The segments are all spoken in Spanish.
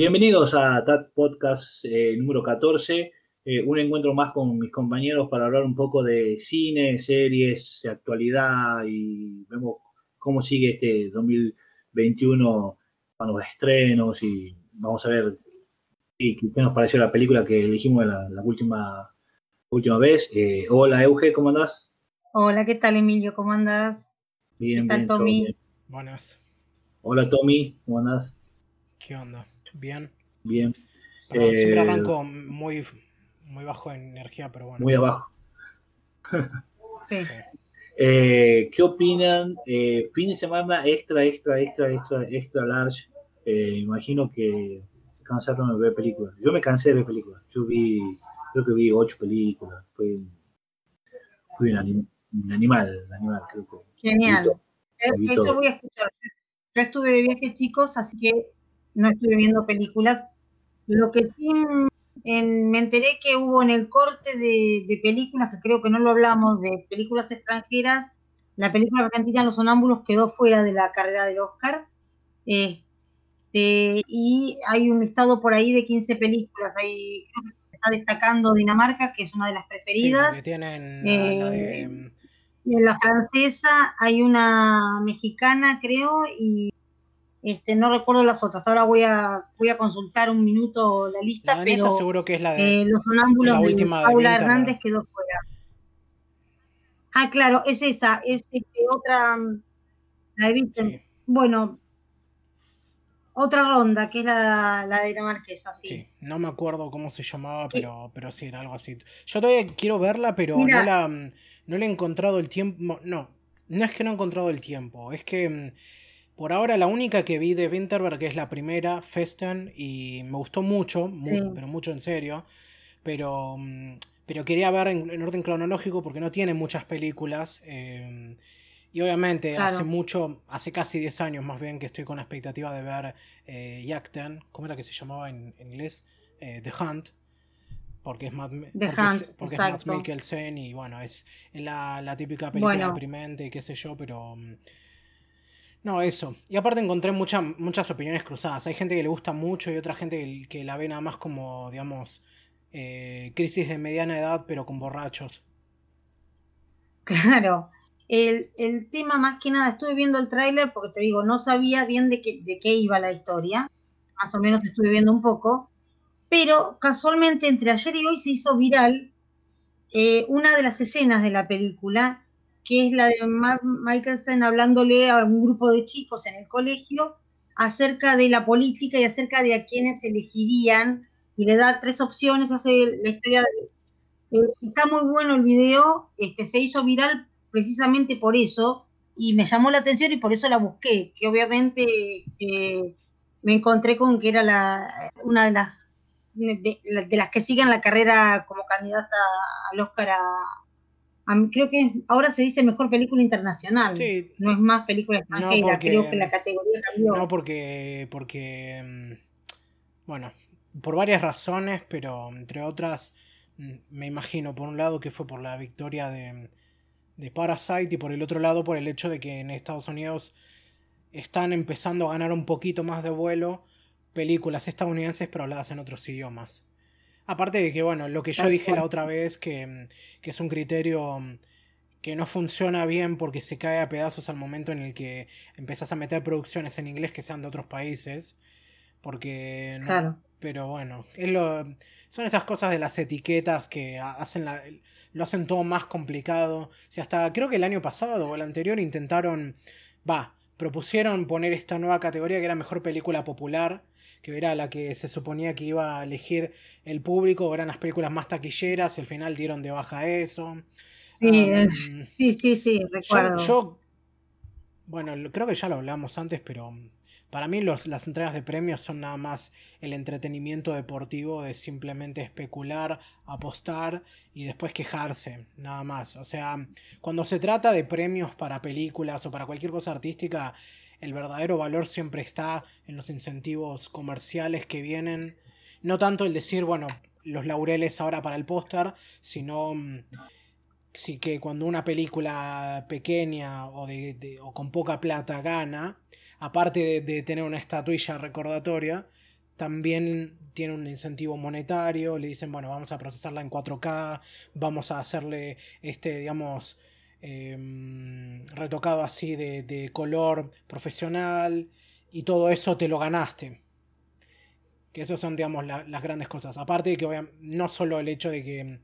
Bienvenidos a TAT Podcast eh, número 14, eh, un encuentro más con mis compañeros para hablar un poco de cine, series, actualidad y vemos cómo sigue este 2021 con los estrenos y vamos a ver qué nos pareció la película que elegimos la, la última, última vez. Eh, hola Euge, ¿cómo andás? Hola, ¿qué tal Emilio? ¿Cómo andás? Bien, ¿Qué tal bien, Tommy? bien. Buenas. Hola Tommy, ¿cómo andás? ¿Qué onda? Bien. Bien. Perdón, Eh, siempre arranco muy, muy bajo en energía, pero bueno. Muy abajo. Sí. Eh, ¿Qué opinan? Eh, fin de semana extra, extra, extra, extra, extra large. Eh, imagino que se cansaron de ver películas. Yo me cansé de ver películas. Yo vi, creo que vi ocho películas. Fui, fui un, anim- un animal, un animal, creo que. Genial. Eso voy a escuchar. Yo estuve de viaje, chicos, así que no estuve viendo películas. Lo que sí en- me enteré que hubo en el corte de, de películas, que creo que no lo hablamos, de películas extranjeras, la película argentina Los Sonámbulos quedó fuera de la carrera del Oscar. Este, y hay un listado por ahí de 15 películas. Ahí creo que se está destacando Dinamarca, que es una de las Sí, preferidas. porque tienen la. Eh, de la francesa hay una mexicana, creo, y este no recuerdo las otras. Ahora voy a voy a consultar un minuto la lista, La danesa pero seguro que es la de. eh, los sonámbulos la de última de Paula Winterberg. Hernández quedó fuera. Ah, claro, es esa, es este, otra, mm, la de Vincent. sí, Bueno, otra ronda, que es la, la dinamarquesa, sí. sí. No me acuerdo cómo se llamaba, pero, pero sí, era algo así. Yo todavía quiero verla, pero no la, mm, no le he encontrado el tiempo. No, no es que no he encontrado el tiempo. Es que mm, por ahora la única que vi de Winterberg es la primera, Festen, y me gustó mucho, Sí. pero mucho en serio. Pero, mm, pero quería ver en, en orden cronológico porque no tiene muchas películas. eh, y obviamente Claro. hace mucho, hace casi 10 años más bien que estoy con la expectativa de ver eh, ¿cómo era que se llamaba en, en inglés? Eh, The Hunt. Porque es Matt, porque es- Hunt, porque es Matt. Mikkelsen y bueno, es la, la típica película Bueno. deprimente y qué sé yo, pero... No, eso. Y aparte encontré mucha- muchas opiniones cruzadas. Hay gente que le gusta mucho y otra gente que, que la ve nada más como, digamos, eh, crisis de mediana edad, pero con borrachos. Claro. El, el tema más que nada, estuve viendo el tráiler porque te digo, no sabía bien de qué, de qué iba la historia, más o menos estuve viendo un poco, pero casualmente entre ayer y hoy se hizo viral eh, una de las escenas de la película, que es la de Matt Mikkelsen hablándole a un grupo de chicos en el colegio acerca de la política y acerca de a quienes elegirían, y le da tres opciones, hace la historia de, eh, está muy bueno el video, este, se hizo viral precisamente por eso, y me llamó la atención y por eso la busqué, que obviamente eh, me encontré con que era la, una de las de, de las que siguen la carrera como candidata al Oscar a, a- creo que ahora se dice mejor película internacional, Sí, no es más película No, extranjera, porque- creo que la categoría cambió. no porque, porque, mm, bueno, por varias razones, pero entre otras, mm, me imagino, por un lado que fue por la victoria de, de Parasite y por el otro lado por el hecho de que en Estados Unidos están empezando a ganar un poquito más de vuelo películas estadounidenses pero habladas en otros idiomas. Aparte de que, bueno, lo que yo dije la otra vez, que, mm, que es un criterio mm, que no funciona bien porque se cae a pedazos al momento en el que empezás a meter producciones en inglés que sean de otros países. Porque no- Claro. pero bueno, es lo, son esas cosas de las etiquetas que ha- hacen la- lo hacen todo más complicado. O sea, hasta creo que el año pasado o el anterior intentaron, va, propusieron poner esta nueva categoría que era mejor película popular, que era la que se suponía que iba a elegir el público, eran las películas más taquilleras al final dieron de baja eso. Sí, sí, sí, recuerdo. yo- bueno, creo que ya lo hablamos antes, pero para mí los- las entregas de premios son nada más el entretenimiento deportivo de simplemente especular, apostar y después quejarse, nada más. O sea, cuando se trata de premios para películas o para cualquier cosa artística, el verdadero valor siempre está en los incentivos comerciales que vienen. No tanto el decir, bueno, los laureles ahora para el póster, sino mm, sí que cuando una película pequeña o, de, o con poca plata gana, aparte de, de tener una estatuilla recordatoria, también tiene un incentivo monetario, le dicen, bueno, vamos a procesarla en 4K, vamos a hacerle este, digamos, em, retocado así de, color profesional y todo eso te lo ganaste. Que eso son, digamos, las grandes cosas. Aparte de que no solo el hecho de que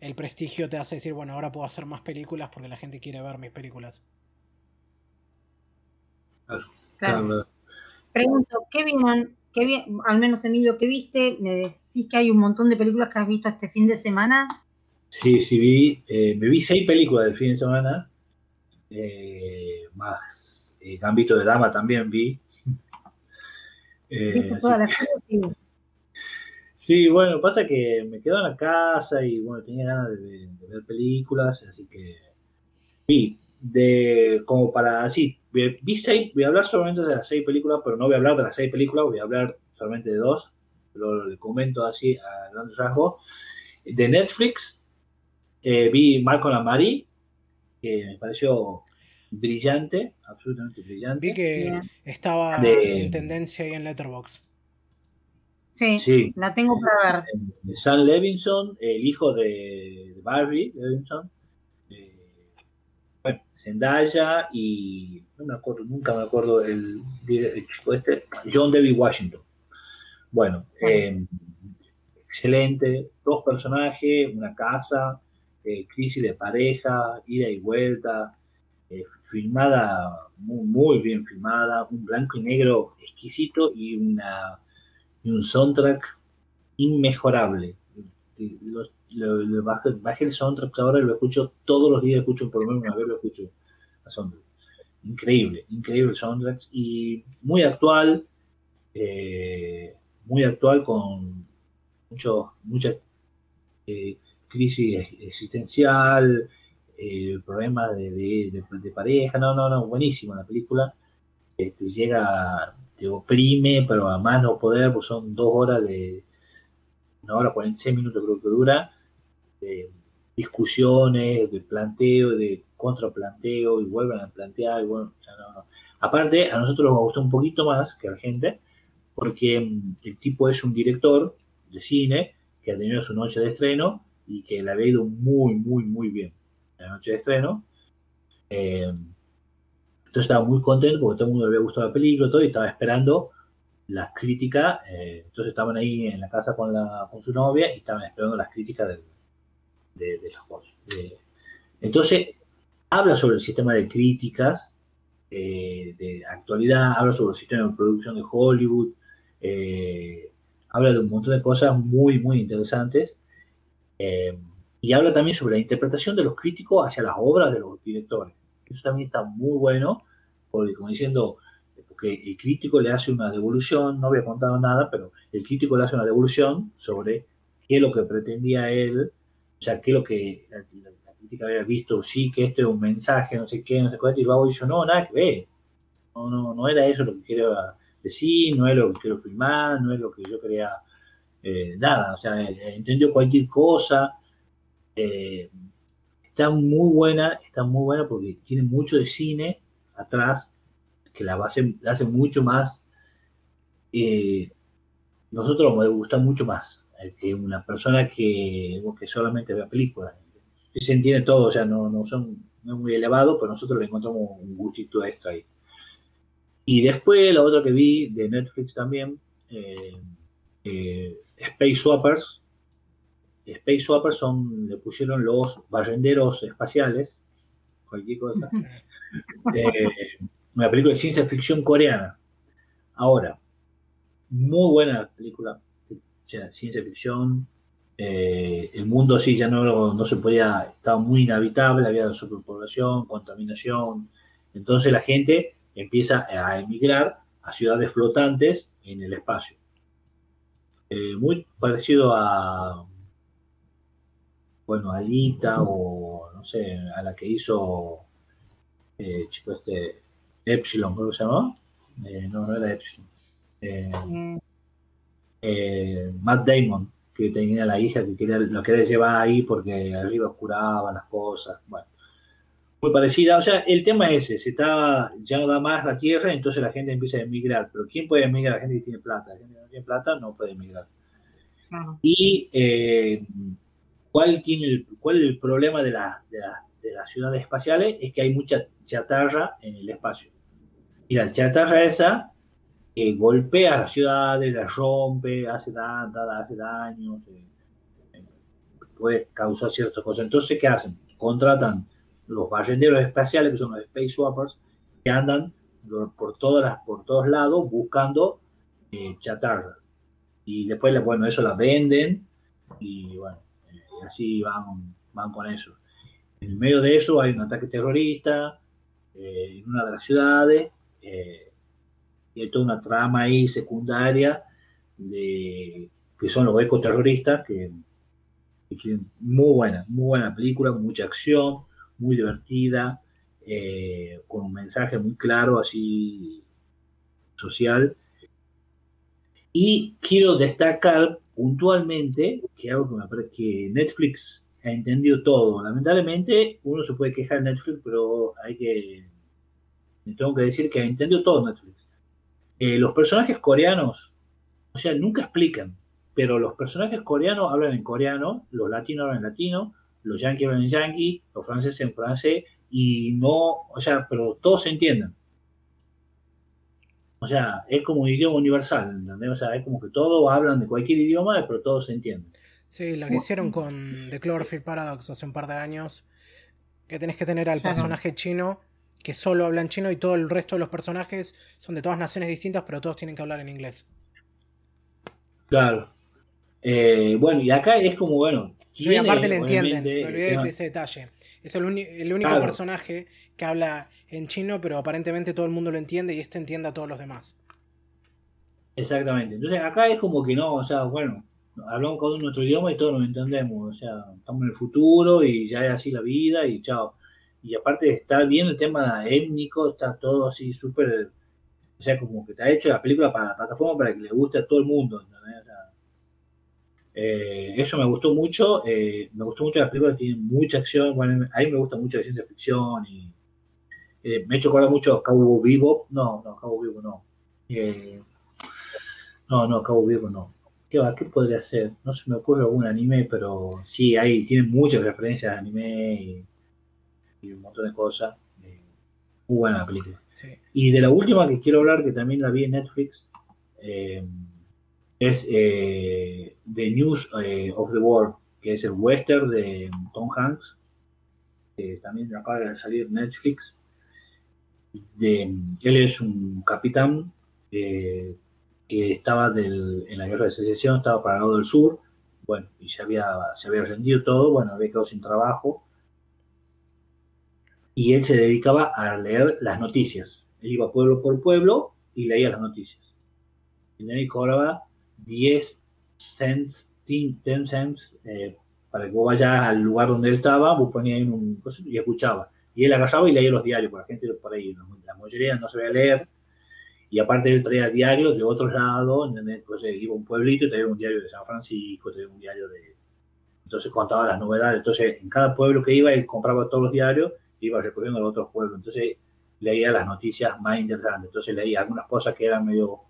el prestigio te hace decir, bueno, ahora puedo hacer más películas porque la gente quiere ver mis películas. Claro. Pregunto, ¿qué vieron al menos Emilio, ¿qué viste? Me decís que hay un montón de películas que has visto este fin de semana. Sí, sí, vi, eh, me vi seis películas del fin de semana, eh, más eh, Gambito de Dama también vi. ¿Viste todas las sí. sí, bueno, pasa que me quedo en la casa y bueno, tenía ganas de, ver películas, así que vi, de como para así, vi seis, voy a hablar solamente de las seis películas, pero no voy a hablar de las seis películas, voy a hablar solamente de dos, lo, le comento así a grandes rasgos. De Netflix, eh, vi Malcolm and Marie, que me pareció brillante, absolutamente brillante. Vi que estaba en tendencia ahí en Letterboxd. Sí, sí, la tengo para ver. Sam Levinson, el hijo de Barbie Levinson, Zendaya y no me acuerdo, nunca me acuerdo el, chico este, John David Washington. Bueno, eh, excelente, dos personajes, una casa, eh, crisis de pareja, ida y vuelta, eh, filmada muy, bien filmada, un blanco y negro exquisito y, una, y un soundtrack inmejorable. Lo, bajé, el soundtrack ahora y lo escucho todos los días, escucho por lo menos una vez lo escucho Increíble, increíble el soundtrack y muy actual, eh, muy actual con mucho, mucha eh, crisis existencial, problemas de, pareja, no, no, no, buenísima la película. te llega, te oprime, pero a más no poder, pues son dos horas de, una hora 46 minutos creo que dura, de discusiones, de planteo, de contraplanteo, y vuelven a plantear, bueno, Aparte, a nosotros nos gustó un poquito más que a la gente, porque mm, el tipo es un director de cine que ha tenido su noche de estreno y que le había ido muy, muy, muy bien la noche de estreno. Eh, entonces estaba muy contento porque todo el mundo le había gustado la película y todo, y estaba esperando las críticas, eh, entonces estaban ahí en la casa con, la, con su novia y estaban esperando las críticas de, de, de cosas. entonces, habla sobre el sistema de críticas eh, de actualidad, habla sobre el sistema de producción de Hollywood, eh, habla de un montón de cosas muy, muy interesantes. Y habla también sobre la interpretación de los críticos hacia las obras de los directores. Eso también está muy bueno, porque como diciendo, que el crítico le hace una devolución, no había contado nada, pero el crítico le hace una devolución sobre qué es lo que pretendía él, o sea, qué es lo que la, crítica había visto, sí, que esto es un mensaje, no sé qué, no sé cuánto, y luego dice, no, nada que ver, no, no, no era eso lo que quiero decir, no es lo que quiero filmar, no es lo que yo quería, eh, nada, o sea, entendió cualquier cosa, eh, está muy buena, está muy buena porque tiene mucho de cine atrás, que la base la hace mucho más. Eh, nosotros nos gusta mucho más eh, que una persona que, que solamente vea películas. Se entiende todo, o sea, no, no son no es muy elevado, pero nosotros le encontramos un gustito extra ahí. Y después la otra que vi de Netflix también, eh, Space Swappers. Space Swappers son, le pusieron los barrenderos espaciales, cualquier cosa una película de ciencia ficción coreana. Ahora, muy buena película, ciencia ficción. Eh, el mundo sí ya no, no se podía, estaba muy inhabitable, había superpoblación, contaminación. Entonces la gente empieza a emigrar a ciudades flotantes en el espacio. Eh, muy parecido a, bueno, Alita o no sé, a la que hizo, eh, chico, este, Epsilon, ¿cómo se llamaba? Eh, no, no era Epsilon. Eh, eh, Matt Damon, que tenía la hija que quería, lo quería llevar ahí porque arriba oscuraba las cosas. Bueno, muy parecida. O sea, el tema es ese, se está, ya no da más la tierra, entonces la gente empieza a emigrar. Pero ¿quién puede emigrar? La gente que tiene plata. La gente que no tiene plata no puede emigrar. Y eh, ¿cuál, tiene el, ¿cuál es el problema de, de, de las ciudades espaciales? Es que hay mucha chatarra en el espacio. Y la chatarra esa eh, golpea a las ciudades, las rompe, hace, hace daño, puede causar ciertas cosas. Entonces, ¿qué hacen? Contratan los barrenderos espaciales, que son los space swappers, que andan por, todas por todos lados buscando eh. Y después, bueno, eso la venden y bueno, eh, así van, van con eso. En medio de eso hay un ataque terrorista en una de las ciudades eh, y hay toda una trama ahí secundaria de, que son los ecoterroristas, que, que muy buena, muy buena película, mucha acción, muy divertida, eh, con un mensaje muy claro, así social. Y quiero destacar puntualmente que algo que me parece que Netflix ha entendido todo. Lamentablemente, uno se puede quejar de Netflix, pero hay que tengo que decir que entendió todo Netflix. Eh, los personajes coreanos, o sea, nunca explican, pero los personajes coreanos hablan en coreano, los latinos hablan en latino, los yankees hablan en yankee, los franceses en francés, y no, o sea, pero todos se entienden. O sea, es como un idioma universal, ¿entendés? O sea, es como que todos hablan de cualquier idioma, pero todos se entienden. Sí, lo que hicieron con The Cloverfield Paradox hace un par de años, que tenés que tener al personaje chino que solo hablan chino y todo el resto de los personajes son de todas naciones distintas, pero todos tienen que hablar en inglés. Claro. Eh, bueno, y acá es como, bueno. Y aparte le entienden, me olvidé de ese detalle. Es el, único personaje que habla en chino, pero aparentemente todo el mundo lo entiende y este entiende a todos los demás. Exactamente. Entonces acá es como que no, o sea, bueno, hablamos con nuestro idioma y todos nos entendemos. O sea, estamos en el futuro y ya es así la vida y chao y aparte está bien el tema étnico, está todo así súper, o sea, como que te ha hecho la película para la plataforma para que le guste a todo el mundo. Eh, eso me gustó mucho, eh, me gustó mucho la película, tiene mucha acción, bueno, a mí me gusta mucho la ciencia ficción y eh, me he hecho acordar mucho a Cabo Vivo, no, no, Cabo Vivo no. no, no, Cabo Vivo no. ¿Qué, va? ¿Qué podría ser? No se me ocurre algún anime, pero sí, ahí tiene muchas referencias a anime y y un montón de cosas. Muy buena la película. Y de la última que quiero hablar, que también la vi en Netflix, eh, es eh, The News of the World, que es el western de Tom Hanks, que también acaba de salir Netflix. De, él es un capitán que estaba en la guerra de secesión, estaba para el lado del sur, bueno, y se había, se había rendido todo, bueno, había quedado sin trabajo, y él se dedicaba a leer las noticias. Él iba pueblo por pueblo y leía las noticias. Y cobraba 10 cents, 10 cents eh, para que vos vayas al lugar donde él estaba, vos ponías ahí un y escuchaba. Y él agarraba y leía los diarios, porque la gente por ahí, la mayoría no sabía leer. Y aparte él traía diarios de otros lados, entonces iba a un pueblito y traía un diario de San Francisco, traía un diario de... Entonces contaba las novedades. Entonces en cada pueblo que iba él compraba todos los diarios iba recorriendo los otros pueblos. Entonces leía las noticias más interesantes. Entonces leía algunas cosas que eran medio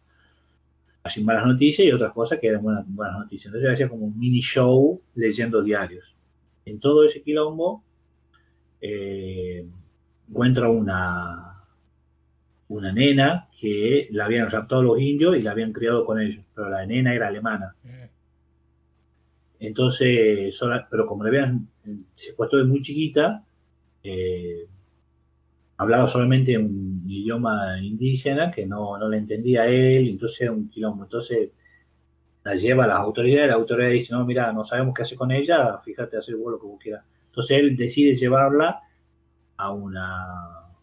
así malas noticias y otras cosas que eran buenas, buenas noticias. Entonces hacía como un mini show leyendo diarios. En todo ese quilombo eh, encuentra una, una nena que la habían raptado los indios y la habían criado con ellos, pero la nena era alemana. Entonces, pero como la habían secuestrado de muy chiquita, eh, hablaba solamente un idioma indígena que no, no le entendía a él, entonces un quilombo. Entonces la lleva a las autoridades, la autoridad dice, no, mira, no sabemos qué hacer con ella, fíjate, hacer lo que vos quieras. Entonces él decide llevarla a, una,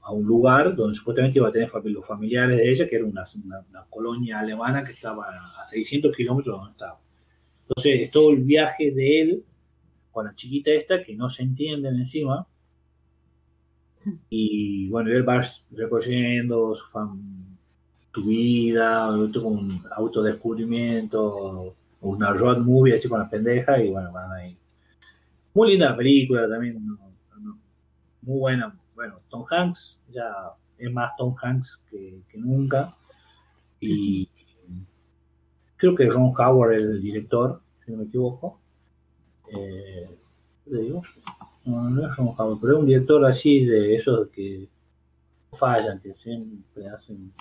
a un lugar donde supuestamente iba a tener los familiares de ella, que era una, una, colonia alemana que estaba a 600 kilómetros de donde estaba. Entonces es todo el viaje de él con la chiquita esta, que no se entienden encima, y bueno, él va recorriendo su, tu vida, un autodescubrimiento, una road movie así con las pendejas y bueno, van ahí. Muy linda la película también, muy buena, bueno, Tom Hanks ya es más Tom Hanks que, nunca. Y creo que Ron Howard es el director, si no me equivoco. Eh, ¿Qué digo? No, no es Ron Howard, pero es un director así de esos que fallan, que siempre hacen.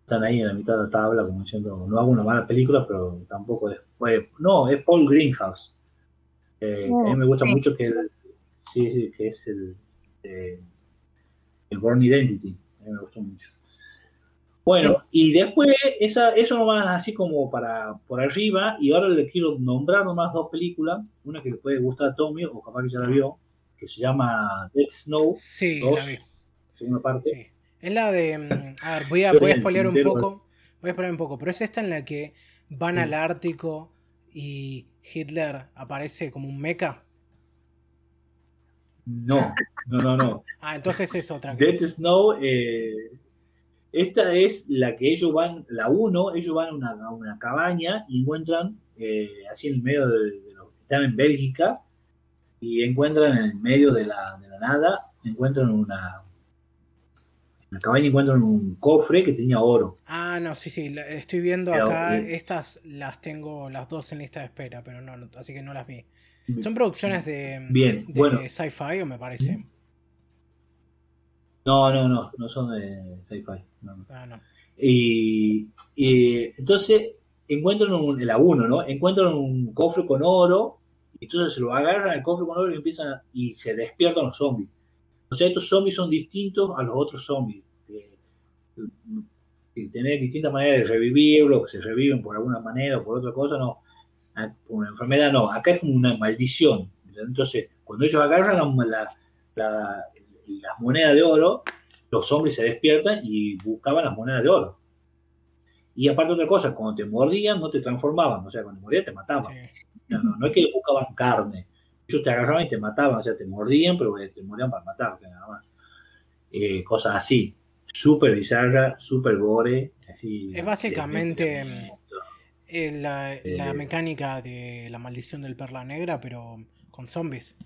Están ahí en la mitad de la tabla, como diciendo, no hago una mala película, pero tampoco es. no, es Paul Greenhouse. Eh, a mí me gusta mucho que sí, sí, que es el, eh, el Born Identity. A mí me gustó mucho. Bueno, y después, esa, eso nomás así como para por arriba, y ahora le quiero nombrar nomás dos películas, una que le puede gustar a Tommy, o capaz que ya la vio, que se llama Dead Snow. Sí, la vi. Segunda parte. Sí. Es la de. Mm, a ver, voy a, voy a spoilear un poco. Voy a spoilear un poco, pero es esta en la que van al Ártico y Hitler aparece como un mecha. No, no, no, no. ah, entonces es otra. Dead Snow, eh, esta es la que ellos van, la 1, ellos van a una, una cabaña y encuentran, eh, así en el medio de, de están en Bélgica, y encuentran en el medio de la, de la nada, encuentran una, en la cabaña encuentran un cofre que tenía oro. Ah, no, sí, sí, estoy viendo acá, estas las tengo las dos en lista de espera, pero no, así que no las vi. Son producciones de, Bien, de sci-fi, o me parece. No, no, no, no son de sci-fi. Ah, no. Y, entonces encuentran un, la 1, ¿no? Encuentran un cofre con oro, y entonces se lo agarran el cofre con oro y empiezan y se despiertan los zombies. O sea, estos zombies son distintos a los otros zombies. Que, tener distintas maneras de revivirlos, que se reviven por alguna manera o por otra cosa, no. Ah, una enfermedad no. Acá es como una maldición. Entonces, cuando ellos agarran la, la, las monedas de oro, los zombies se despiertan y buscaban las monedas de oro. Y aparte otra cosa, cuando te mordían no te transformaban, o sea, cuando te mordían te mataban. No, no, no, es que buscaban carne, ellos te agarraban y te mataban, o sea, te mordían, pero te morían para matarte nada más. Eh, cosas así, súper bizarra, súper gore. Así, es básicamente eh, la, la, eh, mecánica de la maldición del perla negra, pero con zombies.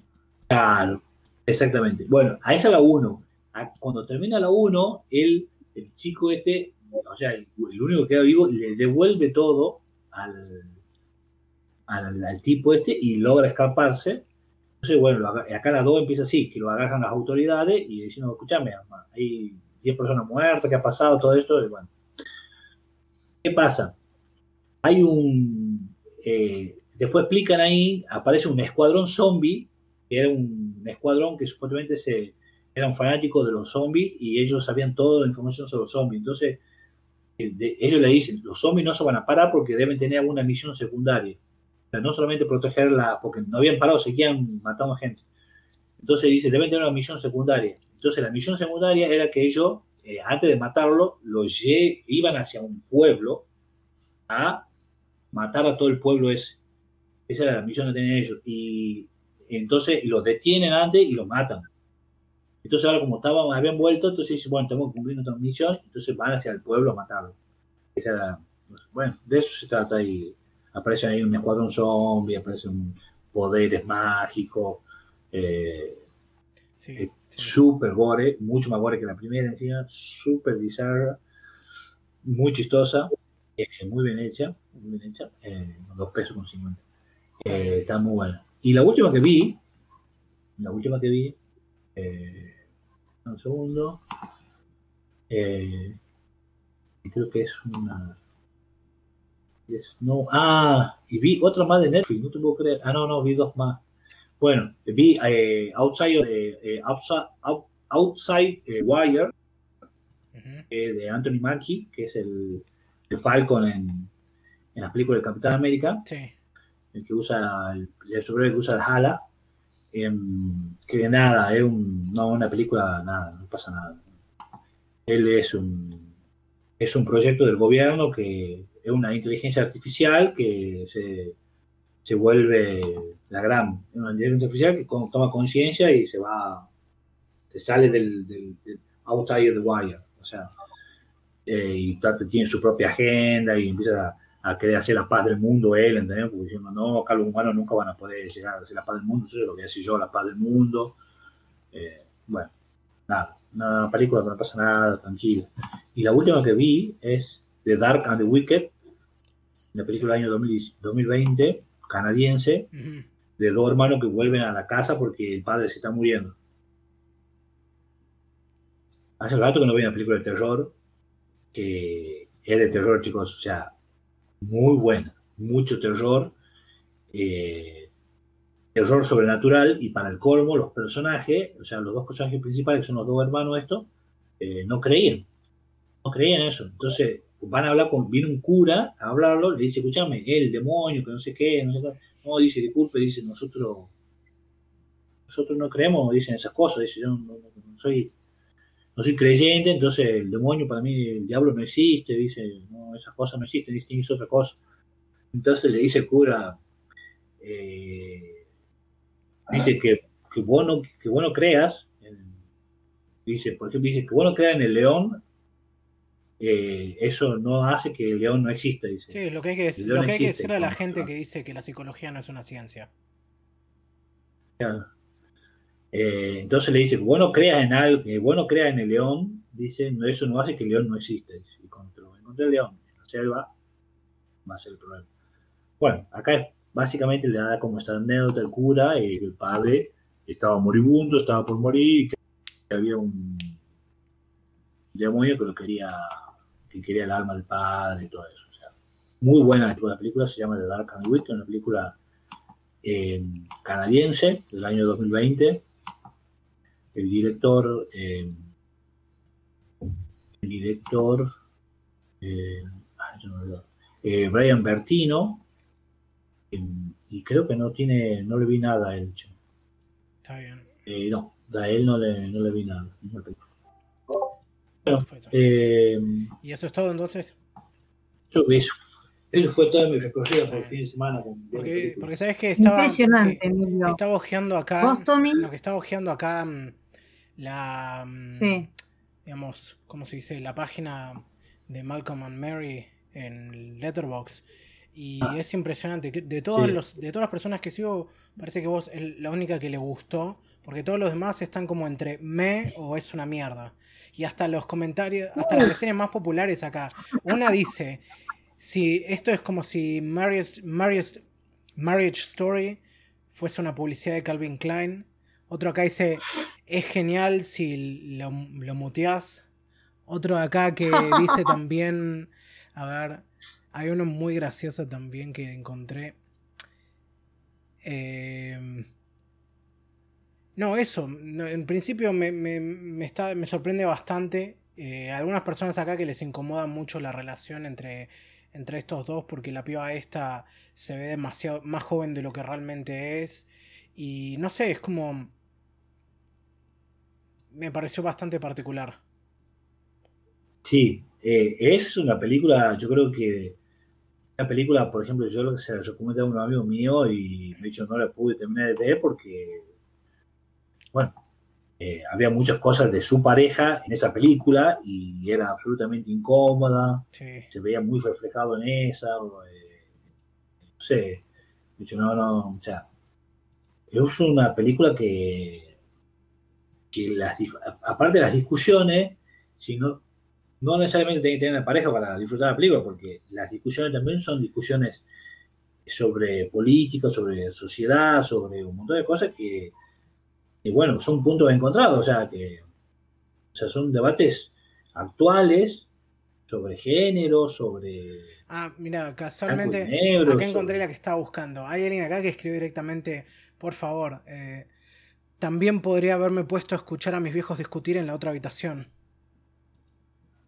Claro, exactamente. Bueno, a esa la 1. Cuando termina la 1, el, el chico este, o sea, el, único que queda vivo, le devuelve todo al, al, al, tipo este y logra escaparse. Entonces, bueno, acá la 2 empieza así, que lo agarran las autoridades y dicen, no, escúchame, hay 10 personas muertas, ¿qué ha pasado? Todo esto, y bueno. ¿Qué pasa? Hay un... Eh, después explican ahí, aparece un escuadrón zombie, era un escuadrón que supuestamente se, era un fanático de los zombies y ellos sabían toda la información sobre los zombies. Entonces, eh, ellos le dicen, los zombies no se van a parar porque deben tener alguna misión secundaria no solamente protegerla, porque no habían parado, seguían matando gente. Entonces dice, deben tener una misión secundaria. Entonces la misión secundaria era que ellos, eh, antes de matarlo, los iban hacia un pueblo a matar a todo el pueblo ese. Esa era la misión que tenían ellos. Y entonces y los detienen antes y los matan. Entonces ahora como estaban, habían vuelto, entonces bueno, tenemos que cumplir nuestra misión, entonces van hacia el pueblo a matarlo. Esa era, bueno, de eso se trata ahí aparece ahí un escuadrón zombie, aparecen poderes mágicos. Eh, sí, Súper gore, mucho más gore que la primera encima, súper bizarra, muy chistosa, eh, muy bien hecha, muy bien hecha, eh, dos pesos con 50. Eh, está muy buena. Y la última que vi, la última que vi, un segundo, creo que es una no, ah, y vi otra más de Netflix, no te puedo creer. Ah, no, no, vi dos más. Bueno, vi eh, Outside, eh, Outside, eh, Wire de Anthony Mackie, que es el, el Falcon en, en las películas del Capitán América. Sí. El que usa el, el que usa el Hala. Em, que nada, es un, no, una película, nada, no pasa nada. Él es un, es un proyecto del gobierno que es una inteligencia artificial que se, se vuelve la gran, una inteligencia artificial que toma conciencia y se va, se sale del, del, del outside of the wire, o sea, eh, y tiene su propia agenda y empieza a, a, querer hacer la paz del mundo él, ¿entendés? Porque diciendo, no, acá los humanos nunca van a poder llegar a hacer la paz del mundo, entonces lo voy a hacer yo, la paz del mundo. Eh, bueno, nada, una película que no pasa nada, tranquila. Y la última que vi es The Dark and the Wicked, una película del año 2020, canadiense, de dos hermanos que vuelven a la casa porque el padre se está muriendo. Hace rato que no veo una película de terror que es de terror, chicos, o sea, muy buena, mucho terror, eh, terror sobrenatural y para el colmo los personajes, o sea, los dos personajes principales, que son los dos hermanos estos, eh, no creían, no creían eso. Entonces van a hablar con, viene un cura a hablarlo, le dice, escúchame, el demonio, que no sé qué, no sé qué. No, dice, disculpe, dice, nosotros, nosotros no creemos, dicen esas cosas, dice, yo no soy no soy creyente, entonces el demonio para mí, el diablo no existe, dice, no, esas cosas no existen, dice, otra cosa. Entonces le dice el cura, eh, dice que, que, vos no, que creas, dice, por ejemplo, dice que vos no creas en el león, eh, eso no hace que el león no exista, dice. Sí, lo que hay que, lo que, hay que decir a la gente que dice que la psicología no es una ciencia. Claro. Eh, entonces le dice, bueno, creas en algo, que bueno, creas en el león, dice, eso no hace que el león no exista. y cuando encontré el león en la selva, va a ser el problema. Bueno, acá básicamente le da como esta anécdota el cura, y el padre estaba moribundo, estaba por morir, y había un demonio que lo quería, que quería el alma del padre y todo eso. muy buena la película, se llama The Dark and Wicked, una película eh, canadiense del año 2020 el director, eh, el director, eh, eh, Brian Bertino, y creo que no tiene, no le vi nada a él. Está bien. no, a él no le, no le vi nada. ¿Y eso es todo entonces? Eso, eso fue todo mi recorrido por el fin de semana. porque, porque, sabes que estaba, Impresionante, estaba ojeando acá. ¿Vos, Tommy? Lo que estaba ojeando acá mm, la, mm, digamos, ¿cómo se dice? La página de Malcolm and Mary en Letterbox y ah. es impresionante. De, todos los, de todas las personas que sigo, parece que vos es la única que le gustó, porque todos los demás están como entre me o es una mierda. Y hasta los comentarios, hasta las reseñas más populares acá. Una dice, si esto es como si Marriage, Marriage, Marriage Story fuese una publicidad de Calvin Klein. Otro acá dice, es genial si lo, lo muteas. Otro acá que dice también, a ver, hay uno muy gracioso también que encontré. Em, no, eso, en principio me, me, está, me sorprende bastante. Eh, algunas personas acá que les incomoda mucho la relación entre, entre estos dos porque la piba esta se ve demasiado más joven de lo que realmente es. Y no sé, es como me pareció bastante particular. Sí, eh, es una película, yo creo que una película, por ejemplo, yo lo que se la recomendé a un amigo mío y de hecho no la pude terminar de ver porque, bueno, eh, había muchas cosas de su pareja en esa película y era absolutamente incómoda, se veía muy reflejado en esa, eh, no sé, de hecho no, no, o sea, es una película que que las, aparte de las discusiones, sino, no necesariamente tiene que tener una pareja para disfrutar la película, porque las discusiones también son discusiones sobre política, sobre sociedad, sobre un montón de cosas que, bueno, son puntos encontrados, o sea, que o sea, son debates actuales sobre género, sobre... Ah, mira, casualmente acá encontré la que estaba buscando. Hay alguien acá que escribió directamente, por favor, eh, también podría haberme puesto a escuchar a mis viejos discutir en la otra habitación.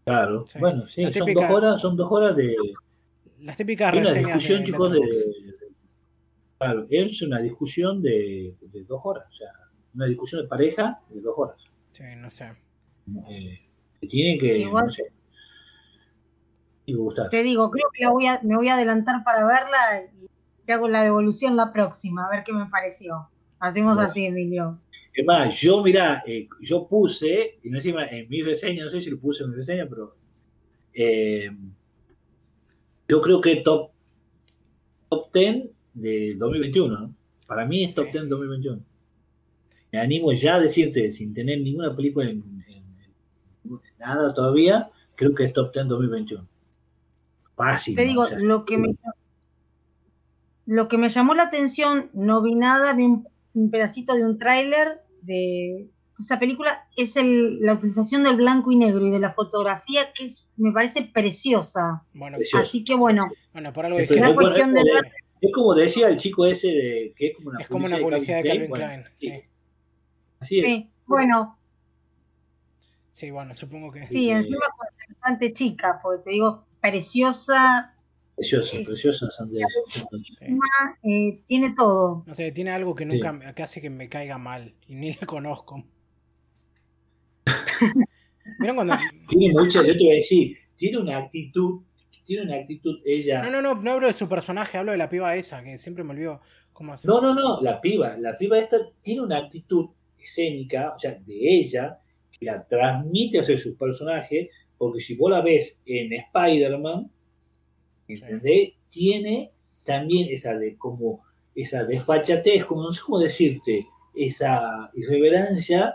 Claro, bueno, sí, son, dos horas, son dos horas de. Las típicas una discusión, chicos, de, Claro, es una discusión de, dos horas, o sea, una discusión de pareja de dos horas. Sí, no sé. Eh, tienen que. no sé, Te digo, creo que voy a, me voy a adelantar para verla y te hago la devolución la próxima, a ver qué me pareció. Hacemos así, Emilio. Es más, yo, mira, eh, yo puse, y no encima en mi reseña, no sé si lo puse en mi reseña, pero eh, yo creo que top, top 10 de 2021, Para mí es top 10 2021. me animo ya a decirte, sin tener ninguna película en, nada todavía, creo que es Top 10 2021. Fácil. Te digo, lo que me lo que me llamó la atención, no vi nada, vi un, pedacito de un tráiler de esa película, es el, la utilización del blanco y negro y de la fotografía que es, me parece preciosa. Bueno, Así que bueno, bueno por algo es, es, como decía el chico ese de que es como una, es como publicidad, de Calvin Klein. sí. Así es. Sí, bueno. Sí, bueno, supongo que sí. encima es bastante chica, porque te digo, preciosa. Preciosa, preciosa Sandra. Eh, tiene todo. No sé, tiene algo que nunca sí. hace que me caiga mal y ni la conozco. cuando... Tiene mucha, yo te voy a decir, tiene una actitud, tiene una actitud ella. No, no, no, no hablo de su personaje, hablo de la piba esa, que siempre me olvido cómo hacer. No, no, no, la piba, la piba esta tiene una actitud escénica, o sea, de ella, que la transmite hacia su personaje, porque si vos la ves en Spider-Man, ¿entendés? Tiene también esa de como esa desfachatez, como no sé cómo decirte, esa irreverencia.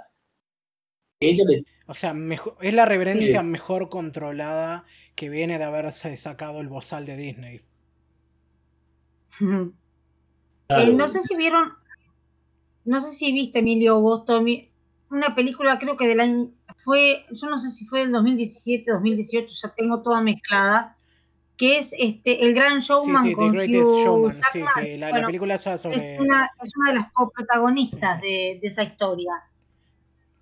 Ella O sea, mejor, es la reverencia mejor controlada que viene de haberse sacado el bozal de Disney. Eh, no sé si vieron no sé si viste, Emilio, vos, Tommy, una película creo que del año, fue, yo no sé si fue del 2017, 2018, ya tengo toda mezclada, que es este El Gran Showman sí, sí, con Greatest Showman, sí, que la, película es, sobre... es, una, es una de las coprotagonistas de, de esa historia.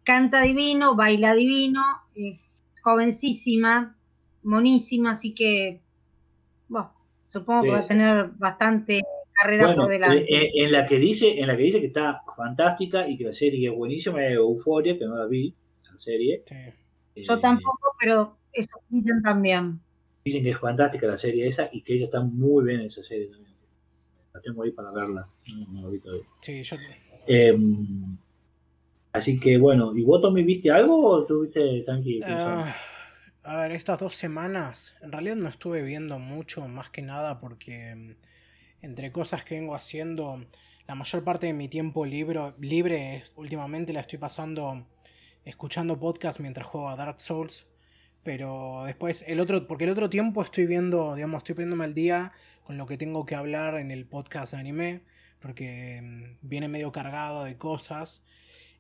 Canta divino, baila divino, es jovencísima, monísima, así que, bueno, supongo que va a tener bastante carrera por delante. Eh, eh, en, la que dice, en la que dice que está fantástica y que la serie es buenísima, es Euforia, que no la vi, la serie. Yo eh, tampoco, pero eso dicen también. Dicen que es fantástica la serie esa y que ella está muy bien en esa serie también. La tengo ahí para verla. No, no Sí, yo... Em, así que bueno, ¿y vos Tommy viste algo o estuviste tranquilo? Uh, a ver, estas dos semanas, en realidad no estuve viendo mucho, más que nada porque entre cosas que vengo haciendo, la mayor parte de mi tiempo libre, libre últimamente la estoy pasando escuchando podcast mientras juego a Dark Souls. Pero después, el otro, porque el otro tiempo estoy viendo, digamos, estoy poniéndome al día con lo que tengo que hablar en el podcast de anime, porque mm, viene medio cargado de cosas.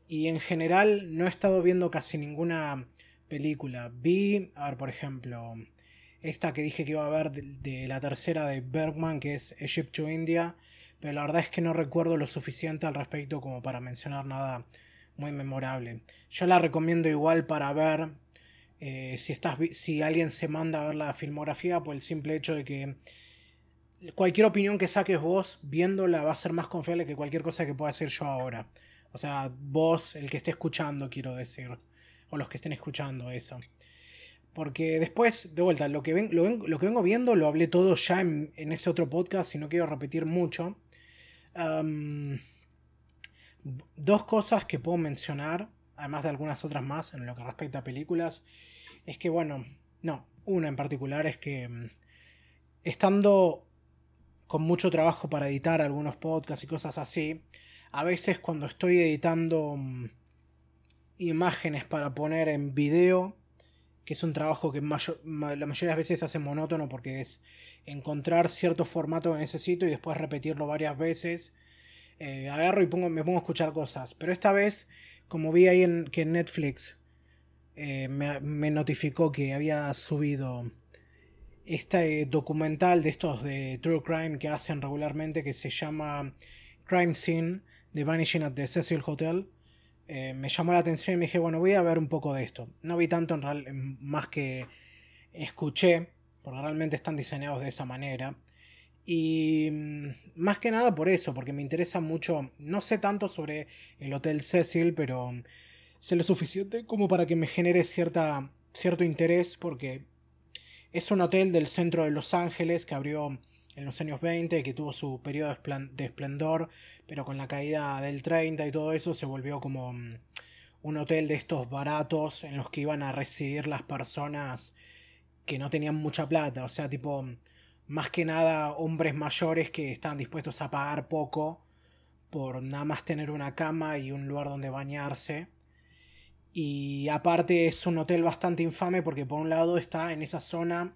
Y en general no he estado viendo casi ninguna película. Vi, a ver, por ejemplo, esta que dije que iba a ver de, la tercera de Bergman, que es Egypt to India, pero la verdad es que no recuerdo lo suficiente al respecto como para mencionar nada muy memorable. Yo la recomiendo igual para ver eh, si, estás, si alguien se manda a ver la filmografía por el simple hecho de que cualquier opinión que saques vos viéndola va a ser más confiable que cualquier cosa que pueda decir yo ahora. O sea, vos, el que esté escuchando, quiero decir. O los que estén escuchando eso. Porque después, de vuelta, lo que, ven, lo, que vengo viendo lo hablé todo ya en, ese otro podcast y no quiero repetir mucho. dos cosas que puedo mencionar, además de algunas otras más en lo que respecta a películas, es que, bueno, no, una en particular es que mm, estando con mucho trabajo para editar algunos podcasts y cosas así, a veces cuando estoy editando mm, imágenes para poner en video, que es un trabajo que la mayoría de las veces hace monótono porque es encontrar cierto formato que necesito y después repetirlo varias veces. Eh, agarro y me pongo a escuchar cosas. Pero esta vez, como vi ahí en, que Netflix eh, me, notificó que había subido este documental de estos de True Crime que hacen regularmente que se llama Crime Scene, The Vanishing at the Cecil Hotel. Eh, me llamó la atención y me dije, bueno, voy a ver un poco de esto. No vi tanto en real, más que escuché, porque realmente están diseñados de esa manera. Y mm, más que nada por eso, porque me interesa mucho, no sé tanto sobre el Hotel Cecil, pero sé lo suficiente como para que me genere cierta, cierto interés, porque es un hotel del centro de Los Ángeles que abrió en los años 20, que tuvo su periodo de esplendor, pero con la caída del 30 y todo eso se volvió como mm, un hotel de estos baratos en los que iban a residir las personas que no tenían mucha plata, o sea, tipo, más que nada hombres mayores que estaban dispuestos a pagar poco por nada más tener una cama y un lugar donde bañarse. Y aparte es un hotel bastante infame porque por un lado está en esa zona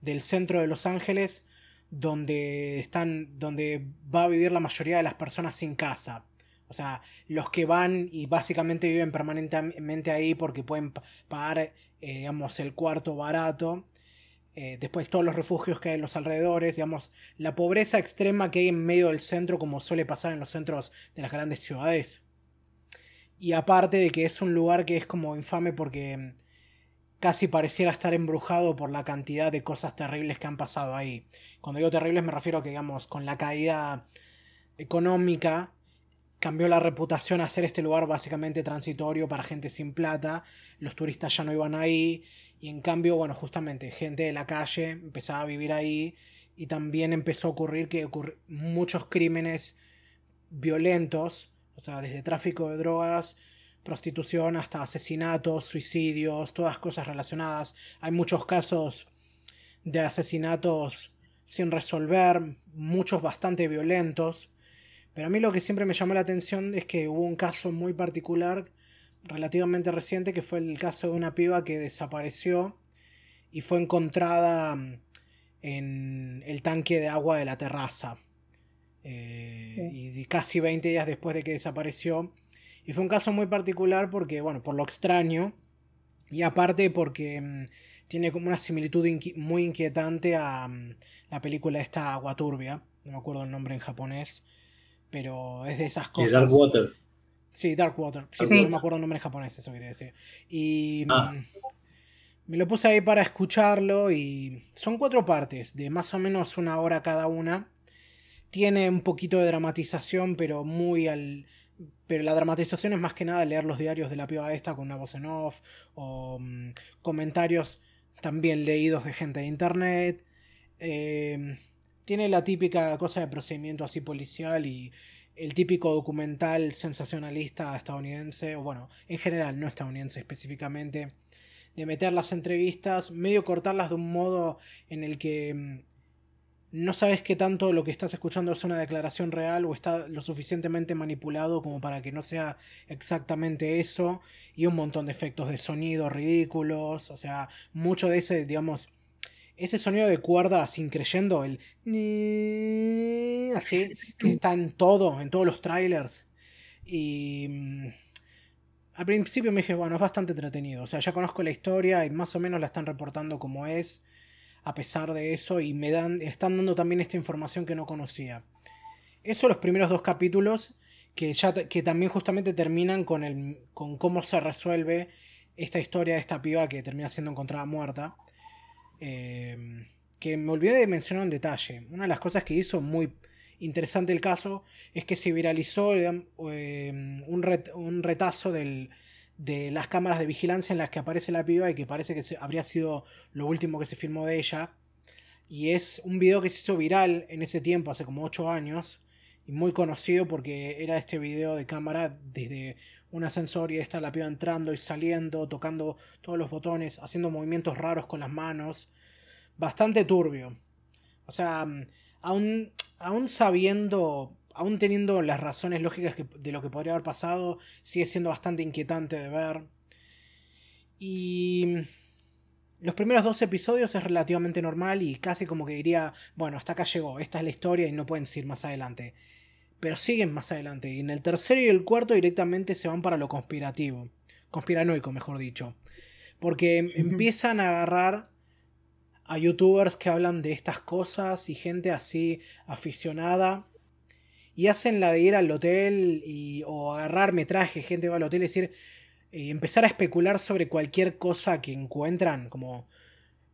del centro de Los Ángeles donde están donde va a vivir la mayoría de las personas sin casa. O sea, los que van y básicamente viven permanentemente ahí porque pueden pagar, eh, digamos, el cuarto barato. Eh, después todos los refugios que hay en los alrededores, digamos, la pobreza extrema que hay en medio del centro como suele pasar en los centros de las grandes ciudades. Y aparte de que es un lugar que es como infame porque mm, casi pareciera estar embrujado por la cantidad de cosas terribles que han pasado ahí. Cuando digo terribles me refiero a que, digamos, con la caída económica cambió la reputación a ser este lugar básicamente transitorio para gente sin plata. Los turistas ya no iban ahí. Y en cambio, bueno, justamente gente de la calle empezaba a vivir ahí. Y también empezó a ocurrir que muchos crímenes violentos, o sea, desde tráfico de drogas, prostitución hasta asesinatos, suicidios, todas cosas relacionadas. Hay muchos casos de asesinatos sin resolver, muchos bastante violentos. Pero a mí lo que siempre me llamó la atención es que hubo un caso muy particular, relativamente reciente, que fue el caso de una piba que desapareció y fue encontrada mm, en el tanque de agua de la terraza. Eh, y casi 20 días después de que desapareció. Y fue un caso muy particular porque, bueno, por lo extraño. Y aparte porque mm, tiene como una similitud muy inquietante a mm, la película esta Agua Turbia. No me acuerdo el nombre en japonés pero es de esas cosas. Dark Water. Sí, Dark Water. Sí, no me acuerdo el nombre en japonés, eso quería decir. Y ah. mm, me lo puse ahí para escucharlo y son cuatro partes, de más o menos una hora cada una. Tiene un poquito de dramatización, pero muy al... Pero la dramatización es más que nada leer los diarios de la piba esta con una voz en off o mm, comentarios también leídos de gente de internet. Eh, tiene la típica cosa de procedimiento así policial y el típico documental sensacionalista estadounidense, o bueno, en general, no estadounidense específicamente, de meter las entrevistas, medio cortarlas de un modo en el que mm, no sabes qué tanto lo que estás escuchando es una declaración real o está lo suficientemente manipulado como para que no sea exactamente eso, y un montón de efectos de sonido ridículos, o sea, mucho de ese, digamos, ese sonido de cuerda sin creyendo, el así, que está en todo, en todos los trailers. Y mm, al principio me dije, bueno, es bastante entretenido. O sea, ya conozco la historia y más o menos la están reportando como es, a pesar de eso, y me dan, están dando también esta información que no conocía. Eso los primeros dos capítulos, que, ya, que también justamente terminan con, el, con cómo se resuelve esta historia de esta piba que termina siendo encontrada muerta. Em, que me olvidé de mencionar un detalle. Una de las cosas que hizo muy interesante el caso es que se viralizó em, un, retazo de las cámaras de vigilancia en las que aparece la piba y que parece que habría sido lo último que se filmó de ella. Y es un video que se hizo viral en ese tiempo, hace como 8 años, y muy conocido porque era este video de cámara desde un ascensor y está la piba entrando y saliendo, tocando todos los botones, haciendo movimientos raros con las manos. Bastante turbio. O sea, mm, aún, aún sabiendo, aún teniendo las razones lógicas de lo que podría haber pasado, sigue siendo bastante inquietante de ver. Y mm, los primeros dos episodios es relativamente normal y casi como que diría, bueno, hasta acá llegó, esta es la historia y no pueden seguir más adelante pero siguen más adelante. Y en el tercero y el cuarto directamente se van para lo conspirativo. Conspiranoico, mejor dicho. Porque empiezan a agarrar a youtubers que hablan de estas cosas y gente así aficionada. Y hacen la de ir al hotel y, o agarrar metraje, gente va al hotel y decir, y empezar a especular sobre cualquier cosa que encuentran, como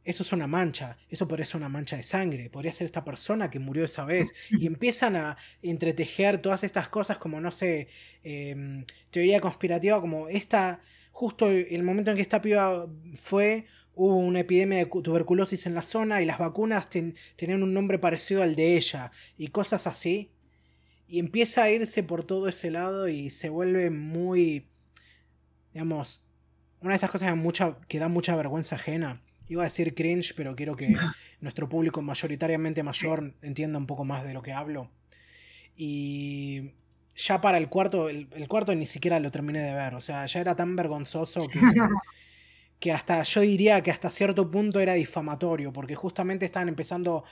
eso es una mancha, eso podría ser una mancha de sangre, podría ser esta persona que murió esa vez. Y empiezan a entretejer todas estas cosas como, no sé, em, teoría conspirativa, como esta, justo el momento en que esta piba fue, hubo una epidemia de tuberculosis en la zona y las vacunas tenían un nombre parecido al de ella y cosas así. Y empieza a irse por todo ese lado y se vuelve muy, digamos, una de esas cosas mucha, que da mucha vergüenza ajena Iba a decir cringe, pero quiero que nuestro público mayoritariamente mayor entienda un poco más de lo que hablo. Y ya para el cuarto, el, cuarto ni siquiera lo terminé de ver. O sea, ya era tan vergonzoso que, que hasta, yo diría que hasta cierto punto era difamatorio, porque justamente estaban empezando...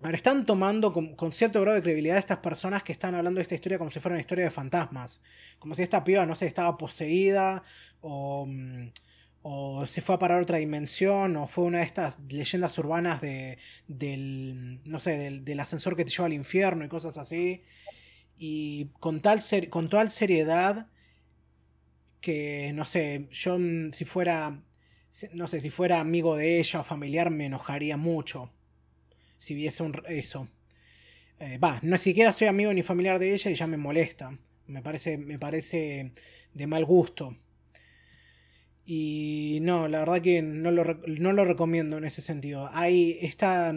Ahora están tomando con, con, cierto grado de credibilidad estas personas que están hablando de esta historia como si fuera una historia de fantasmas. Como si esta piba, no sé, estaba poseída o, mm, o se fue a parar a otra dimensión, o fue una de estas leyendas urbanas de, del, no sé, del, del, ascensor que te lleva al infierno y cosas así. Y con tal, seriedad que, no sé, yo si fuera, no sé, si fuera amigo de ella o familiar me enojaría mucho si viese un, eso. Eh, va, no siquiera soy amigo ni familiar de ella y ya me molesta. Me parece, me parece de mal gusto. Y no, la verdad que no lo, no lo recomiendo en ese sentido. Hay esta,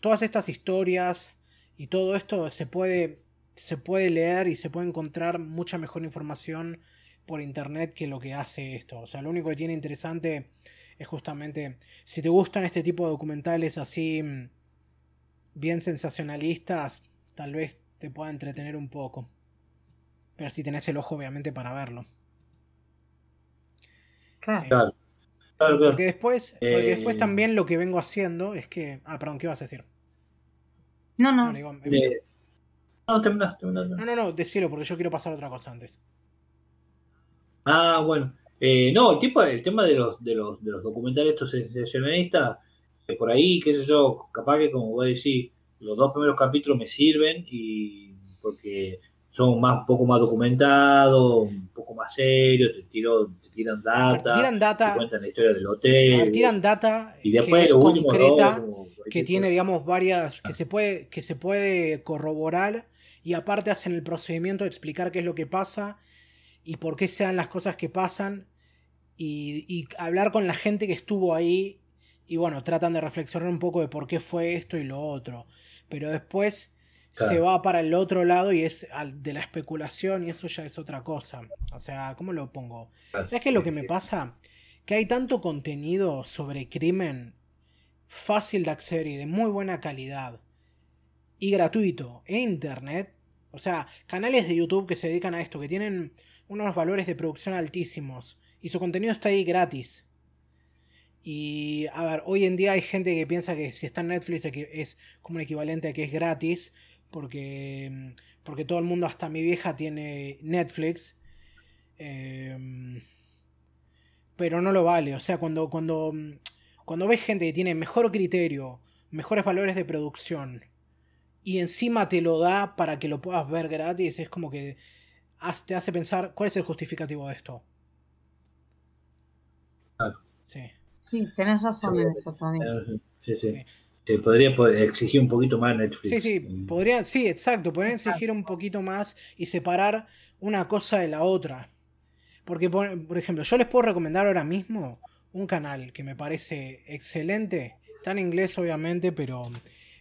todas estas historias y todo esto se puede, se puede leer y se puede encontrar mucha mejor información por internet que lo que hace esto. O sea, lo único que tiene interesante es justamente, si te gustan este tipo de documentales así bien sensacionalistas, tal vez te pueda entretener un poco. Pero si tenés el ojo obviamente para verlo. Claro. Porque después, porque después Eh, también lo que vengo haciendo es que. Ah, perdón, ¿qué vas a decir? No, No, no. digo, Eh, no, terminás, terminás, no, terminás. no, no, decilo porque yo quiero pasar a otra cosa antes. Ah, bueno. Eh, no, el, tipo, el tema de los, de los, de los documentales estos sensacionalistas, que por ahí, qué sé yo, capaz que como voy a decir, los dos primeros capítulos me sirven y porque son más, un poco más documentados, más serios, te, tiro, te tiran data, tiran data, te cuentan la historia del hotel. ver, tiran data y que después es los últimos concreta, dos, como que tiene, digamos, varias. que Ah. se puede, que se puede corroborar. Y aparte hacen el procedimiento de explicar qué es lo que pasa y por qué se dan las cosas que pasan. Y, y hablar con la gente que estuvo ahí. Y bueno, tratan de reflexionar un poco de por qué fue esto y lo otro. Pero después Claro. se va para el otro lado y es al- de la especulación y eso ya es otra cosa. O sea, ¿cómo lo pongo? ¿Sabes qué es lo que me pasa? Que hay tanto contenido sobre crimen fácil de acceder y de muy buena calidad y gratuito en internet. O sea, canales de YouTube que se dedican a esto, que tienen unos valores de producción altísimos y su contenido está ahí gratis. Y a ver, hoy en día hay gente que piensa que si está en Netflix es como un equivalente a que es gratis, porque, porque todo el mundo, hasta mi vieja, tiene Netflix. Em, pero no lo vale. O sea, cuando, cuando, cuando ves gente que tiene mejor criterio, mejores valores de producción, y encima te lo da para que lo puedas ver gratis, es como que te hace pensar cuál es el justificativo de esto. Claro. Sí. Sí, tenés razón en eso también. Sí, sí. Sí. Se podría exigir un poquito más Netflix. Sí, sí, Mm. podría, sí, exacto, podrían exigir un poquito más y separar una cosa de la otra. Porque, por, por ejemplo, yo les puedo recomendar ahora mismo un canal que me parece excelente. Está en inglés, obviamente, pero,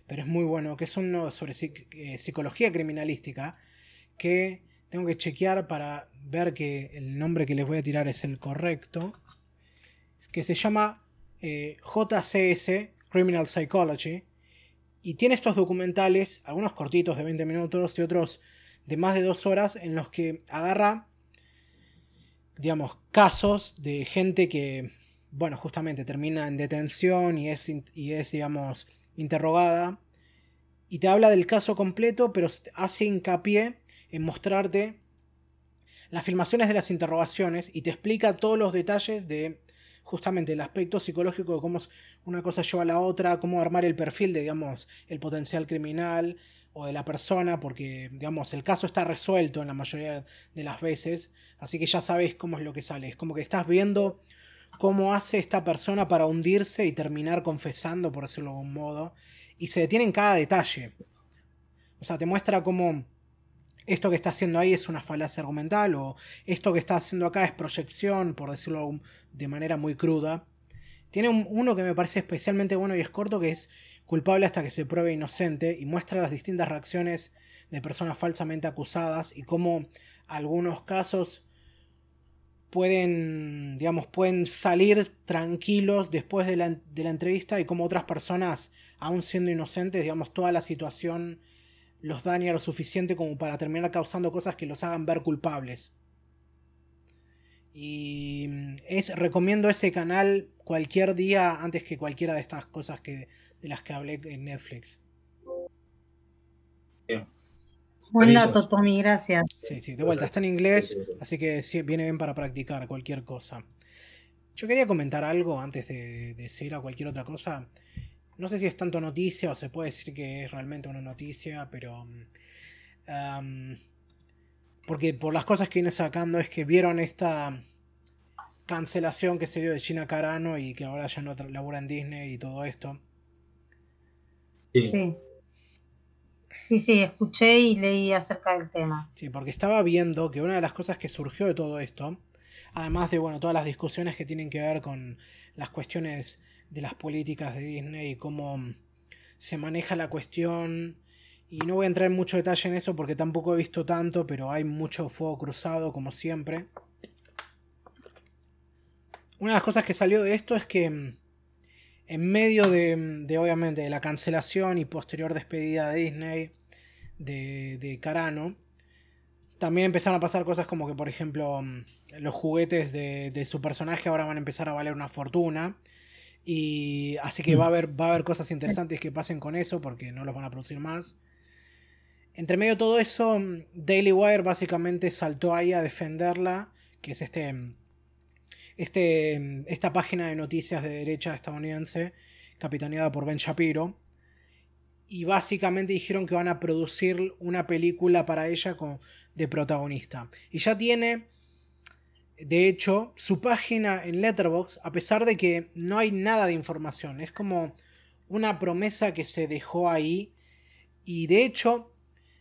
pero es muy bueno, que es uno sobre psic- eh, psicología criminalística, que tengo que chequear para ver que el nombre que les voy a tirar es el correcto, que se llama eh, JCS, Criminal Psychology, y tiene estos documentales, algunos cortitos de 20 minutos y otros de más de dos horas, en los que agarra, digamos, casos de gente que, bueno, justamente termina en detención y es, y es digamos, interrogada. Y te habla del caso completo, pero hace hincapié en mostrarte las filmaciones de las interrogaciones y te explica todos los detalles de justamente el aspecto psicológico de cómo una cosa lleva a la otra, cómo armar el perfil de, digamos, el potencial criminal o de la persona, porque, digamos, el caso está resuelto en la mayoría de las veces, así que ya sabes cómo es lo que sale. Es como que estás viendo cómo hace esta persona para hundirse y terminar confesando, por decirlo de algún modo, y se detiene en cada detalle. O sea, te muestra cómo esto que está haciendo ahí es una falacia argumental o esto que está haciendo acá es proyección, por decirlo de manera muy cruda. Tiene un- uno que me parece especialmente bueno y es corto, que es culpable hasta que se pruebe inocente y muestra las distintas reacciones de personas falsamente acusadas y cómo algunos casos pueden, digamos, pueden salir tranquilos después de la, de la entrevista y como otras personas, aún siendo inocentes, digamos, toda la situación los daña lo suficiente como para terminar causando cosas que los hagan ver culpables. Y mm, es, recomiendo ese canal cualquier día antes que cualquiera de estas cosas que, de las que hablé en Netflix. Buen dato, Tommy, gracias. Sí, sí, de vuelta, está en inglés, así que viene bien para practicar cualquier cosa. Yo quería comentar algo antes de, de seguir a cualquier otra cosa. No sé si es tanto noticia o se puede decir que es realmente una noticia, pero... Mm, porque por las cosas que viene sacando es que vieron esta cancelación que se dio de China Carano y que ahora ya no labura en Disney y todo esto. Sí. Sí, sí, escuché y leí acerca del tema. Sí, porque estaba viendo que una de las cosas que surgió de todo esto, además de bueno, todas las discusiones que tienen que ver con las cuestiones de las políticas de Disney y cómo se maneja la cuestión. Y no voy a entrar en mucho detalle en eso porque tampoco he visto tanto, pero hay mucho fuego cruzado como siempre. Una de las cosas que salió de esto es que mm, en medio de, de obviamente de la cancelación y posterior despedida de Disney de, de Carano, también empezaron a pasar cosas como que, por ejemplo, mm, los juguetes de, de, su personaje ahora van a empezar a valer una fortuna. Y así que va a haber, va a haber cosas interesantes que pasen con eso porque no los van a producir más. Entre medio de todo eso, Daily Wire básicamente saltó ahí a defenderla, que es este, este, esta página de noticias de derecha estadounidense, capitaneada por Ben Shapiro. Y básicamente dijeron que van a producir una película para ella de protagonista. Y ya tiene de hecho, su página en Letterboxd, a pesar de que no hay nada de información, es como una promesa que se dejó ahí. Y de hecho,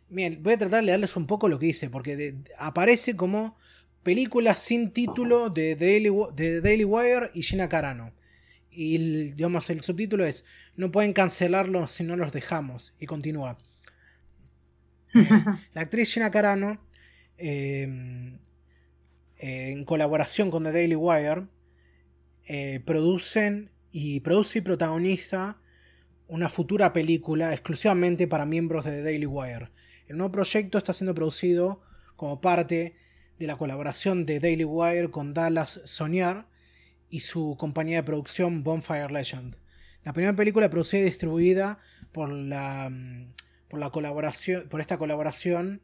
bien, voy a tratar de darles un poco lo que dice, porque aparece como película sin título de Daily, de Daily Wire y Gina Carano. Y digamos, el subtítulo es, no pueden cancelarlo si no los dejamos. Y continúa. la actriz Gina Carano eh, en colaboración con The Daily Wire, eh, producen y produce y protagoniza una futura película exclusivamente para miembros de The Daily Wire. El nuevo proyecto está siendo producido como parte de la colaboración de Daily Wire con Dallas Sonier y su compañía de producción Bonfire Legend. La primera película producida y distribuida por la, mm, por la colaboración, por esta colaboración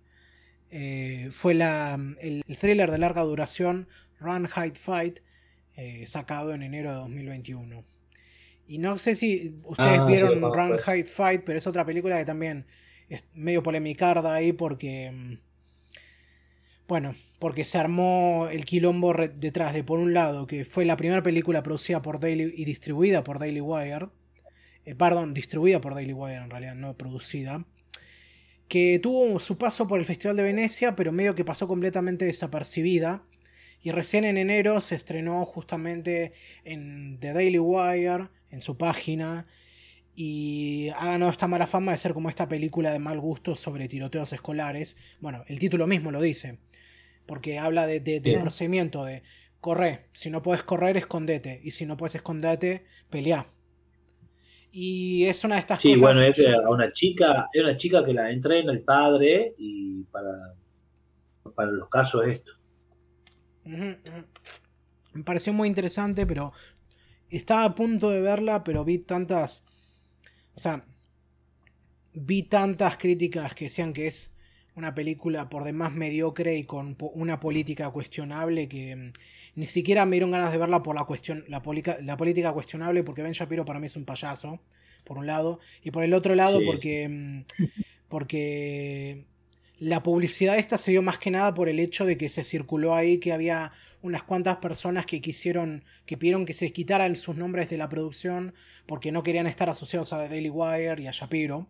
eh, fue la, el, thriller de larga duración Run, Hide, Fight, eh, sacado en enero de 2021. Y no sé si ustedes ah, vieron Run, pues. Hide, Fight, pero es otra película que también es medio polemicarda ahí porque... Mm, bueno, porque se armó el quilombo detrás de, por un lado, que fue la primera película producida por Daily y distribuida por Daily Wire. Eh, perdón, distribuida por Daily Wire en realidad, no producida que tuvo su paso por el Festival de Venecia, pero medio que pasó completamente desapercibida. Y recién en enero se estrenó justamente en The Daily Wire, en su página, y ha ganado esta mala fama de ser como esta película de mal gusto sobre tiroteos escolares. Bueno, el título mismo lo dice, porque habla de, procedimiento de correr, si no puedes correr, escondete, y si no puedes esconderte, pelea. Y es una de estas cosas. Sí, bueno, es una chica, es una chica que la entrena el padre y para, para los casos esto. Me pareció muy interesante, pero estaba a punto de verla, pero vi tantas. O sea, vi tantas críticas que decían que es una película por demás mediocre y con una política cuestionable que mm, ni siquiera me dieron ganas de verla por la, cuestión, la, la política cuestionable porque Ben Shapiro para mí es un payaso, por un lado, y por el otro lado porque, mm, porque la publicidad esta se dio más que nada por el hecho de que se circuló ahí que había unas cuantas personas que quisieron, que pidieron que se quitaran sus nombres de la producción porque no querían estar asociados a Daily Wire y a Shapiro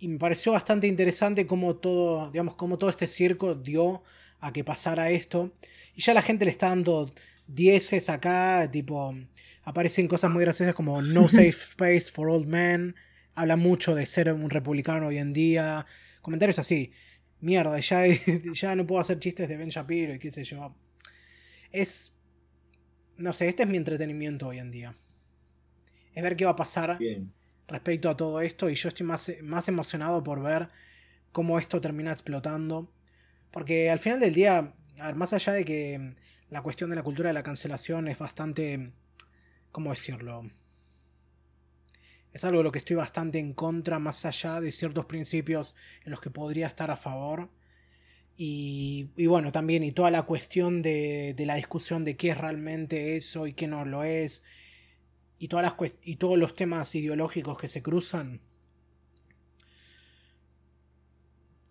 y me pareció bastante interesante cómo todo, digamos, cómo todo este circo dio a que pasara esto. Y ya la gente le está dando dieces acá, tipo, aparecen cosas muy graciosas como No Safe Space for Old Men, habla mucho de ser un republicano hoy en día, comentarios así, mierda, ya, ya no puedo hacer chistes de Ben Shapiro y qué sé yo. Es, no sé, este es mi entretenimiento hoy en día. Es ver qué va a pasar respecto a todo esto y yo estoy más, más emocionado por ver cómo esto termina explotando. Porque al final del día, más allá de que la cuestión de la cultura de la cancelación es bastante, ¿cómo decirlo? Es algo de lo que estoy bastante en contra, más allá de ciertos principios en los que podría estar a favor. Y, bueno, también y toda la cuestión de, de, la discusión de qué es realmente eso y qué no lo es. Y, todas las y todos los temas ideológicos que se cruzan.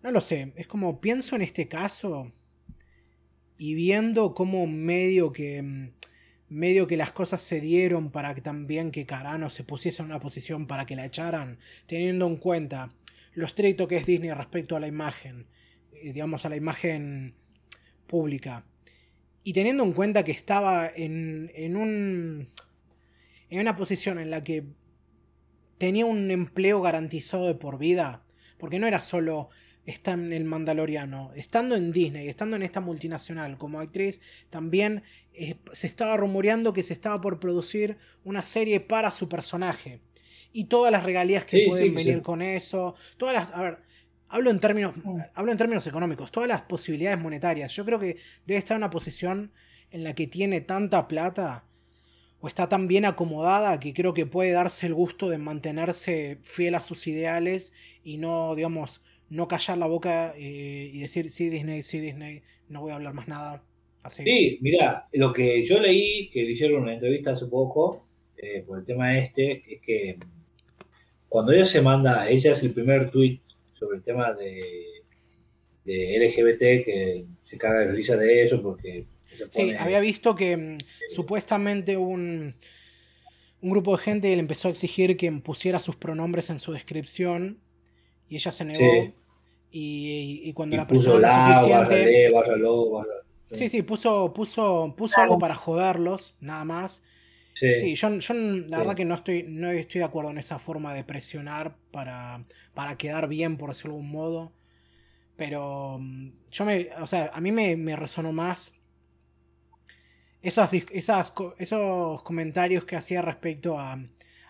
No lo sé, es como pienso en este caso y viendo cómo medio que medio que las cosas se dieron para que también que Carano se pusiese en una posición para que la echaran, teniendo en cuenta lo estricto que es Disney respecto a la imagen, eh, digamos a la imagen pública, y teniendo en cuenta que estaba en, en un en una posición en la que tenía un empleo garantizado de por vida, porque no era solo está en el Mandaloriano. Estando en Disney, estando en esta multinacional como actriz, también eh, se estaba rumoreando que se estaba por producir una serie para su personaje. Y todas las regalías que pueden venir con eso. Todas las. A ver, hablo en términos. Hablo en términos económicos. Todas las posibilidades monetarias. Yo creo que debe estar en una posición en la que tiene tanta plata. O está tan bien acomodada que creo que puede darse el gusto de mantenerse fiel a sus ideales y no, digamos, no callar la boca eh, y decir, sí, Disney, sí, Disney, no voy a hablar más nada. Así. Sí, mira, lo que yo leí, que le hicieron una entrevista hace poco, eh, por el tema este, es que cuando ella se manda, ella es el primer tweet sobre el tema de, LGBT, que se caga de risa de eso, porque... sí, había visto que mm, supuestamente un, un grupo de gente le empezó a exigir que pusiera sus pronombres en su descripción y ella se negó. Y, cuando la persona suficiente. Sí, sí, puso, puso, puso algo para joderlos, nada más. Sí, yo, yo, la verdad que no estoy, no estoy de acuerdo en esa forma de presionar para, para quedar bien, por decirlo de algún modo. Pero mm, yo me, o sea, a mí me, me resonó más esas, esas, esos comentarios que hacía respecto a,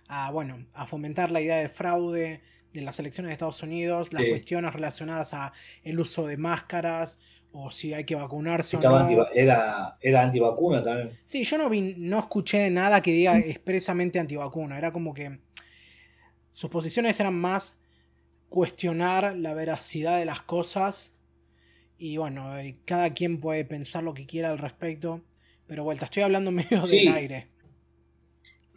a, bueno, a fomentar la idea de fraude, de las elecciones de Estados Unidos, las cuestiones relacionadas a el uso de máscaras o si hay que vacunarse o no. era, era antivacuna también. Sí, yo no vi, no escuché nada que diga expresamente antivacuna. Era como que sus posiciones eran más cuestionar la veracidad de las cosas. Y bueno, eh, cada quien puede pensar lo que quiera al respecto. Pero vuelta, estoy hablando medio del aire.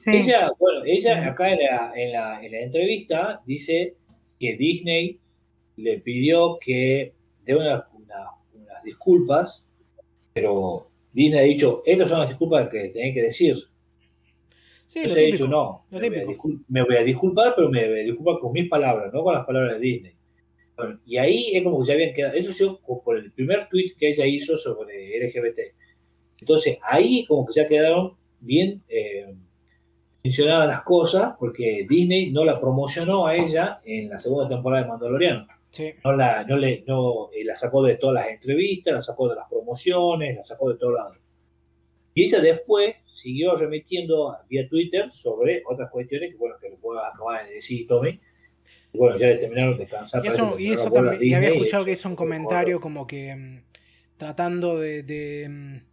Ella, bueno, ella acá en la, entrevista dice que Disney le pidió que dé unas disculpas, pero Disney ha dicho, estas son las disculpas que tenés que decir. Sí, Entonces he dicho, no, me voy, a disculpar, pero me voy a disculpar con mis palabras, no con las palabras de Disney. y ahí es como que ya habían quedado, eso sí por el primer tweet que ella hizo sobre LGBT. Entonces ahí como que ya quedaron bien eh, mencionaba las cosas porque Disney no la promocionó a ella en la segunda temporada de Mandaloriano. No, la, no, le, no eh, la sacó de todas las entrevistas, la sacó de las promociones, la sacó de todos lados. Y ella después siguió remitiendo vía Twitter sobre otras cuestiones que, bueno, que lo puedo acabar de decir Tommy. Bueno, ya le terminaron de cansar. Y eso, y eso también, y había escuchado que hizo un comentario como que mm, tratando de, de, mm,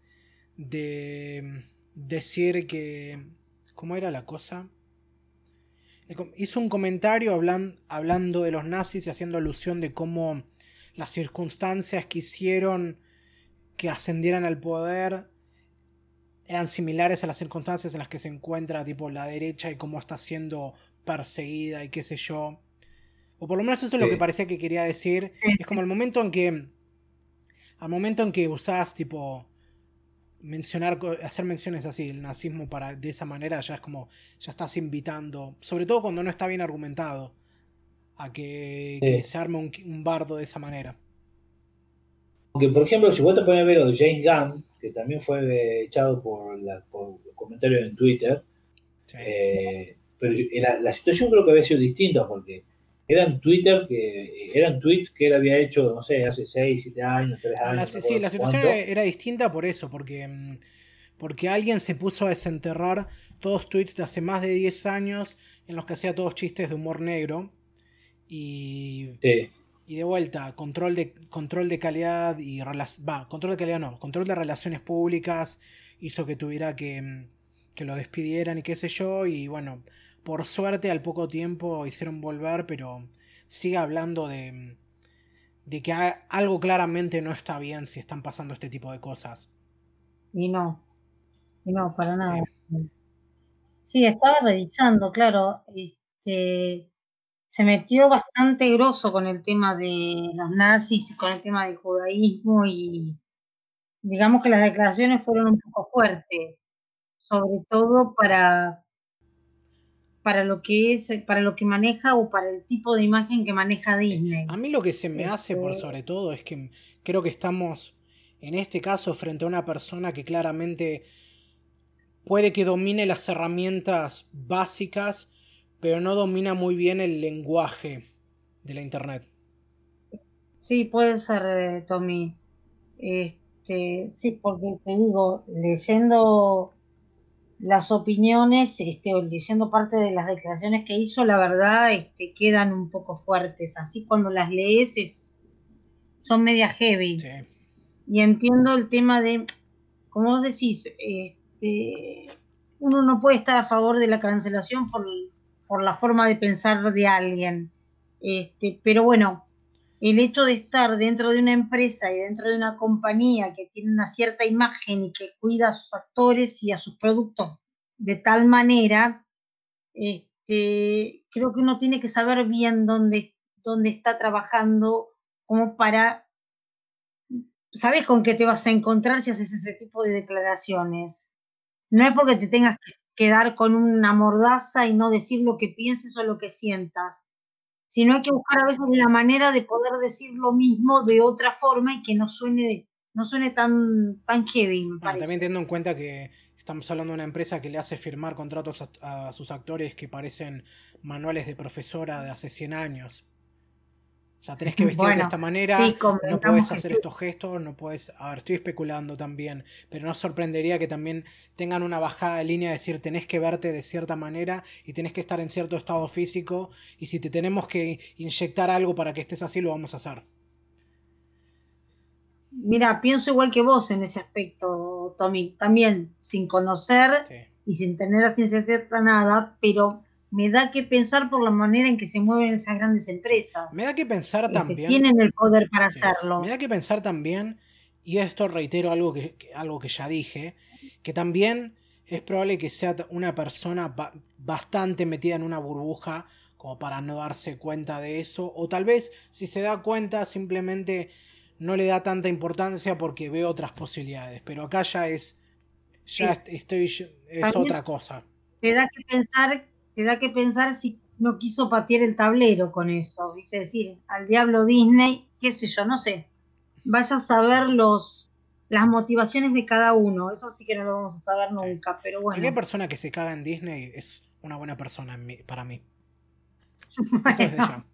de decir que ¿Cómo era la cosa? Hizo un comentario hablando de los nazis y haciendo alusión de cómo las circunstancias que hicieron que ascendieran al poder eran similares a las circunstancias en las que se encuentra tipo la derecha y cómo está siendo perseguida y qué sé yo. O por lo menos eso es lo que parecía que quería decir. Es como el momento en que. Al momento en que usás tipo mencionar, hacer menciones así, el nazismo para, de esa manera ya es como, ya estás invitando, sobre todo cuando no está bien argumentado, a que, se arme un, bardo de esa manera. Porque, por ejemplo, si vos te pones a ver lo de James Gunn, que también fue echado por, la, por comentarios en Twitter, eh, pero la, la, situación creo que había sido distinta porque eran Twitter que eran tweets que él había hecho, no sé, hace 6, 7 años, 3 años. sí, la situación era, distinta por eso, porque, mm, porque alguien se puso a desenterrar todos tweets de hace más de 10 años en los que hacía todos chistes de humor negro. Y, y de vuelta, control de, control de calidad y va, control de calidad no, control de relaciones públicas hizo que tuviera que, que lo despidieran y qué sé yo. Y bueno, por suerte al poco tiempo hicieron volver, pero sigue hablando de, de que algo claramente no está bien si están pasando este tipo de cosas. Y no, y no, para nada. Sí, estaba revisando, claro, este, se metió bastante grosso con el tema de los nazis y con el tema del judaísmo y digamos que las declaraciones fueron un poco fuertes, sobre todo para para lo que es, para lo que maneja o para el tipo de imagen que maneja Disney. A mí lo que se me hace por este sobre todo es que creo que estamos en este caso frente a una persona que claramente puede que domine las herramientas básicas, pero no domina muy bien el lenguaje de la internet. Sí, puede ser, eh, Tommy. Este, sí, porque te digo, leyendo las opiniones, este, leyendo parte de las declaraciones que hizo, la verdad, este, quedan un poco fuertes. Así cuando las lees es, son media heavy. Y entiendo el tema de, como vos decís, este, uno no puede estar a favor de la cancelación por, por la forma de pensar de alguien. Este, pero bueno, el hecho de estar dentro de una empresa y dentro de una compañía que tiene una cierta imagen y que cuida a sus actores y a sus productos de tal manera, este, creo que uno tiene que saber bien dónde, dónde está trabajando como para, sabes con qué te vas a encontrar si haces ese tipo de declaraciones. No es porque te tengas que quedar con una mordaza y no decir lo que pienses o lo que sientas sino hay que buscar a veces la manera de poder decir lo mismo de otra forma y que no suene, no suene tan, tan heavy. también teniendo en cuenta que estamos hablando de una empresa que le hace firmar contratos a sus actores que parecen manuales de profesora de hace 100 años. O sea, tenés que vestir de esta manera, no puedes hacer estos gestos, no puedes... A ver, estoy especulando también, pero no sorprendería que también tengan una bajada de línea, de decir, tenés que verte de cierta manera y tenés que estar en cierto estado físico y si te tenemos que inyectar algo para que estés así, lo vamos a hacer. Mira, pienso igual que vos en ese aspecto, Tommy, también sin conocer y sin tener la ciencia cierta nada, pero me da que pensar por la manera en que se mueven esas grandes empresas. Me da que pensar también. tienen el poder para hacerlo. Me da que pensar también, y esto reitero algo que, algo que ya dije, que también es probable que sea una persona bastante metida en una burbuja como para no darse cuenta de eso, o tal vez si se da cuenta simplemente no le da tanta importancia porque ve otras posibilidades, pero acá ya es ya estoy es otra cosa. Te da que pensar te da que pensar si no quiso patear el tablero con eso, ¿viste? decir, al diablo Disney, qué sé yo, no sé. Vaya a saber los, las motivaciones de cada uno, eso sí que no lo vamos a saber nunca, pero bueno. Cualquier persona que se caga en Disney es una buena persona para mí. Eso es de ya.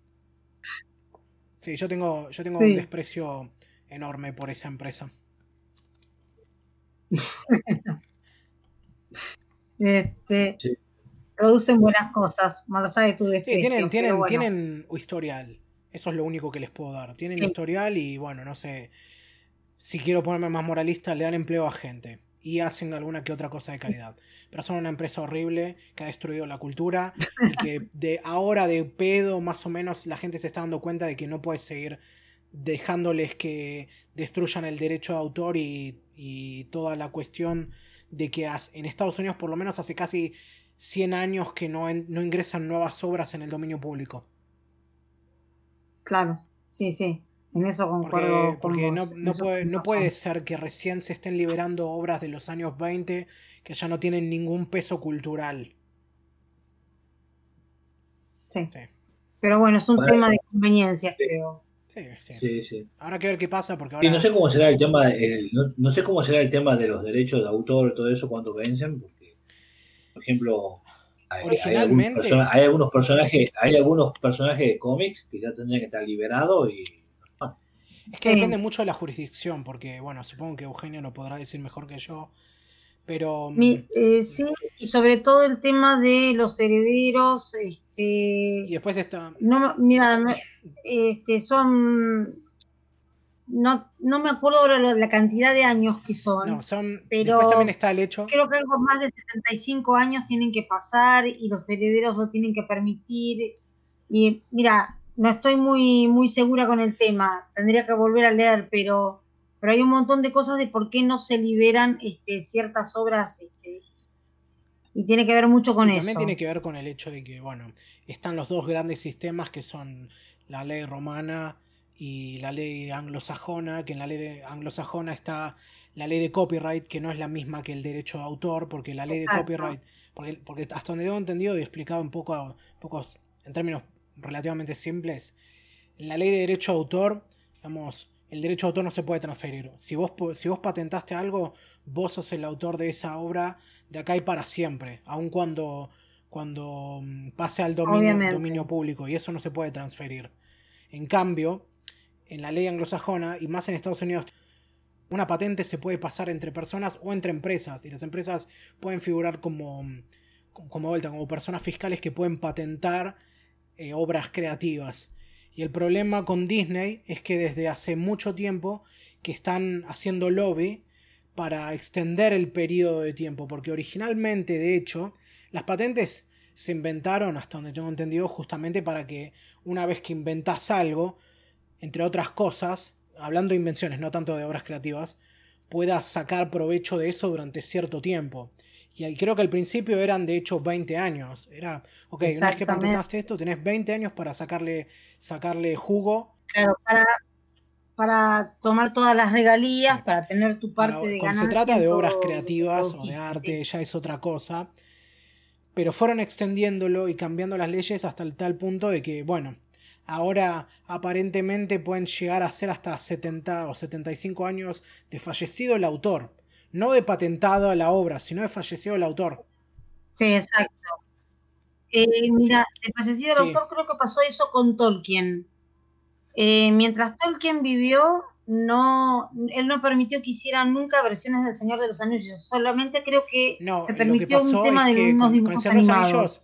Sí, yo tengo, yo tengo un desprecio enorme por esa empresa. este, producen buenas cosas, más allá de tu desprecio. Sí, tienen, tienen, tienen historial. Eso es lo único que les puedo dar. Tienen historial y bueno, no sé. Si quiero ponerme más moralista, le dan empleo a gente. Y hacen alguna que otra cosa de calidad. Pero son una empresa horrible que ha destruido la cultura. Y que de ahora de pedo, más o menos, la gente se está dando cuenta de que no puede seguir dejándoles que destruyan el derecho de autor y, y toda la cuestión de que en Estados Unidos, por lo menos hace casi 100 años que no, no ingresan nuevas obras en el dominio público. Claro, sí, sí. En eso concuerdo. Porque, no, puede, no puede ser que recién se estén liberando obras de los años 20 que ya no tienen ningún peso cultural. Sí. Pero bueno, es un tema de conveniencia, creo. Sí, sí. sí, Habrá que ver qué pasa porque ahora... no sé cómo será el tema, no, no, sé cómo será el tema de los derechos de autor y todo eso cuando vencen, por ejemplo, hay, algunos personajes, hay algunos personajes de cómics que ya tendrían que estar liberados y es que depende mucho de la jurisdicción, porque bueno, supongo que Eugenio no podrá decir mejor que yo, Pero. Eh, sí, y sobre todo el tema de los herederos. Este, y después está. No, mira, este, son. No, no me acuerdo ahora la cantidad de años que son. No, son. Pero también está el hecho. Creo que algo más de 75 años tienen que pasar y los herederos lo tienen que permitir. Y mira, no estoy muy, muy segura con el tema. Tendría que volver a leer, pero pero hay un montón de cosas de por qué no se liberan este, ciertas obras este, y tiene que ver mucho con eso. También tiene que ver con el hecho de que, bueno, están los dos grandes sistemas que son la ley romana y la ley anglosajona, que en la ley de anglosajona está la ley de copyright, que no es la misma que el derecho de autor, porque la ley de copyright, porque, porque, hasta donde tengo entendido y explicado un poco, un poco en términos relativamente simples, en la ley de derecho de autor, digamos, el derecho de autor no se puede transferir. Si vos, si vos patentaste algo, vos sos el autor de esa obra de acá y para siempre, aun cuando, cuando mm, pase al dominio, dominio público, y eso no se puede transferir. En cambio, en la ley anglosajona, y más en Estados Unidos, una patente se puede pasar entre personas o entre empresas, y las empresas pueden figurar como, como, vuelta, como personas fiscales que pueden patentar eh, obras creativas. Y el problema con Disney es que desde hace mucho tiempo que están haciendo lobby para extender el periodo de tiempo, porque originalmente, de hecho, las patentes se inventaron, hasta donde tengo entendido, justamente para que una vez que inventas algo, entre otras cosas, hablando de invenciones, no tanto de obras creativas, puedas sacar provecho de eso durante cierto tiempo. Y creo que al principio eran de hecho 20 años. Era, ok, una vez que patentaste esto, tenés 20 años para sacarle, sacarle jugo. Claro, para, para tomar todas las regalías, para tener tu parte de ganancia. se trata de obras creativas o de arte, ya es otra cosa. Pero fueron extendiéndolo y cambiando las leyes hasta el tal punto de que, bueno, ahora aparentemente pueden llegar a ser hasta 70 o 75 años de fallecido el autor no de patentado a la obra, sino de fallecido el autor. Sí, exacto. Eh, mira, de fallecido el autor creo que pasó eso con Tolkien. Eh, mientras Tolkien vivió, no, él no permitió que hicieran nunca versiones del Señor de los Anillos. Solamente creo que se permitió un tema de unos dibujos animados.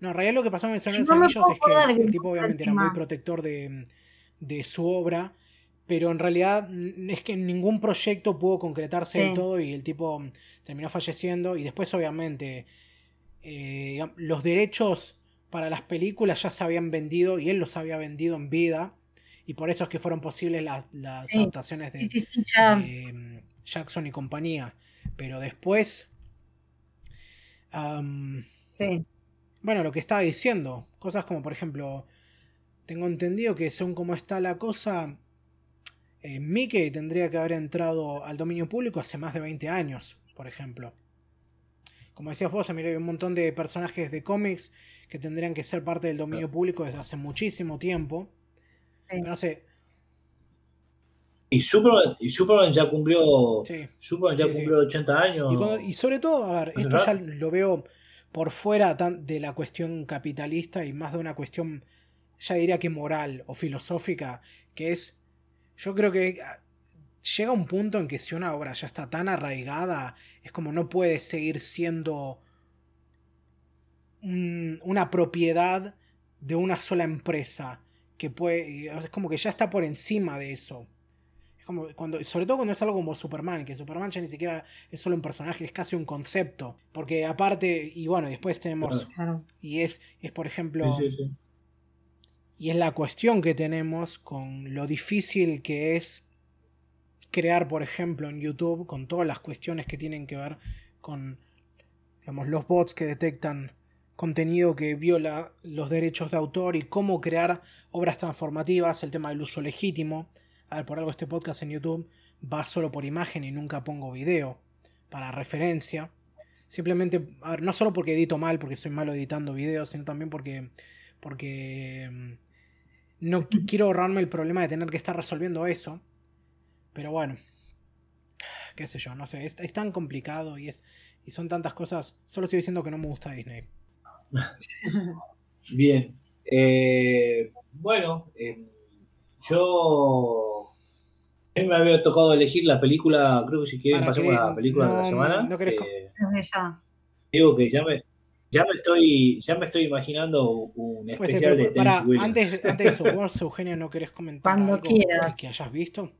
No, en realidad lo que pasó con el Señor de los Anillos es que el, tipo obviamente era muy protector de, de su obra pero en realidad es que ningún proyecto pudo concretarse del todo y el tipo terminó falleciendo y después obviamente eh, los derechos para las películas ya se habían vendido y él los había vendido en vida y por eso es que fueron posibles las, adaptaciones de, mm, Jackson y compañía. Pero después bueno lo que estaba diciendo cosas como por ejemplo tengo entendido que según cómo está la cosa eh, Mickey tendría que haber entrado al dominio público hace más de 20 años, por ejemplo. Como decías vos, hay un montón de personajes de cómics que tendrían que ser parte del dominio público desde hace muchísimo tiempo. no sé. Y Superman, ya cumplió. Superman ya cumplió 80 años. Y, sobre todo, a ver, esto ya lo veo por fuera de la cuestión capitalista y más de una cuestión, ya diría que moral o filosófica, que es yo creo que ah, llega un punto en que si una obra ya está tan arraigada, es como no puede seguir siendo una propiedad de una sola empresa. Que puede. Es como que ya está por encima de eso. Como cuando, sobre todo cuando es algo como Superman, que Superman ya ni siquiera es solo un personaje, es casi un concepto. Porque aparte, y bueno, después tenemos. Y es, es por ejemplo. Y es la cuestión que tenemos con lo difícil que es crear, por ejemplo, en YouTube, con todas las cuestiones que tienen que ver con digamos, los bots que detectan contenido que viola los derechos de autor y cómo crear obras transformativas, el tema del uso legítimo. A ver, por algo este podcast en YouTube va solo por imagen y nunca pongo video para referencia. Simplemente, a ver, no solo porque edito mal, porque soy malo editando videos, sino también porque, porque mm, no quiero ahorrarme el problema de tener que estar resolviendo eso. Pero bueno, qué sé yo, no sé, es, tan complicado y, es, y son tantas cosas. Solo estoy diciendo que no me gusta Disney. Bien. Eh, bueno, eh, yo A mí me había tocado elegir la película, creo que si quieren Para pasemos que- a la película de la semana. no querés eh, Desde ya. digo que ya me, ya me estoy, ya me estoy imaginando un especial pero de para, antes, antes de eso, vos, Eugenia, ¿no querés comentar Cuando algo quieras. que hayas visto?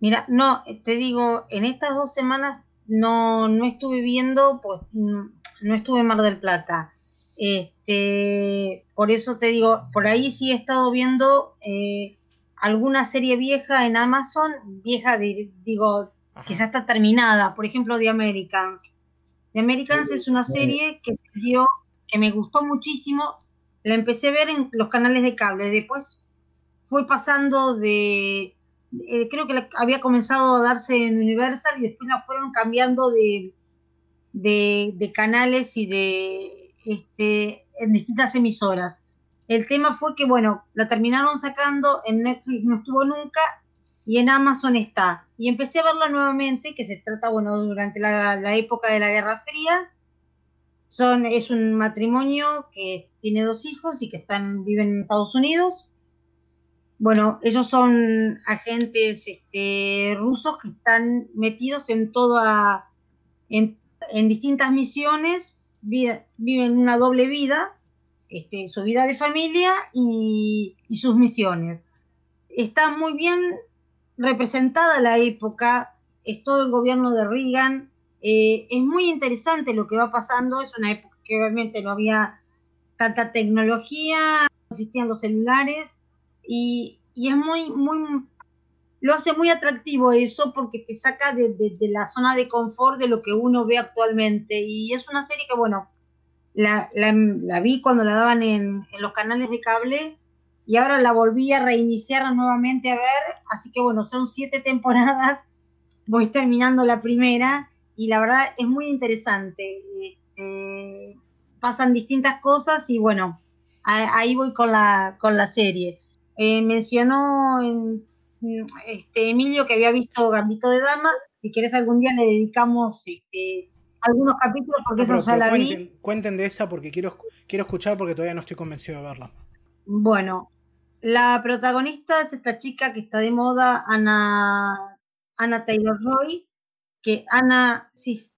Mira, no, te digo, en estas dos semanas no, no estuve viendo, pues mm, no estuve en Mar del Plata. Este, por eso te digo, por ahí sí he estado viendo eh, alguna serie vieja en Amazon, vieja, di- digo, Ajá. que ya está terminada, por ejemplo, The Americans. The Americans es una serie que dio, que me gustó muchísimo, la empecé a ver en los canales de cable, después fue pasando de, eh, creo que la- había comenzado a darse en Universal y después la fueron cambiando de, de, de canales y de este, en distintas emisoras. El tema fue que, bueno, la terminaron sacando, en Netflix no estuvo nunca y en Amazon está. Y empecé a verla nuevamente, que se trata, bueno, durante la, época de la Guerra Fría. Son, es un matrimonio que tiene dos hijos y que están, viven en Estados Unidos. Bueno, ellos son agentes este, rusos que están metidos en toda, en, en distintas misiones, viven una doble vida, este, su vida de familia y, y sus misiones. Está muy bien representada la época, es todo el gobierno de Reagan, eh, es muy interesante lo que va pasando, es una época que obviamente no había tanta tecnología, no existían los celulares y, y es muy, muy, lo hace muy atractivo eso porque te saca de, de- de la zona de confort de lo que uno ve actualmente y es una serie que bueno, la, la- vi cuando la daban en, en los canales de cable y ahora la volví a reiniciar nuevamente a ver, así que bueno, son siete temporadas, voy terminando la primera y la verdad es muy interesante. Este, pasan distintas cosas y bueno, ahí voy con la, con la serie. Eh, mencionó en- este, Emilio que había visto Gambito de Dama, si querés algún día le dedicamos este, algunos capítulos porque No, eso pero- ya la vi. cuenten, cuenten de esa porque quiero, quiero escuchar porque todavía no estoy convencido de verla. Bueno, la protagonista es esta chica que está de moda, Ana, Ana Taylor Joy, que Ana, sí,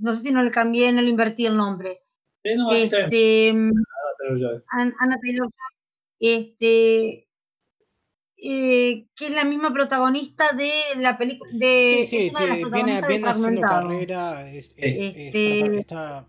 no sé si no le cambié, no le invertí el nombre. Sí, no. Este, An- Ana Taylor Joy, este, eh, que es la misma protagonista de la película, de, Sí, sí, es una de las te- viene, de haciendo carrera, es, es- es- Este- está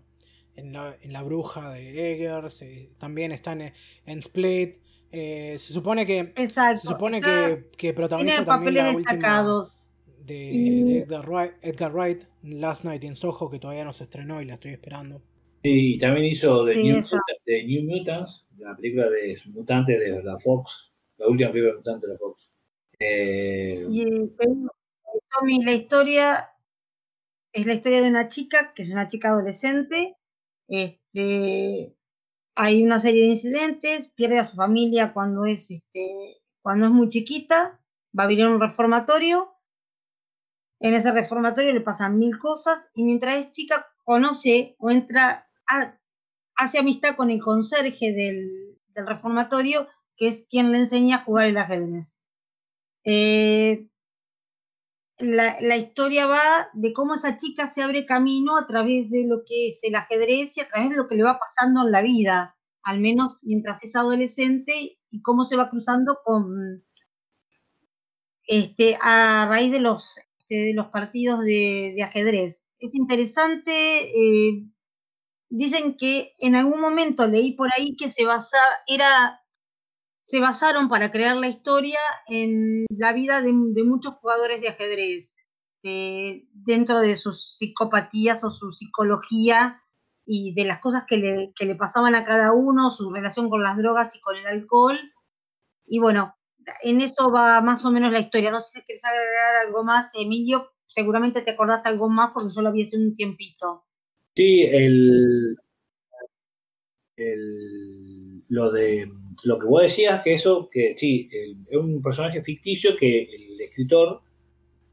en la, en la bruja de Eggers, eh, también está en, en Split. eh, se supone que Exacto. se supone está- que, que protagoniza también la última de, Y- de Edgar, Wright, Edgar Wright, Last Night in Soho, que todavía no se estrenó y la estoy esperando. Y también hizo The, Sí, New, The New Mutants, la película de mutantes de la Fox, la última película de mutantes de la Fox. Eh, Y eh, Tommy, la historia es la historia de una chica, que es una chica adolescente. Este, hay una serie de incidentes, pierde a su familia cuando es, este, cuando es muy chiquita, va a vivir en un reformatorio. En ese reformatorio le pasan mil cosas y mientras es chica conoce o entra, a- hace amistad con el conserje del, del reformatorio, que es quien le enseña a jugar el ajedrez. Eh, la, la historia va de cómo esa chica se abre camino a través de lo que es el ajedrez y a través de lo que le va pasando en la vida, al menos mientras es adolescente, y cómo se va cruzando con este a raíz de los este, de los partidos de, de ajedrez. Es interesante, eh, dicen que en algún momento leí por ahí que se basa, era se basaron para crear la historia en la vida de, muchos jugadores de ajedrez, eh, dentro de sus psicopatías o su psicología y de las cosas que le, que le pasaban a cada uno, su relación con las drogas y con el alcohol. Y bueno, en eso va más o menos la historia. No sé si quieres agregar algo más, Emilio. Seguramente te acordás algo más porque yo lo vi hace un tiempito. sí, el, el- lo de lo que vos decías, que eso, que sí, el- es un personaje ficticio que el escritor,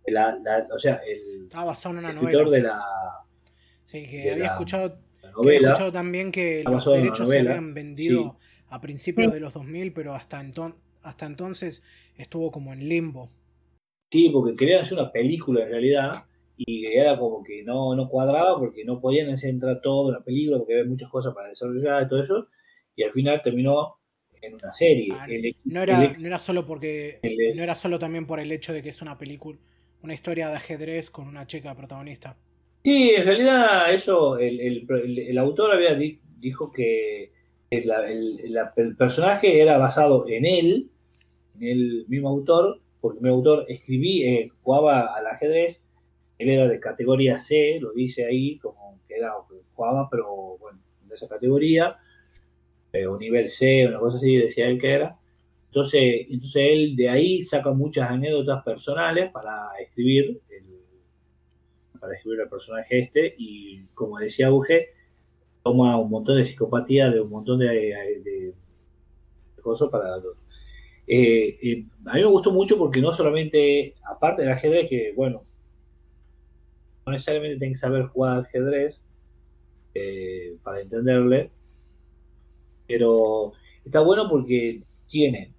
la, la- o sea, el Estaba basado en una escritor novela. de la, Sí, que había la- escuchado, la que había novela, escuchado también que los derechos se novela, habían vendido a principios Sí. de los 2000, pero hasta, enton- hasta entonces estuvo como en limbo. Sí, porque querían hacer una película en realidad y era como que no, no cuadraba porque no podían centrar todo en la película porque había muchas cosas para desarrollar y todo eso y al final terminó en una serie. Ah, no, era, no era solo porque no era solo también por el hecho de que es una película, una historia de ajedrez con una chica protagonista. Sí, en realidad eso, el, autor había dijo que es el, personaje era basado en él, en el mismo autor, porque mi autor escribí, eh, jugaba al ajedrez, él era de categoría C, lo dice ahí, como que era, jugaba, pero bueno, de esa categoría, eh, o nivel C, una cosa así, decía él que era. Entonces, entonces él de ahí saca muchas anécdotas personales para escribir el, para escribir el personaje este y como decía Auge, toma un montón de psicopatía de un montón de, de, cosas para eh, eh, a mí me gustó mucho porque no solamente, aparte del ajedrez, que bueno, no necesariamente tiene que saber jugar ajedrez eh, para entenderle, pero está bueno porque tiene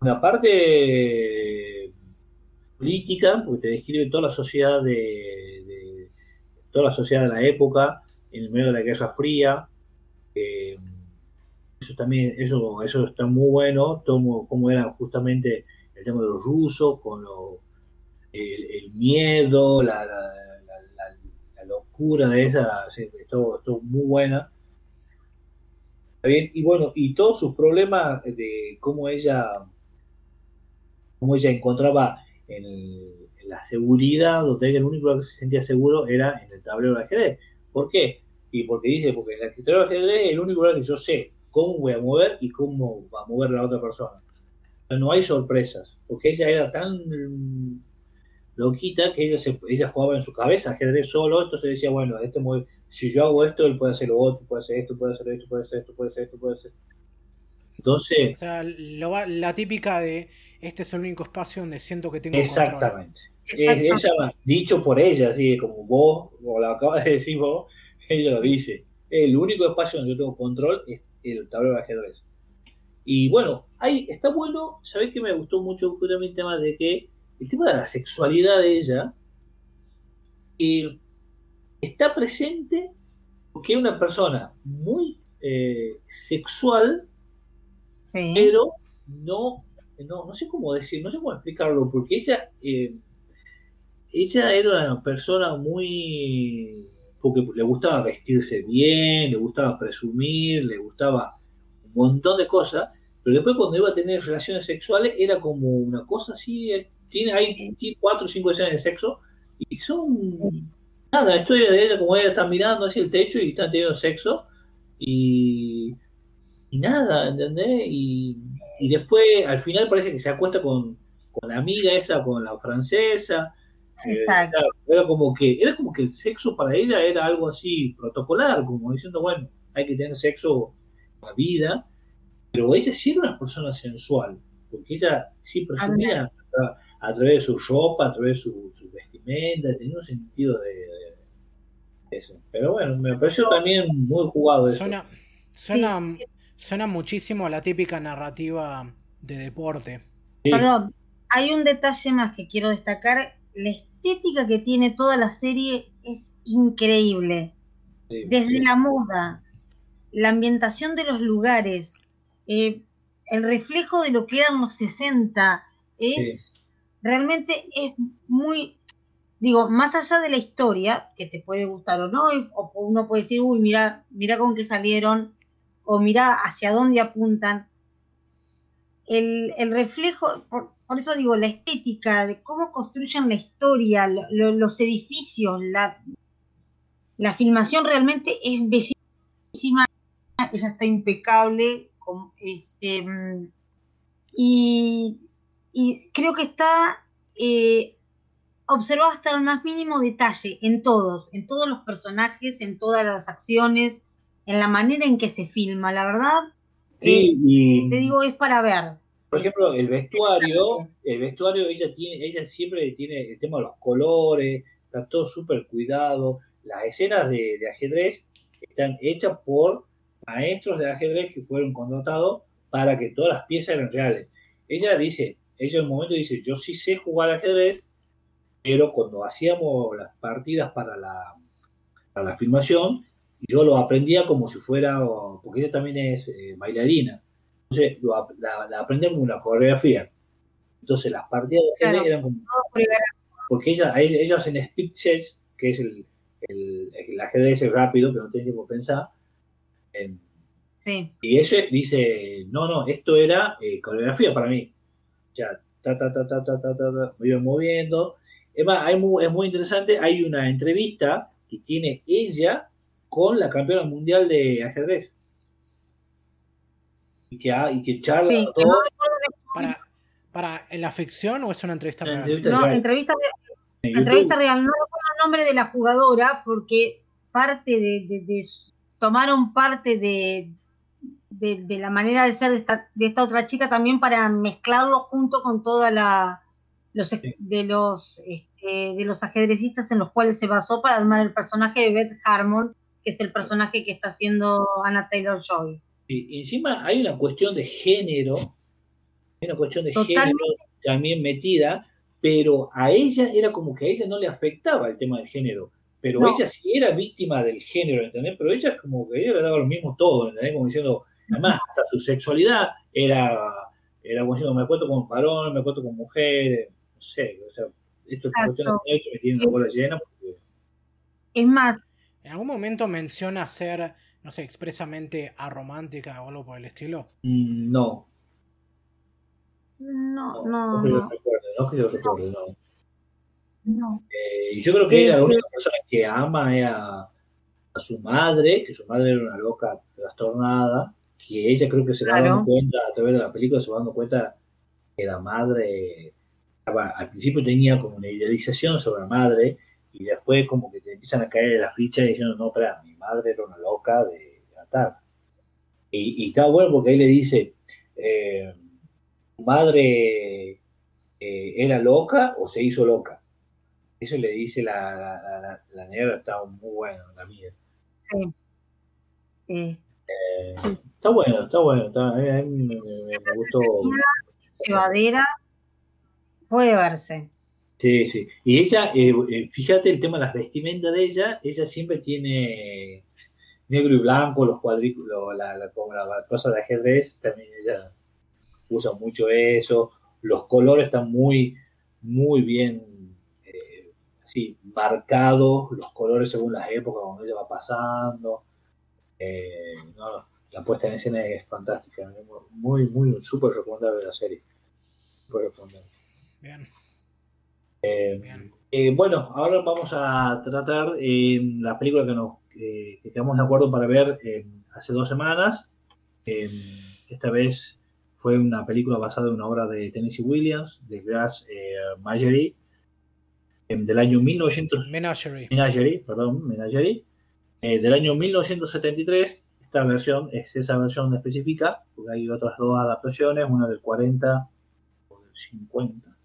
una parte política, porque te describe toda la sociedad de, toda la sociedad de la época, en el medio de la Guerra Fría. eso también, eso, eso está muy bueno, como, como era justamente el tema de los rusos, con el, miedo, la, de esa, estuvo, muy buena. Bien, y bueno, y todos sus problemas de cómo ella, cómo ella encontraba en, la seguridad, donde el único que se sentía seguro era en el tablero de ajedrez. ¿Por qué? Y porque dice, porque en el tablero de ajedrez es el único lugar que yo sé cómo voy a mover y cómo va a mover la otra persona. no hay sorpresas, porque ella era tan loquita que ella, se, ella jugaba en su cabeza ajedrez solo, entonces decía, bueno, este si yo hago esto, él puede hacer lo otro, puede hacer esto, puede hacer esto, puede hacer esto, puede hacer esto, puede hacer esto. Entonces... O sea, la típica de este es el único espacio donde siento que tengo Exactamente. Ella, dicho por ella, así como vos, como lo acabas de decir vos, ella lo dice. El único espacio donde yo tengo control es el tablero de ajedrez. Y bueno, ahí está bueno, ¿sabés que me gustó mucho el tema de que el tema de la sexualidad de ella eh, está presente porque es una persona muy eh, sexual, pero no no, no sé cómo decir, no sé cómo explicarlo, porque ella, eh, ella era una persona muy, porque le gustaba vestirse bien, le gustaba presumir, le gustaba un montón de cosas, pero después cuando iba a tener relaciones sexuales era como una cosa así, eh, tiene hay cuatro o cinco escenas de sexo y son nada, estoy de ella como ella está mirando hacia el techo y están teniendo sexo y, y nada, ¿entendés? Y y después al final parece que se acuesta con, la amiga esa, con la francesa. Eh, Exacto. era como que era como que el sexo para ella era algo así protocolar, como diciendo, bueno, hay que tener sexo la vida, pero ella sí era una persona sensual, porque ella sí presumía a, través de su ropa, a través de su, vestimenta, tenía un sentido de, eso. Pero bueno, me pareció también muy jugado eso. Suena, suena, Suena muchísimo a la típica narrativa de deporte. Perdón, hay un detalle más que quiero destacar. La estética que tiene toda la serie es increíble. Desde la moda, la ambientación de los lugares, eh, el reflejo de lo que eran los 60, es realmente es muy, digo, más allá de la historia, que te puede gustar o no, o uno puede decir, uy, mira, mira con qué salieron, o mira hacia dónde apuntan. El, reflejo, por, eso digo, la estética, de cómo construyen la historia, los edificios, la, la filmación realmente es bellísima, ella está impecable, este, y, creo que está eh, observado hasta el más mínimo detalle en todos, en todos los personajes, en todas las acciones, en la manera en que se filma, la verdad. Sí, eh, y, te digo, es para ver. Por ejemplo, el vestuario, el vestuario, ella tiene, ella siempre tiene el tema de los colores, está todo súper cuidado. Las escenas de, ajedrez están hechas por maestros de ajedrez que fueron contratados para que todas las piezas eran reales. Ella dice, ella en un momento dice, yo sí sé jugar ajedrez, pero cuando hacíamos las partidas para la, para la filmación, yo lo aprendía como si fuera, porque ella también es eh, bailarina, entonces la, la aprendemos una coreografía. Entonces las partidas de ajedrez eran como... Porque ella, ellos hacen speed chess, que es el, el, el, ajedrez rápido, que no tiene tiempo pensar. sí. Y ese dice, no, no, esto era eh, coreografía para mí. Ya, ta, ta, ta, ta, ta, ta, ta, me iba moviendo. Es, más, hay muy, es muy interesante, hay una entrevista que tiene ella con la campeona mundial de ajedrez. Y que, y que charla Sí, que todo. Para, para, ¿En la ficción o es una entrevista real? entrevista No, real entrevista, en YouTube. entrevista real. No recuerdo el nombre de la jugadora porque parte de, de- de- tomaron parte de, de, de la manera de ser de esta, de esta otra chica también para mezclarlo junto con toda la los de los este, de los ajedrecistas en los cuales se basó para armar el personaje de Beth Harmon, que es el personaje que está haciendo Anna Taylor Joy. Y encima hay una cuestión de género, hay una cuestión de Totalmente. género también metida, pero a ella era como que a ella no le afectaba el tema del género. Pero No. ella sí era víctima del género, ¿entendés? Pero ella es como que ella le daba lo mismo todo, ¿entendés? Como diciendo, además, hasta su sexualidad era, era como diciendo, me acuerdo con varón, me acuerdo con mujer, no sé, o sea, esto es cuestiones de que me tienen la bola llena porque Es más, ¿En algún momento menciona ser, no sé, expresamente aromántica o algo por el estilo? mm, no, no, no, no, no que yo no, recuerde, no que yo recuerde, no. no. Eh, y yo creo que Eh, ella es la única persona que ama es a, a su madre, que su madre era una loca trastornada, que ella creo que se va Claro. dando cuenta a través de la película, se va dando cuenta que la madre estaba- al principio tenía como una idealización sobre la madre y después como que te empiezan a caer las fichas diciendo, no, espera, mi madre era una loca de matar. Y, y está bueno porque ahí le dice, eh, ¿tu madre eh, era loca o se hizo loca? Eso le dice la, la, la, la- negra, está muy bueno, la mía. Sí. Eh, Eh, está bueno, está bueno, está, mí me, me- gustó. llevadera puede verse. Sí, sí. Y ella, eh, eh, fíjate el tema de las vestimentas de ella, ella siempre tiene negro y blanco, los cuadrículos, la, la, la, la cosa de ajedrez, también ella usa mucho eso. Los colores están muy, muy bien eh, así, marcados, los colores según las épocas cuando ella va pasando. Eh, no, la puesta en escena es fantástica, muy, muy, súper recomendable la serie. Súper recomendable. Bien, Eh, bien. eh, bueno, ahora vamos a tratar eh, la película que nos eh, que quedamos de acuerdo para ver eh, hace dos semanas. Eh, esta vez fue una película basada en una obra de Tennessee Williams, de Grass eh, eh, del año 1900, Menagerie. Menagerie, perdón, Menagerie, eh, del año 1973. Esta versión es esa versión específica, porque hay otras dos adaptaciones, una del 40 o del 50.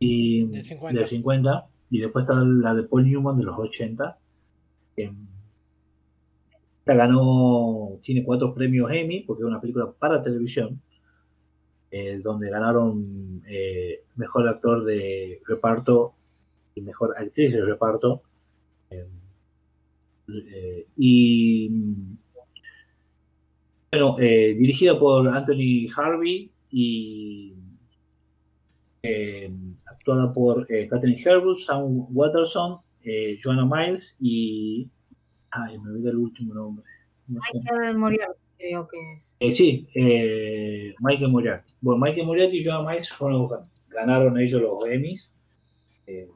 Y, Del 50. del 50, y después está la de Paul Newman de los 80. Eh, esta ganó, tiene cuatro premios Emmy, porque es una película para televisión, eh, donde ganaron eh, mejor actor de reparto y mejor actriz de reparto. Eh, y bueno, eh, dirigida por Anthony Harvey y eh, actuada por eh, Catherine Herbert, Sam Watterson, eh, Joanna Miles y. Ay, me olvidé el último nombre. No sé. Michael Moriarty creo que es. Eh, sí, eh, Michael Moriarty. Bueno, Michael Moriarty y Joanna Miles fueron los- ganaron ellos los Emmys eh,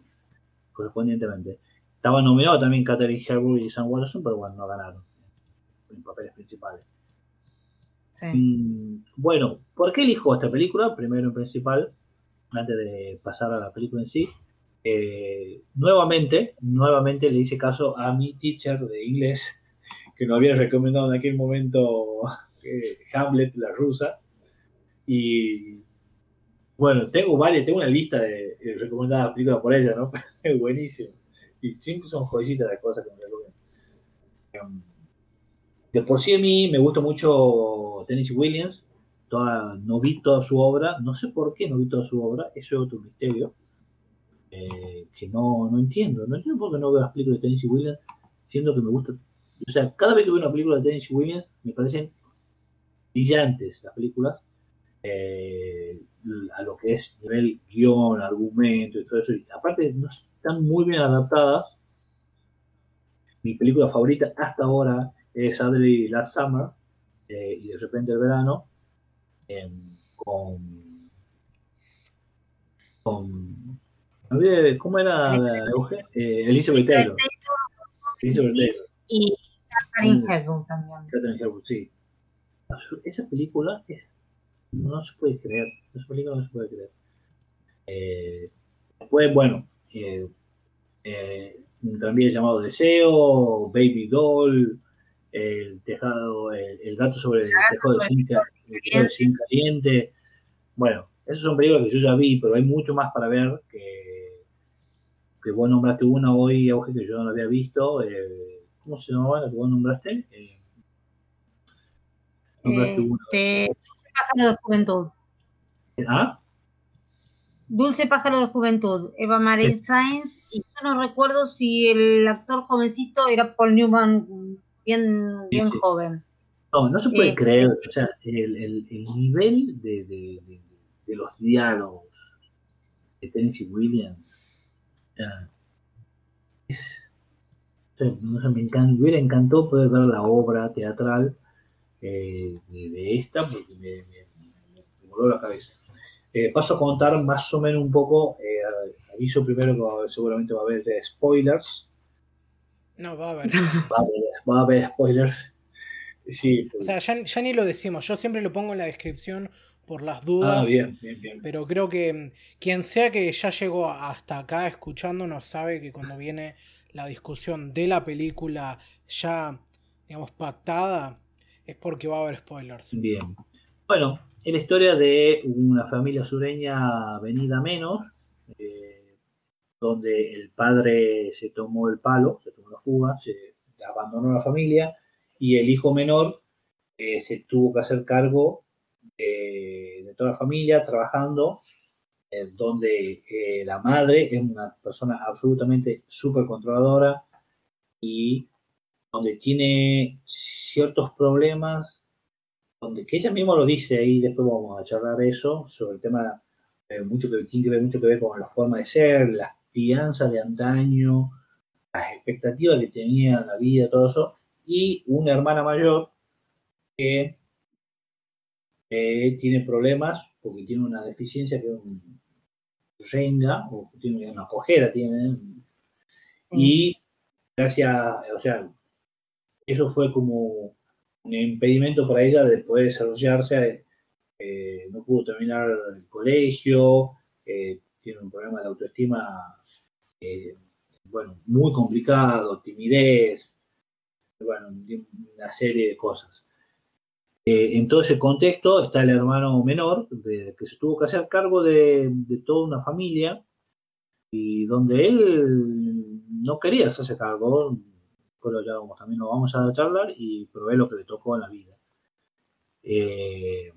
correspondientemente. Estaban nominados también Catherine Herbert y Sam Watterson, pero bueno, no ganaron en papeles principales. Mm, Bueno, ¿por qué elijo esta película? Primero en principal, antes de pasar a la película en sí. eh, nuevamente, nuevamente le hice caso a mi teacher de inglés, que nos había recomendado en aquel momento eh, Hamlet, la rusa. Y bueno, tengo varias, tengo una lista de, de recomendadas películas por ella, ¿no? Es buenísimo. Y siempre son joyitas de cosas que me recomiendan. De por sí a mí me gusta mucho Tennessee Williams, no vi toda su obra, no sé por qué no vi toda su obra, eso es otro misterio, eh, que no, no entiendo, no entiendo por qué no veo las películas de Tennessee Williams, siendo que me gusta, o sea, cada vez que veo una película de Tennessee Williams me parecen brillantes las películas, eh, a lo que es nivel guion, argumento y todo eso, aparte no están muy bien adaptadas, mi película favorita hasta ahora es Adley Last Summer eh, y de repente el verano em, con, con ¿cómo era eh, Elizabeth Taylor. Elizabeth Taylor. Y Catherine Hepburn también. Catherine Hepburn, sí. Esa película es no se puede creer esa película no se puede creer. Eh, después bueno eh, eh también llamado Deseo, Baby Doll, el tejado, el, gato sobre el tejado de zinc, el caliente. Bueno, esos son películas que yo ya vi, pero hay mucho más para ver que, que vos nombraste una hoy, Auge, que yo no la había visto. Eh, ¿Cómo se llamaba la que vos nombraste? Eh, nombraste una. Este, pájaro de juventud. ¿Ah? Dulce Pájaro de Juventud, Eva Marie Sainz, y yo no recuerdo si el actor jovencito era Paul Newman, bien, bien joven. No, no se puede eh, creer, o sea, el, el, el nivel de, de, de, los diálogos de Tennessee Williams es, me, me hubiera encantado poder ver la obra teatral eh, de, esta, porque me, me, me voló la cabeza. Eh, paso a contar más o menos un poco, eh, aviso primero que seguramente va a haber spoilers. No, va a haber. Va a haber, spoilers. Sí. O sea, ya, ni lo decimos, yo siempre lo pongo en la descripción por las dudas. Ah, bien, bien, bien. Pero creo que mm, quien sea que ya llegó hasta acá escuchándonos sabe que cuando viene la discusión de la película ya, digamos, pactada, es porque va a haber spoilers. Bien. Bueno, es la historia de una familia sureña venida menos, eh, donde el padre se tomó el palo, se tomó fuga, se abandonó la familia y el hijo menor eh, se tuvo que hacer cargo de, toda la familia trabajando, eh, donde la madre es una persona absolutamente súper controladora y donde tiene ciertos problemas donde que ella misma lo dice ahí, después vamos a charlar eso, sobre el tema, eh, mucho que tiene que ver mucho que ver con la forma de ser, las crianzas de antaño, las expectativas que tenía la vida, todo eso, y una hermana mayor que tiene problemas porque tiene una deficiencia que es un renga, o tiene una cojera, tiene, y gracias, o sea, eso fue como un impedimento para ella de poder desarrollarse. Eh, no pudo terminar el colegio, eh, tiene un problema de autoestima, eh, bueno, muy complicado, timidez, bueno, una serie de cosas. en todo ese contexto está el hermano menor, que se tuvo que hacer cargo de, de toda una familia y donde él no quería hacerse cargo, después ya vamos, también lo vamos a charlar y probé lo que le tocó en la vida. Eh,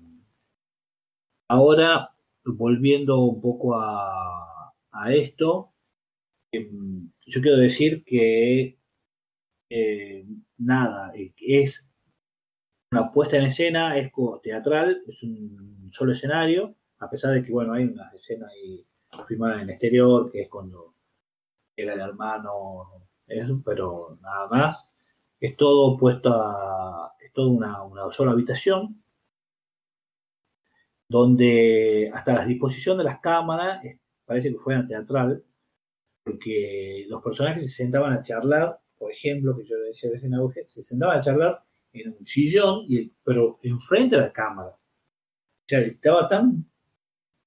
ahora, volviendo un poco a, esto, em, yo quiero decir que eh, nada, es una puesta en escena, es teatral, es un solo escenario, a pesar de que, bueno, hay unas escenas ahí filmadas en el exterior, que es cuando era el hermano eso, pero nada más. Es todo puesto a, es todo una, una sola habitación, donde hasta la disposición de las cámaras parece que fuera teatral, porque los personajes se sentaban a charlar, por ejemplo, que yo decía a veces en auge, se sentaban a charlar en un sillón, y, pero enfrente de la cámara. O sea, estaba tan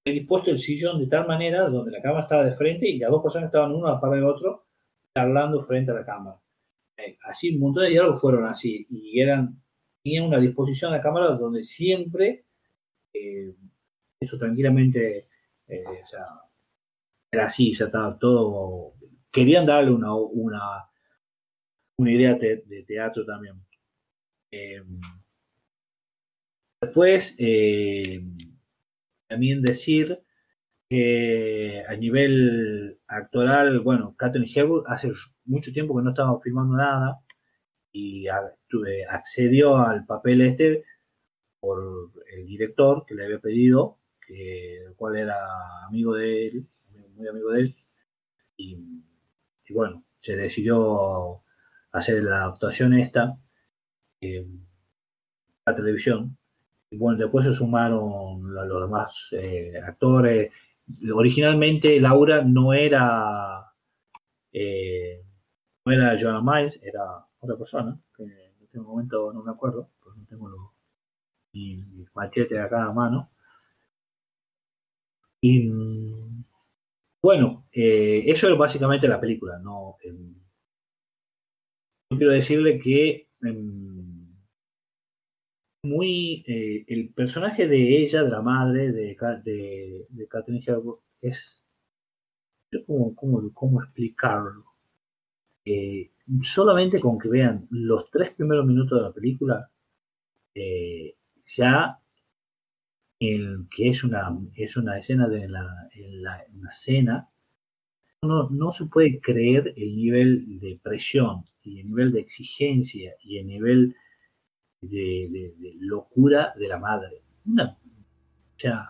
dispuesto el sillón de tal manera donde la cámara estaba de frente y las dos personas estaban uno a la par del otro charlando frente a la cámara. Eh, así, un montón de diálogos fueron así y eran, tenían una disposición a la cámara donde siempre, eh, eso tranquilamente, eh, o sea, era así, ya estaba todo, querían darle una, una, una idea de teatro también. Después, eh, también decir que a nivel actoral, bueno, Catherine Hepburn hace mucho tiempo que no estaba filmando nada y accedió al papel este por el director que le había pedido, que, el cual era amigo de él, amigo de él, y, bueno, se decidió hacer la actuación esta la televisión. Y bueno, después se sumaron los demás eh, actores. Originalmente Laura no era eh, no era Joanna Miles, era otra persona, que en este momento no me acuerdo, porque no tengo los y machete a cada mano. Y bueno, eh, eso es básicamente la película. No, em, quiero decirle que em, muy eh, el personaje de ella, de la madre de, de, de Catherine es ¿cómo, cómo, cómo explicarlo? Eh, solamente con que vean los tres primeros minutos de la película, ya en que es una, es una escena de la, la, una cena, no, no, se puede creer el nivel de presión y el nivel de exigencia y el nivel de, locura de la madre. Una, o sea,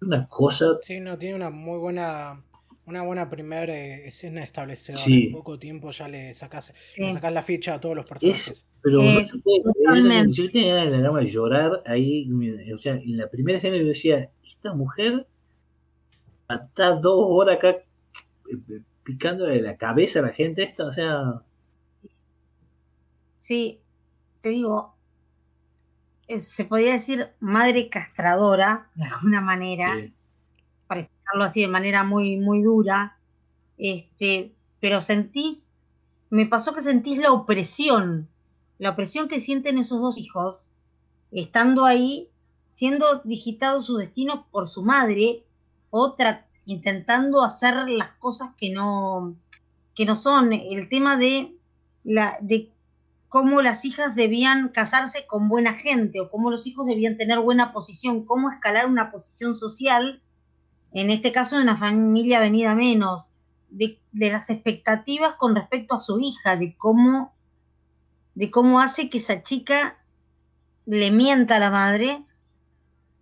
una cosa... Sí, no, tiene una muy buena una buena primera eh, escena establecida. En poco tiempo ya le sacas, la ficha a todos los personajes. pero no se puede, yo, tenía ganas de llorar ahí. O sea, en la primera escena yo decía: Esta mujer está dos horas acá eh, picándole la cabeza a la gente, esta, o sea. Sí, te digo, eh, se podría decir madre castradora, de alguna manera así de manera muy, muy dura, este, pero sentís, me pasó que sentís la opresión, la opresión que sienten esos dos hijos, estando ahí, siendo digitados su destino por su madre, otra intentando hacer las cosas que no, que no son. El tema de, la, de cómo las hijas debían casarse con buena gente o cómo los hijos debían tener buena posición, cómo escalar una posición social en este caso de una familia venida menos, de, las expectativas con respecto a su hija, de cómo, de cómo hace que esa chica le mienta a la madre,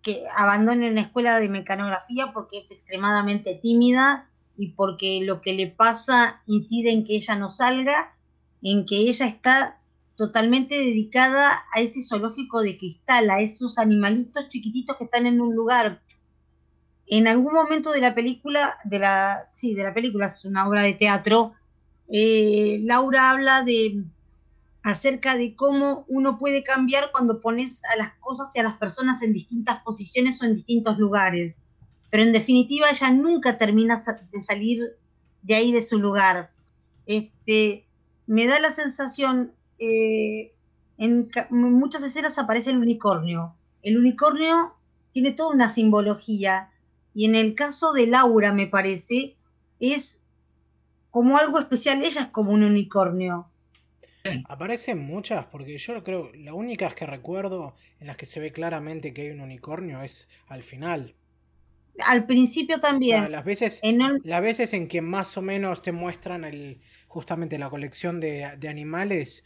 que abandone una escuela de mecanografía porque es extremadamente tímida y porque lo que le pasa incide en que ella no salga, en que ella está totalmente dedicada a ese zoológico de cristal, a esos animalitos chiquititos que están en un lugar en algún momento de la película, de la, sí, de la película, es una obra de teatro, eh, Laura habla de acerca de cómo uno puede cambiar cuando pones a las cosas y a las personas en distintas posiciones o en distintos lugares. Pero en definitiva ella nunca termina de salir de ahí de su lugar. Este, me da la sensación, eh, en muchas escenas aparece el unicornio. El unicornio tiene toda una simbología y en el caso de Laura, me parece, es como algo especial. Ella es como un unicornio. Aparecen muchas, porque yo creo, la única que recuerdo en las que se ve claramente que hay un unicornio es al final. Al principio también. las, veces, las veces en que más o menos te muestran el, justamente la colección de, animales,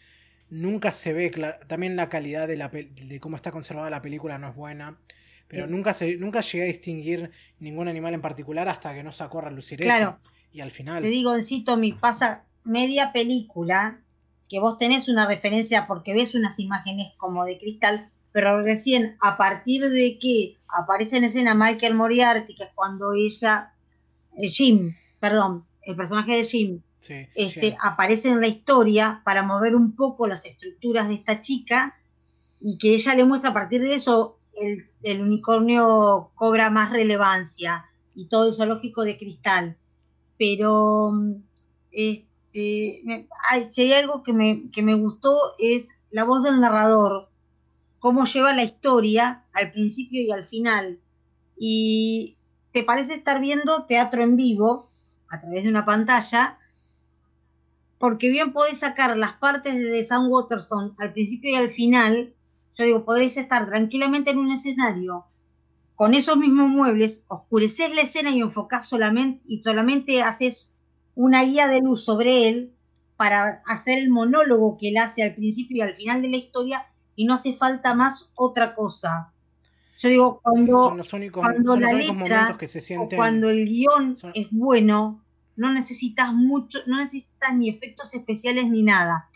nunca se ve, también la calidad de, la, de cómo está conservada la película no es buena. Pero nunca, se, nunca llegué a distinguir ningún animal en particular hasta que no sacó a lucir claro. Y al final. Te digo en sí, Tommy, pasa media película que vos tenés una referencia porque ves unas imágenes como de cristal, pero recién a partir de que aparece en escena Michael Moriarty, que es cuando ella, eh, Jim, perdón, el personaje de Jim, este, aparece en la historia para mover un poco las estructuras de esta chica y que ella le muestra a partir de eso el, unicornio cobra más relevancia y todo el zoológico de cristal. Pero este, si hay algo que me, que me gustó es la voz del narrador, cómo lleva la historia al principio y al final. Y te parece estar viendo teatro en vivo a través de una pantalla, porque bien podés sacar las partes de Sam Waterston al principio y al final yo digo, podréis estar tranquilamente en un escenario con esos mismos muebles, oscureces la escena y enfocás solamente, y solamente haces una guía de luz sobre él para hacer el monólogo que él hace al principio y al final de la historia y no hace falta más otra cosa. Yo digo, cuando, cuando la letra que se o cuando el guion es bueno, no necesitas mucho, no necesitas ni efectos especiales ni nada.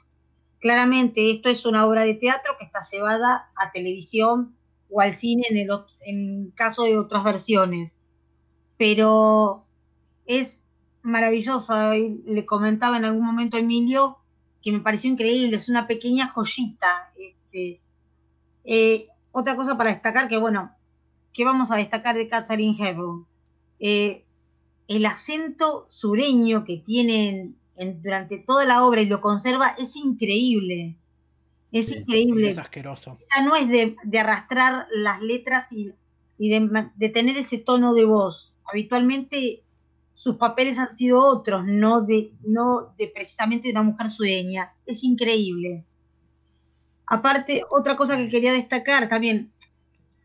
Claramente esto es una obra de teatro que está llevada a televisión o al cine en el en caso de otras versiones. Pero es maravillosa. Le comentaba en algún momento a Emilio que me pareció increíble, es una pequeña joyita. Este, eh, otra cosa para destacar, que bueno, ¿qué vamos a destacar de Catherine Hepburn? Eh, el acento sureño que durante toda la obra y lo conserva es increíble. Es increíble. Es asqueroso. Ya no es de, arrastrar las letras y, de, tener ese tono de voz. Habitualmente sus papeles han sido otros, no de, no de precisamente una mujer sureña. Es increíble. Aparte, otra cosa que quería destacar también,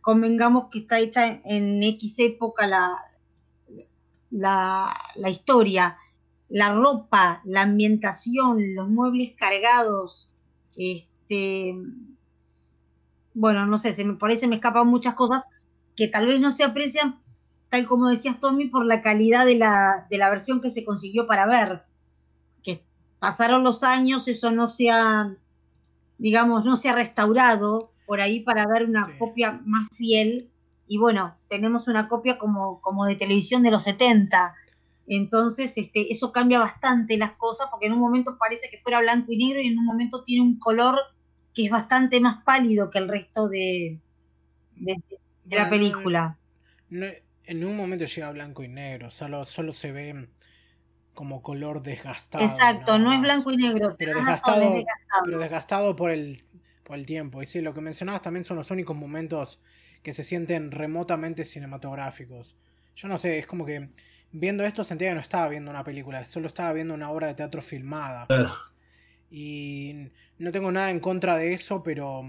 convengamos que está hecha en X época la, la, la historia, la ropa, la ambientación, los muebles cargados, este, bueno, no sé, se me, por ahí se me escapan muchas cosas que tal vez no se aprecian, tal como decías Tommy, por la calidad de la, de la versión que se consiguió para ver. Que pasaron los años, eso no se ha, digamos, no se ha restaurado por ahí para ver una copia más fiel y bueno, tenemos una copia como, como de televisión de los 70. Entonces, este, eso cambia bastante las cosas, porque en un momento parece que fuera blanco y negro y en un momento tiene un color que es bastante más pálido que el resto de, de, la película. en un momento llega blanco y negro, solo, solo se ve como color desgastado. Exacto, no es blanco y negro, pero desgastado, pero desgastado por el, por el tiempo. Y sí, lo que mencionabas también son los únicos momentos que se sienten remotamente cinematográficos. Yo no sé, es como que viendo esto sentía que no estaba viendo una película, solo estaba viendo una obra de teatro filmada. Y no tengo nada en contra de eso, pero,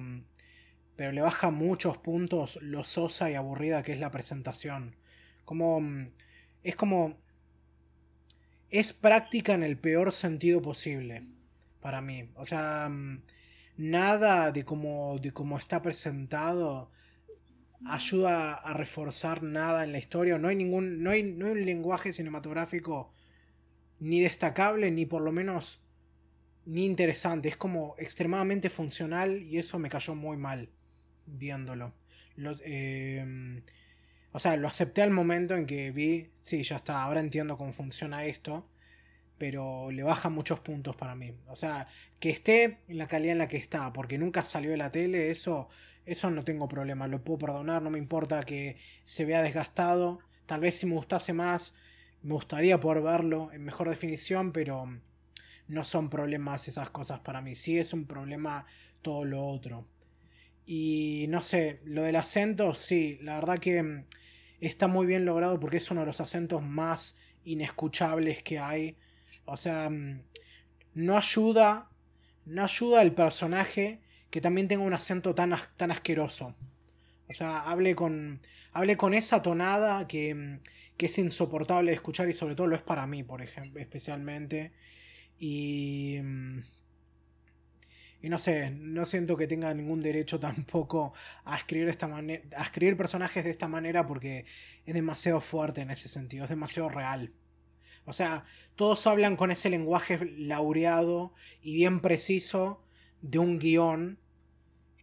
pero le baja muchos puntos lo sosa y aburrida que es la presentación. Como es como es práctica en el peor sentido posible para mí. O sea, nada de cómo de cómo está presentado ayuda a reforzar nada en la historia. No hay ningún. No hay, no hay un lenguaje cinematográfico ni destacable, ni por lo menos ni interesante. Es como extremadamente funcional y eso me cayó muy mal viéndolo. Los, em, o sea, lo acepté al momento en que vi, sí, ya está, ahora entiendo cómo funciona esto, pero le baja muchos puntos para mí. O sea, que esté en la calidad en la que está, porque nunca salió de la tele, eso eso no tengo problema, lo puedo perdonar, no me importa que se vea desgastado. Tal vez si me gustase más, me gustaría poder verlo en mejor definición, pero no son problemas esas cosas para mí. Sí es un problema todo lo otro. Y no sé, lo del acento, sí, la verdad que mm, está muy bien logrado porque es uno de los acentos más inescuchables que hay. O sea, mm, no ayuda, no ayuda al personaje que también tenga un acento tan, tan asqueroso. O sea, hable con, hable con esa tonada que, que, es insoportable de escuchar y sobre todo lo es para mí, por ejemplo, especialmente. Y, y no sé, no siento que tenga ningún derecho tampoco a escribir, esta a escribir personajes de esta manera porque es demasiado fuerte en ese sentido, es demasiado real. O sea, todos hablan con ese lenguaje laureado y bien preciso de un guion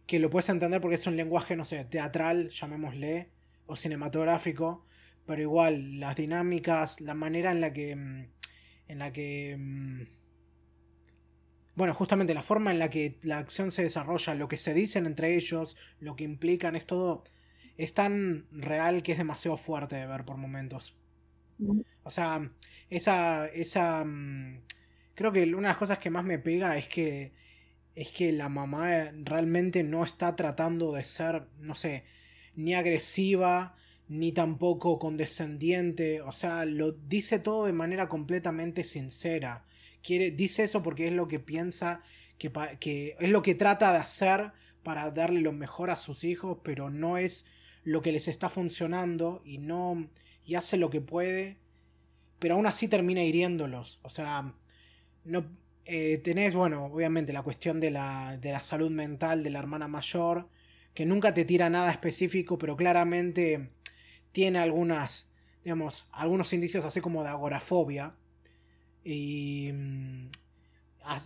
que lo puedes entender porque es un lenguaje, no sé, teatral, llamémosle, o cinematográfico, pero igual las dinámicas, la manera en la que... Mm, en la que... Mm, bueno, justamente la forma en la que la acción se desarrolla, lo que se dicen entre ellos, lo que implican, es todo... Es tan real que es demasiado fuerte de ver por momentos. O sea, esa... esa mm, creo que una de las cosas que más me pega es que es que la mamá realmente no está tratando de ser, no sé, ni agresiva, ni tampoco condescendiente, o sea, lo dice todo de manera completamente sincera. Quiere, dice eso porque es lo que piensa, que, que es lo que trata de hacer para darle lo mejor a sus hijos, pero no es lo que les está funcionando y no y hace lo que puede, pero aún así termina hiriéndolos. O sea, no eh, tenés, bueno, obviamente la cuestión de la, de la salud mental de la hermana mayor, que nunca te tira nada específico, pero claramente tiene algunas, digamos, algunos indicios así como de agorafobia. Y mm,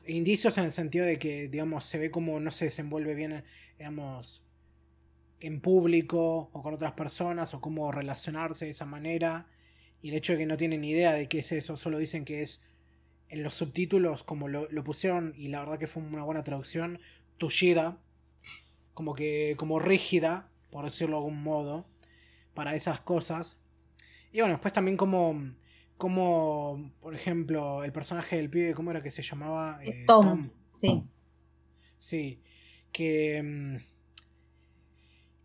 indicios en el sentido de que, digamos, se ve como no se desenvuelve bien, digamos, en público o con otras personas o cómo relacionarse de esa manera. Y el hecho de que no tienen idea de qué es eso, solo dicen que es en los subtítulos, como lo, pusieron, y la verdad que fue una buena traducción, tullida, como que como rígida, por decirlo de algún modo, para esas cosas. Y bueno, después también como, como por ejemplo, el personaje del pibe, ¿cómo era que se llamaba? Eh, Tom. Sí. Sí, que mm,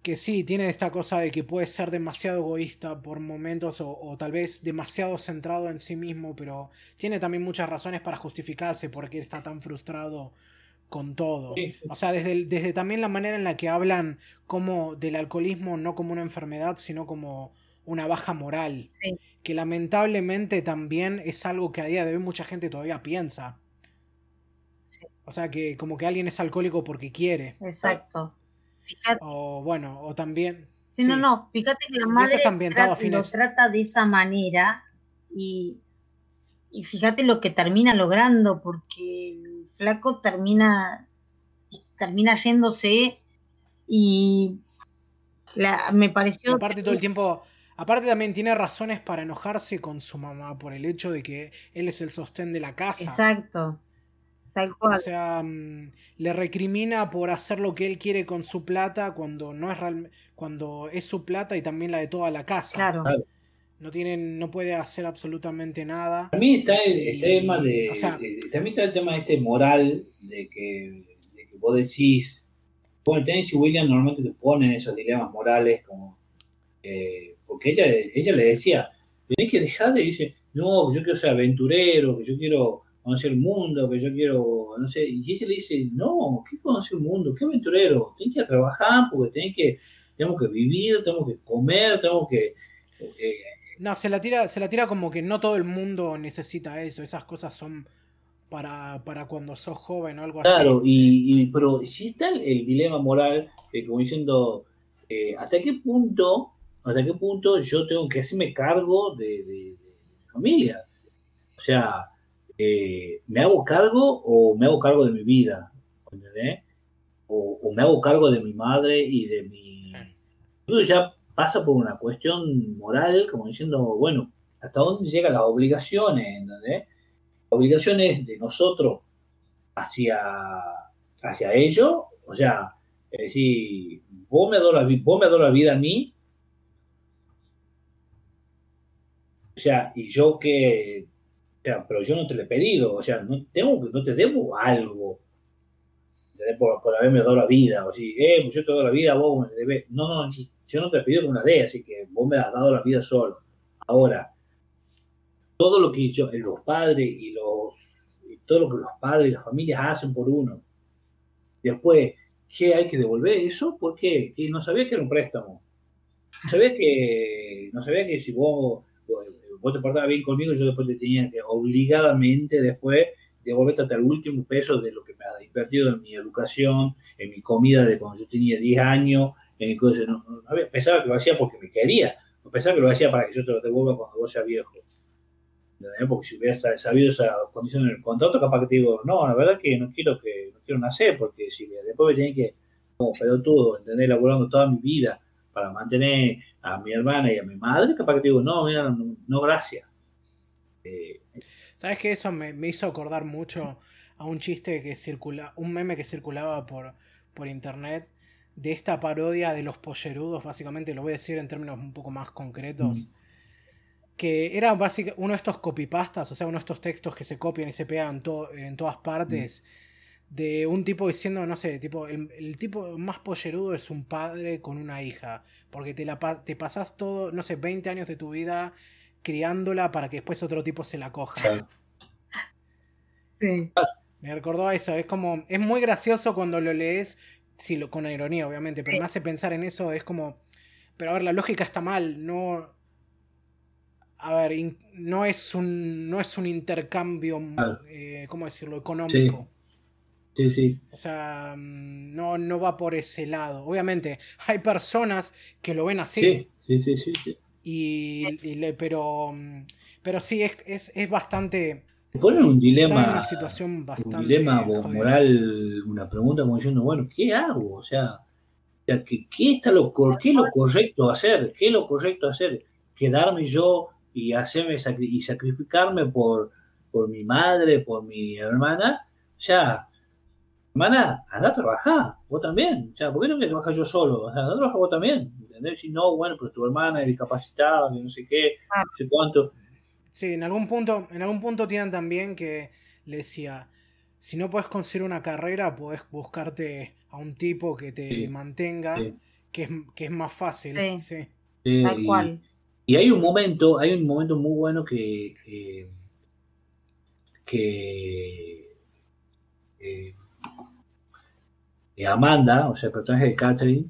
que sí, tiene esta cosa de que puede ser demasiado egoísta por momentos o, tal vez demasiado centrado en sí mismo, pero tiene también muchas razones para justificarse por qué está tan frustrado con todo. O sea, desde, desde también la manera en la que hablan como del alcoholismo no como una enfermedad, sino como una baja moral, que lamentablemente también es algo que a día de hoy mucha gente todavía piensa. O sea, que como que alguien es alcohólico porque quiere. Exacto. O bueno, o también. Sí, no, no, fíjate que la madre trata, lo trata de esa manera y, y fíjate lo que termina logrando, porque el flaco termina, termina yéndose y la, me pareció... Aparte todo el tiempo, aparte también tiene razones para enojarse con su mamá por el hecho de que él es el sostén de la casa. Exacto. O sea, mm, le recrimina por hacer lo que él quiere con su plata cuando no es real, cuando es su plata y también la de toda la casa. Claro. No tienen, no puede hacer absolutamente nada. También está el, tema de, también está el tema este moral de que, de que vos decís, bueno, Tennessee Williams normalmente te ponen esos dilemas morales como eh, porque ella, ella le decía, tenés que dejar de decir, no, yo quiero ser aventurero, que yo quiero conocer el mundo, que yo quiero, no sé, y ella le dice, no, ¿qué conocer el mundo? ¿Qué aventurero? Tienes que trabajar porque tenés que, tenemos que vivir, tenemos que comer, tenemos que... Eh, no, se la, tira, se la tira como que no todo el mundo necesita eso, esas cosas son para, para cuando sos joven o algo así. Claro, y, pero si está el, dilema moral, eh, como diciendo, eh, ¿hasta qué punto, hasta qué punto yo tengo que hacerme cargo de, de, de mi familia? O sea, eh, ¿me hago cargo o me hago cargo de mi vida? O, me hago cargo de mi madre y de mi... Sí. ya pasa por una cuestión moral, como diciendo, bueno, ¿hasta dónde llegan las obligaciones? Las obligaciones de nosotros hacia, hacia ellos, o sea, es decir, vos me, la, vos me la vida a mí, o sea, y yo que pero yo no te lo he pedido, o sea, no, tengo, no te debo algo por, por haberme dado la vida, o si, eh, pues yo te doy la vida, vos me debes. No, no, yo no te he pedido que una dé, así que vos me has dado la vida solo. Ahora, todo lo que yo, los padres y los, todo lo que los padres y las familias hacen por uno, después, ¿qué hay que devolver eso? ¿Por qué? Que no sabía que era un préstamo. No sabía que, no sabía que si vos te portabas bien conmigo, yo después te tenía que obligadamente después devolverte hasta el último peso de lo que me ha invertido en mi educación, en mi comida de cuando yo tenía 10 años, en mi cosa. No, pensaba que lo hacía porque me quería, no pensaba que lo hacía para que yo te lo devuelva cuando vos seas viejo. Porque si hubieras sabido esa condición en el contrato, capaz que te digo, no, la verdad que no quiero que no quiero nacer, porque si después me tenía que, como pelotudo, entender, laburando toda mi vida para mantener a mi hermana y a mi madre, capaz que te digo, no, mira, no, gracias. Eh, ¿Sabes que Eso me, hizo acordar mucho a un chiste que circula, un meme que circulaba por, por internet de esta parodia de los pollerudos, básicamente, lo voy a decir en términos un poco más concretos. Que era básicamente uno de estos copypastas, o sea, uno de estos textos que se copian y se pegan en todas partes de un tipo diciendo, no sé, tipo, el, tipo más pollerudo es un padre con una hija, porque te, la, te pasas todo, no sé, 20 años de tu vida criándola para que después otro tipo se la coja. Sí. Me recordó a eso, es como, es muy gracioso cuando lo lees, Sí, lo, con ironía, obviamente, pero me hace pensar en eso, es como, pero a ver, la lógica está mal, no... A ver, no es un, no es un intercambio, eh, ¿cómo decirlo?, económico. Sí, sí. O sea, mm, no, no va por ese lado. Obviamente, hay personas que lo ven así. Sí, sí, sí, sí. Y, le, pero, mm, pero sí, es, es, es bastante ponen un dilema. Una situación bastante. Un dilema moral, una pregunta como diciendo, bueno, ¿qué hago? O sea, ¿qué, qué está lo, ¿qué es lo correcto hacer? ¿Qué es lo correcto hacer? ¿Quedarme yo y hacerme y sacrificarme por, por mi madre, por mi hermana? O sea, hermana, anda a trabajar, vos también. O sea, ¿por qué no que trabajar yo solo? O sea, anda a trabajar vos también. ¿Entendés? Si no, bueno, pues tu hermana es discapacitada, no sé qué, no sé cuánto. Sí, en algún punto, en algún punto tienen también que le decía, si no puedes conseguir una carrera, puedes buscarte a un tipo que te mantenga, Que, es, que es más fácil. Sí. Tal y, cual. Y hay un momento, hay un momento muy bueno que, que, eh, Amanda, o sea, el personaje de Catherine,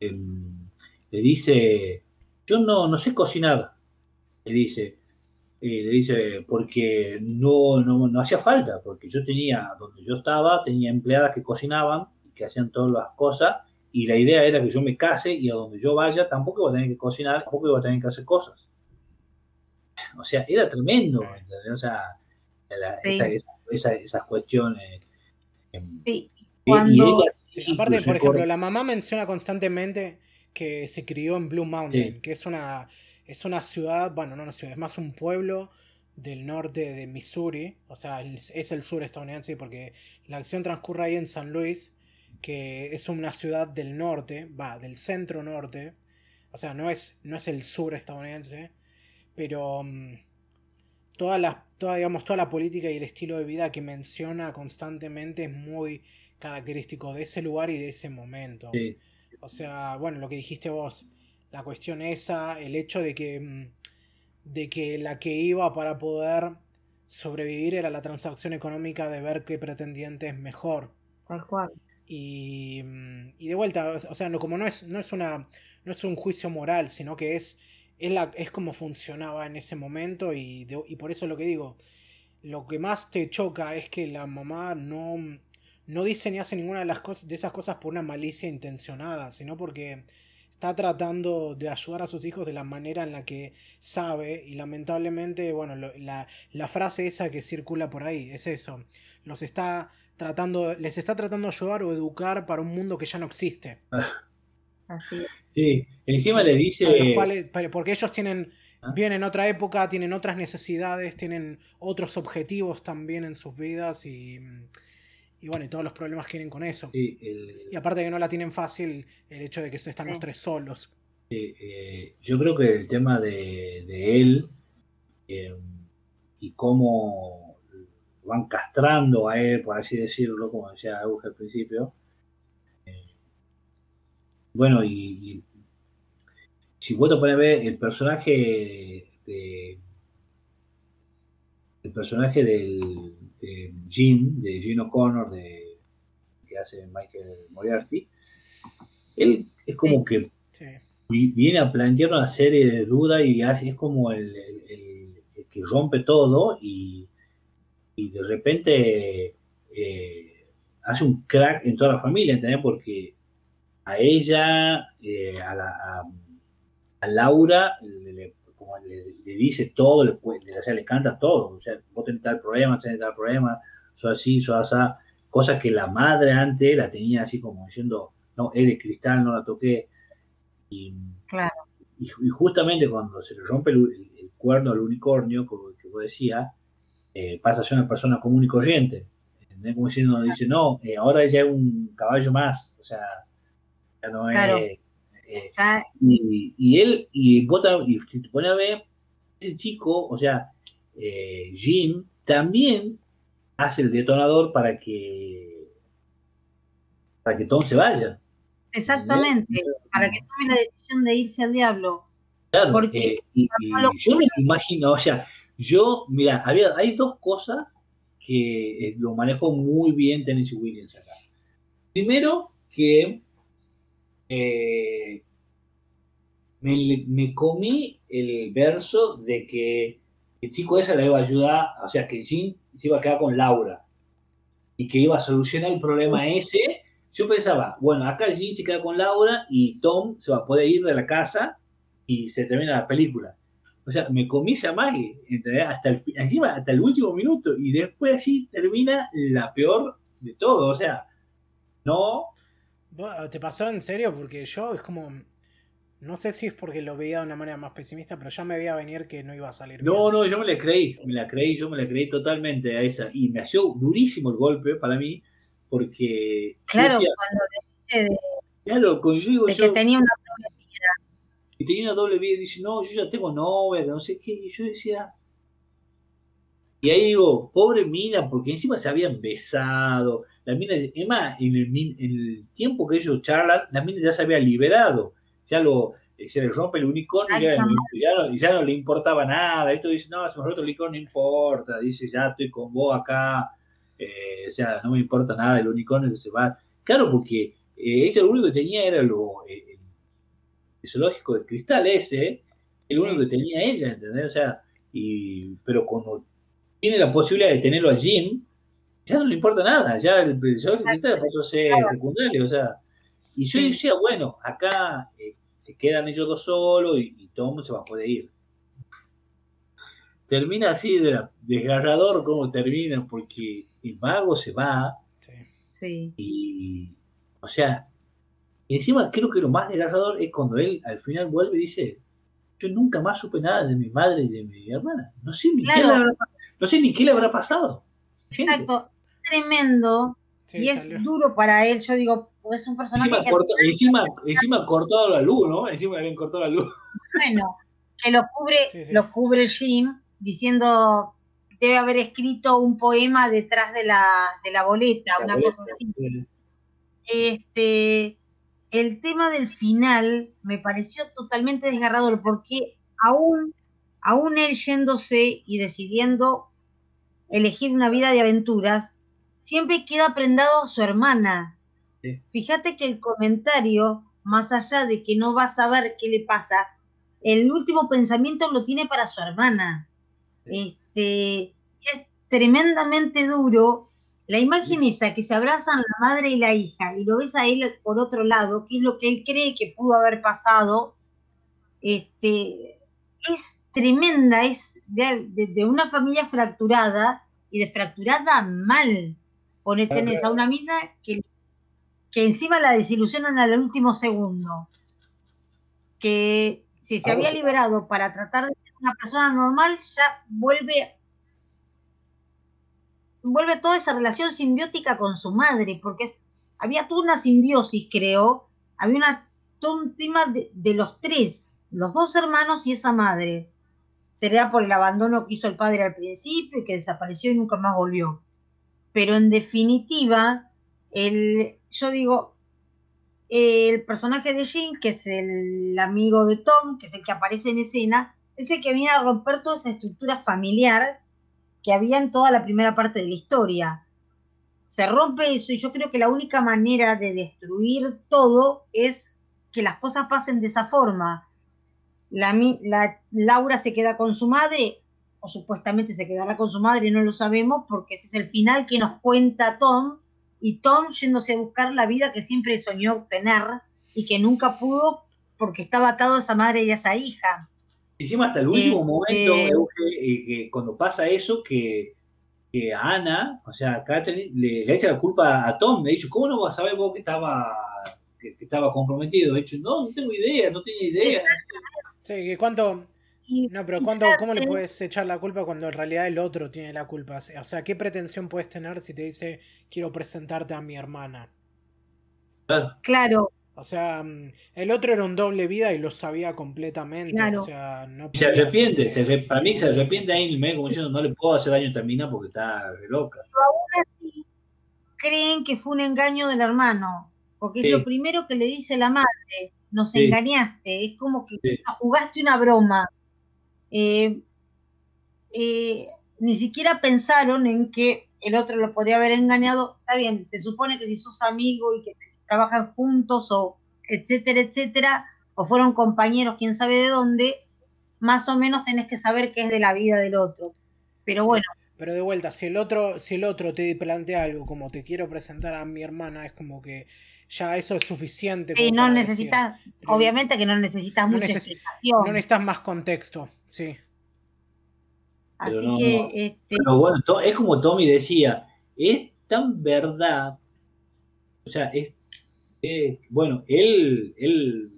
em, le dice, yo no, no sé cocinar, le dice, le dice, porque no, no, no, hacía falta, porque yo tenía, donde yo estaba, tenía empleadas que cocinaban, que hacían todas las cosas, y la idea era que yo me case y a donde yo vaya tampoco iba a tener que cocinar, tampoco iba a tener que hacer cosas. O sea, era tremendo, O sea, esas cuestiones. Sí. aparte, por ejemplo, la mamá menciona constantemente que se crió en Blue Mountain, que es una es una ciudad, bueno, no una ciudad, es más un pueblo del norte de Missouri, o sea, es el sur estadounidense porque la acción transcurre ahí en San Luis, que es una ciudad del norte, va, del centro norte, o sea, no es, no es el sur estadounidense, pero mm, toda, la, toda, digamos, toda la política y el estilo de vida que menciona constantemente es muy característico de ese lugar y de ese momento. O sea, bueno, lo que dijiste vos, la cuestión esa, el hecho de que, mm, de que la que iba para poder sobrevivir era la transacción económica de ver qué pretendiente es mejor. Tal cual. Y, mm, y de vuelta, o sea, no, como no es, no es una no es un juicio moral, sino que es, es, la, es como funcionaba en ese momento y, y por eso lo que digo, lo que más te choca es que la mamá no, no dice ni hace ninguna de, las cosas, de esas cosas por una malicia intencionada, sino porque está tratando de ayudar a sus hijos de la manera en la que sabe y lamentablemente, bueno, la, la, frase esa que circula por ahí es eso, los está tratando, les está tratando de ayudar o educar para un mundo que ya no existe. Así Sí, encima le dice... porque ellos tienen, ¿Ah? vienen en otra época, tienen otras necesidades, tienen otros objetivos también en sus vidas y y bueno, y todos los problemas que vienen con eso. Y aparte que no la tienen fácil el hecho de que están los tres solos. Eh, yo creo que el tema de, él eh, y cómo van castrando a él, por así decirlo, como decía Auge al principio. Eh, bueno, y, si vos te pones a ver el personaje de, el personaje del de Jim, de Gene O'Connor, de, que hace Michael Moriarty, él es como que viene a plantear una serie de dudas y hace, es como el, que rompe todo y, de repente eh, hace un crack en toda la familia, ¿entendés? Porque a ella, eh, a, la, a, Laura, le, le, dice todo, le, le, le canta todo, o sea, vos tenés tal problema, tenés tal problema, soy así, soy así, cosas que la madre antes la tenía así como diciendo, no, eres cristal, no la toqué. Y, claro. y, justamente cuando se le rompe el, cuerno al unicornio, como que vos decías, eh, pasa a ser una persona común y corriente. Como diciendo, dice, no, eh, ahora ya es un caballo más, o sea, ya no es y, él, y vos y te pone a ver, ese chico, o sea, eh, Jim, también hace el detonador para que para que Tom se vaya. Exactamente, para que tome la decisión de irse al diablo. Claro, porque y, yo me imagino, o sea, yo, mira, había, hay dos cosas que eh, lo manejó muy bien Tennessee Williams acá. Primero, que eh, me, comí el verso de que el chico ese le iba a ayudar, o sea, que Jim se iba a quedar con Laura y que iba a solucionar el problema ese. Yo pensaba, bueno, acá Jim se queda con Laura y Tom se va a poder ir de la casa y se termina la película. O sea, me comí esa magia, Hasta el, hasta el último minuto y después así termina la peor de todo. O sea, no. ¿Te pasó en serio? Porque yo es como. No sé si es porque lo veía de una manera más pesimista, pero ya me veía venir que no iba a salir. No, no, yo me la creí, me la creí, yo me la creí totalmente a esa. Y me hacía durísimo el golpe para mí, porque. Claro, cuando le dice de. Claro, con yo que tenía una doble vida. Y tenía una doble vida, y dice, no, yo ya tengo novia, no sé qué. Y yo decía. Y ahí digo, pobre Mina, porque encima se habían besado. La mina, Emma, en el, en el tiempo que ellos charlan, la mina ya se había liberado ya lo se le rompe el unicornio y ya, no, le importaba nada. Esto dice, no, se me el unicornio, no importa. Dice, ya estoy con vos acá. Eh, o sea, no me importa nada el unicornio que se va. Claro, porque eh, ese lo único que tenía era lo, eh, el zoológico de cristal ese, el único que tenía ella, ¿entendés? O sea, y, pero cuando tiene la posibilidad de tenerlo a Jim, ya no le importa nada. Ya el, zoológico de cristal pasó a ser secundario, o sea. Y yo decía, bueno, acá eh, se quedan ellos dos solos y, Tom se va a poder ir. Termina así de desgarrador como termina, porque el mago se va. Sí. Y, o sea, encima creo que lo más desgarrador es cuando él al final vuelve y dice, yo nunca más supe nada de mi madre y de mi hermana. No sé ni, qué, le habrá, no sé ni qué le habrá pasado. Exacto, tremendo. y es duro para él. Yo digo, es un personaje encima, que encima, encima, cortado la luz, ¿no? Encima habían cortado la luz. Bueno, que lo cubre, lo cubre Jim diciendo debe haber escrito un poema detrás de la, de la boleta, una cosa así. Este, el tema del final me pareció totalmente desgarrador porque aún, aún él yéndose y decidiendo elegir una vida de aventuras, siempre queda prendado a su hermana, Fíjate que el comentario, más allá de que no va a saber qué le pasa, el último pensamiento lo tiene para su hermana. Este, es tremendamente duro. La imagen esa que se abrazan la madre y la hija y lo ves a él por otro lado, que es lo que él cree que pudo haber pasado, este, es tremenda, es de, una familia fracturada y de fracturada mal. En esa una mina que que encima la desilusionan al último segundo. Que si se había liberado para tratar de ser una persona normal, ya vuelve vuelve toda esa relación simbiótica con su madre, porque había toda una simbiosis, creo, había una, todo un tema de, de, los tres, los dos hermanos y esa madre. Sería por el abandono que hizo el padre al principio y que desapareció y nunca más volvió. Pero en definitiva, el, yo digo, el personaje de Jim, que es el amigo de Tom, que es el que aparece en escena, es el que viene a romper toda esa estructura familiar que había en toda la primera parte de la historia. Se rompe eso y yo creo que la única manera de destruir todo es que las cosas pasen de esa forma. La, la, Laura se queda con su madre, o supuestamente se quedará con su madre, no lo sabemos, porque ese es el final que nos cuenta Tom, y Tom yéndose a buscar la vida que siempre soñó tener y que nunca pudo porque estaba atado a esa madre y a esa hija. Encima hasta el último este, momento, eh, cuando pasa eso, que, que Ana, o sea, Catherine, le, echa la culpa a Tom. Le dicho, ¿cómo no vas a saber vos que estaba, que, estaba comprometido? De hecho, no, no tengo idea, no tenía idea. Sí, que no, pero ¿cuándo, ¿cómo le puedes echar la culpa cuando en realidad el otro tiene la culpa? O sea, ¿qué pretensión puedes tener si te dice quiero presentarte a mi hermana? Claro. O sea, mm, el otro era un doble vida y lo sabía completamente. O sea, no se arrepiente, se, para mí se arrepiente ahí medio como diciendo no le puedo hacer daño a Termina porque está re loca. Pero aún así creen que fue un engaño del hermano, porque es lo primero que le dice la madre, nos engañaste, es como que jugaste una broma. Eh, eh, ni siquiera pensaron en que el otro lo podría haber engañado. Está bien, se supone que si sos amigo y que trabajan juntos o etcétera, etcétera, o fueron compañeros, quién sabe de dónde, más o menos tenés que saber qué es de la vida del otro. Pero bueno. Pero de vuelta, si el otro, si el otro te plantea algo como te quiero presentar a mi hermana, es como que ya eso es suficiente. Sí, no necesitas, obviamente que no necesitas mucha explicación. No necesitas más contexto, sí. Así que. Este... Pero bueno, es como Tommy decía, es tan verdad. O sea, es. bueno, él, él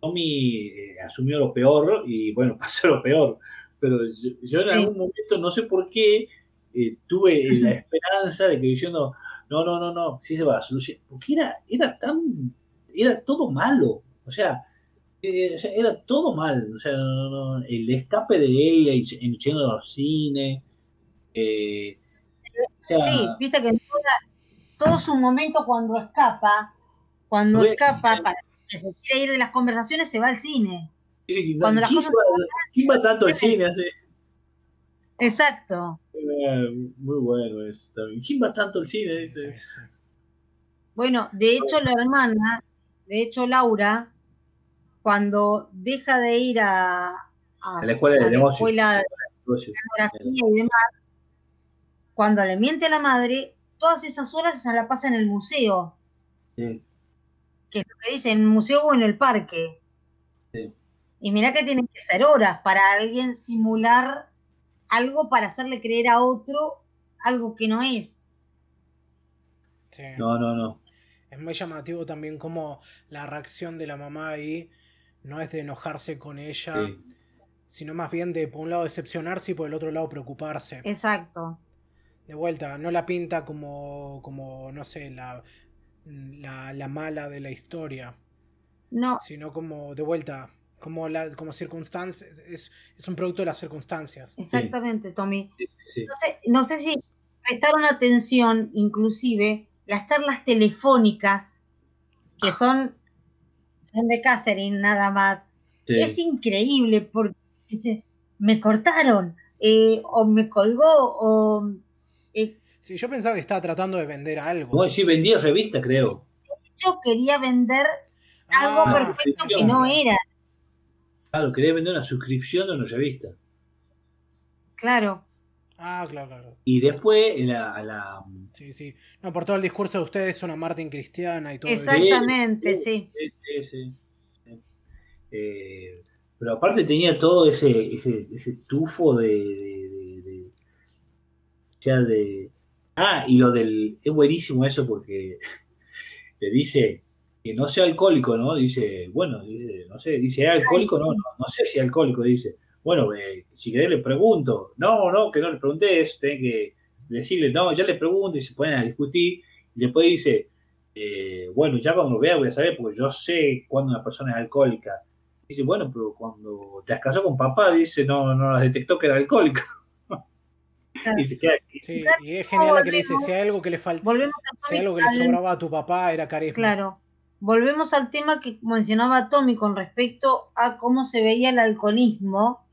Tommy eh, asumió lo peor y bueno, pasó lo peor. Pero yo, en algún momento, no sé por qué, eh, tuve la esperanza de que diciendo, no, no, no, no, sí se va a solucionar. Porque era, era tan, era todo malo. O sea, eh, era todo mal. O sea, el escape de él en yendo a los cines. sí, viste que en todo su momento cuando escapa, cuando escapa, para que se quiere ir de las conversaciones, se va al cine. cuando las cosas ¿Quién va tanto al cine? Hace... Exacto. Muy bueno eso también. ¿Quién va tanto al cine? Bueno, de hecho la hermana, de hecho Laura, cuando deja de ir a, la escuela de negocio, y demás, cuando le miente a la madre, todas esas horas se la pasa en el museo. Sí. Que es lo que dice, en el museo o en el parque. Sí. Y mira que tienen que ser horas para alguien simular algo para hacerle creer a otro algo que no es. No, no, no. Es muy llamativo también como la reacción de la mamá ahí no es de enojarse con ella, sino más bien de por un lado decepcionarse y por el otro lado preocuparse. Exacto. De vuelta, no la pinta como, como no sé, la, la, la mala de la historia. No. Sino como, de vuelta, como, la, como circunstancias, es, es un producto de las circunstancias. Exactamente, Tommy. no, sé, no sé si prestaron atención, inclusive, las charlas telefónicas, que ah. son, son de Catherine nada más. Es increíble porque dice, me cortaron, eh, o me colgó, o... Eh, sí, yo pensaba que estaba tratando de vender algo. No, sí, vendía revista, creo. Yo quería vender algo ah, perfecto que no era. Claro, quería vender una suscripción de una revista. Claro. Ah, claro, claro. Y después la, la... Sí, sí. No, por todo el discurso de ustedes, una Martín cristiana y todo Exactamente, sí. Sí, sí, sí. Eh, pero aparte tenía todo ese, ese, ese tufo de, de, de, sea, de... Ah, y lo del... Es buenísimo eso porque le dice, que no sea alcohólico, ¿no? Dice, bueno, dice, no sé, dice, ¿es alcohólico? No, no, sé si es alcohólico, dice. Bueno, eh, si querés le pregunto. No, no, que no le pregunté eso, tenés que decirle, no, ya le pregunto y se ponen a discutir. Y después dice, eh, bueno, ya cuando lo vea voy a saber, porque yo sé cuando una persona es alcohólica. Dice, bueno, pero cuando te has casado con papá, dice, no, no las detectó que era alcohólico. y, sí, y es genial que le dice, si hay algo que le falta, si hay algo que le sobraba a tu papá, era carisma. Claro volvemos al tema que mencionaba Tommy con respecto a cómo se veía el alcoholismo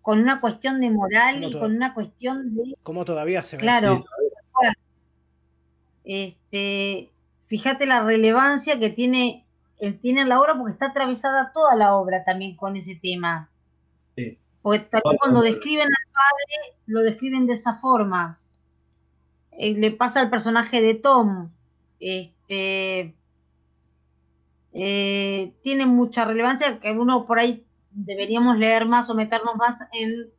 con una cuestión de moral y con una cuestión de... ¿Cómo todavía se ve? Claro. Este, fíjate la relevancia que tiene, tiene la obra porque está atravesada toda la obra también con ese tema. Sí. Porque cuando describen al padre, lo describen de esa forma. Eh, le pasa al personaje de Tom. Este, eh, tiene mucha relevancia, que uno por ahí deberíamos leer más o meternos más en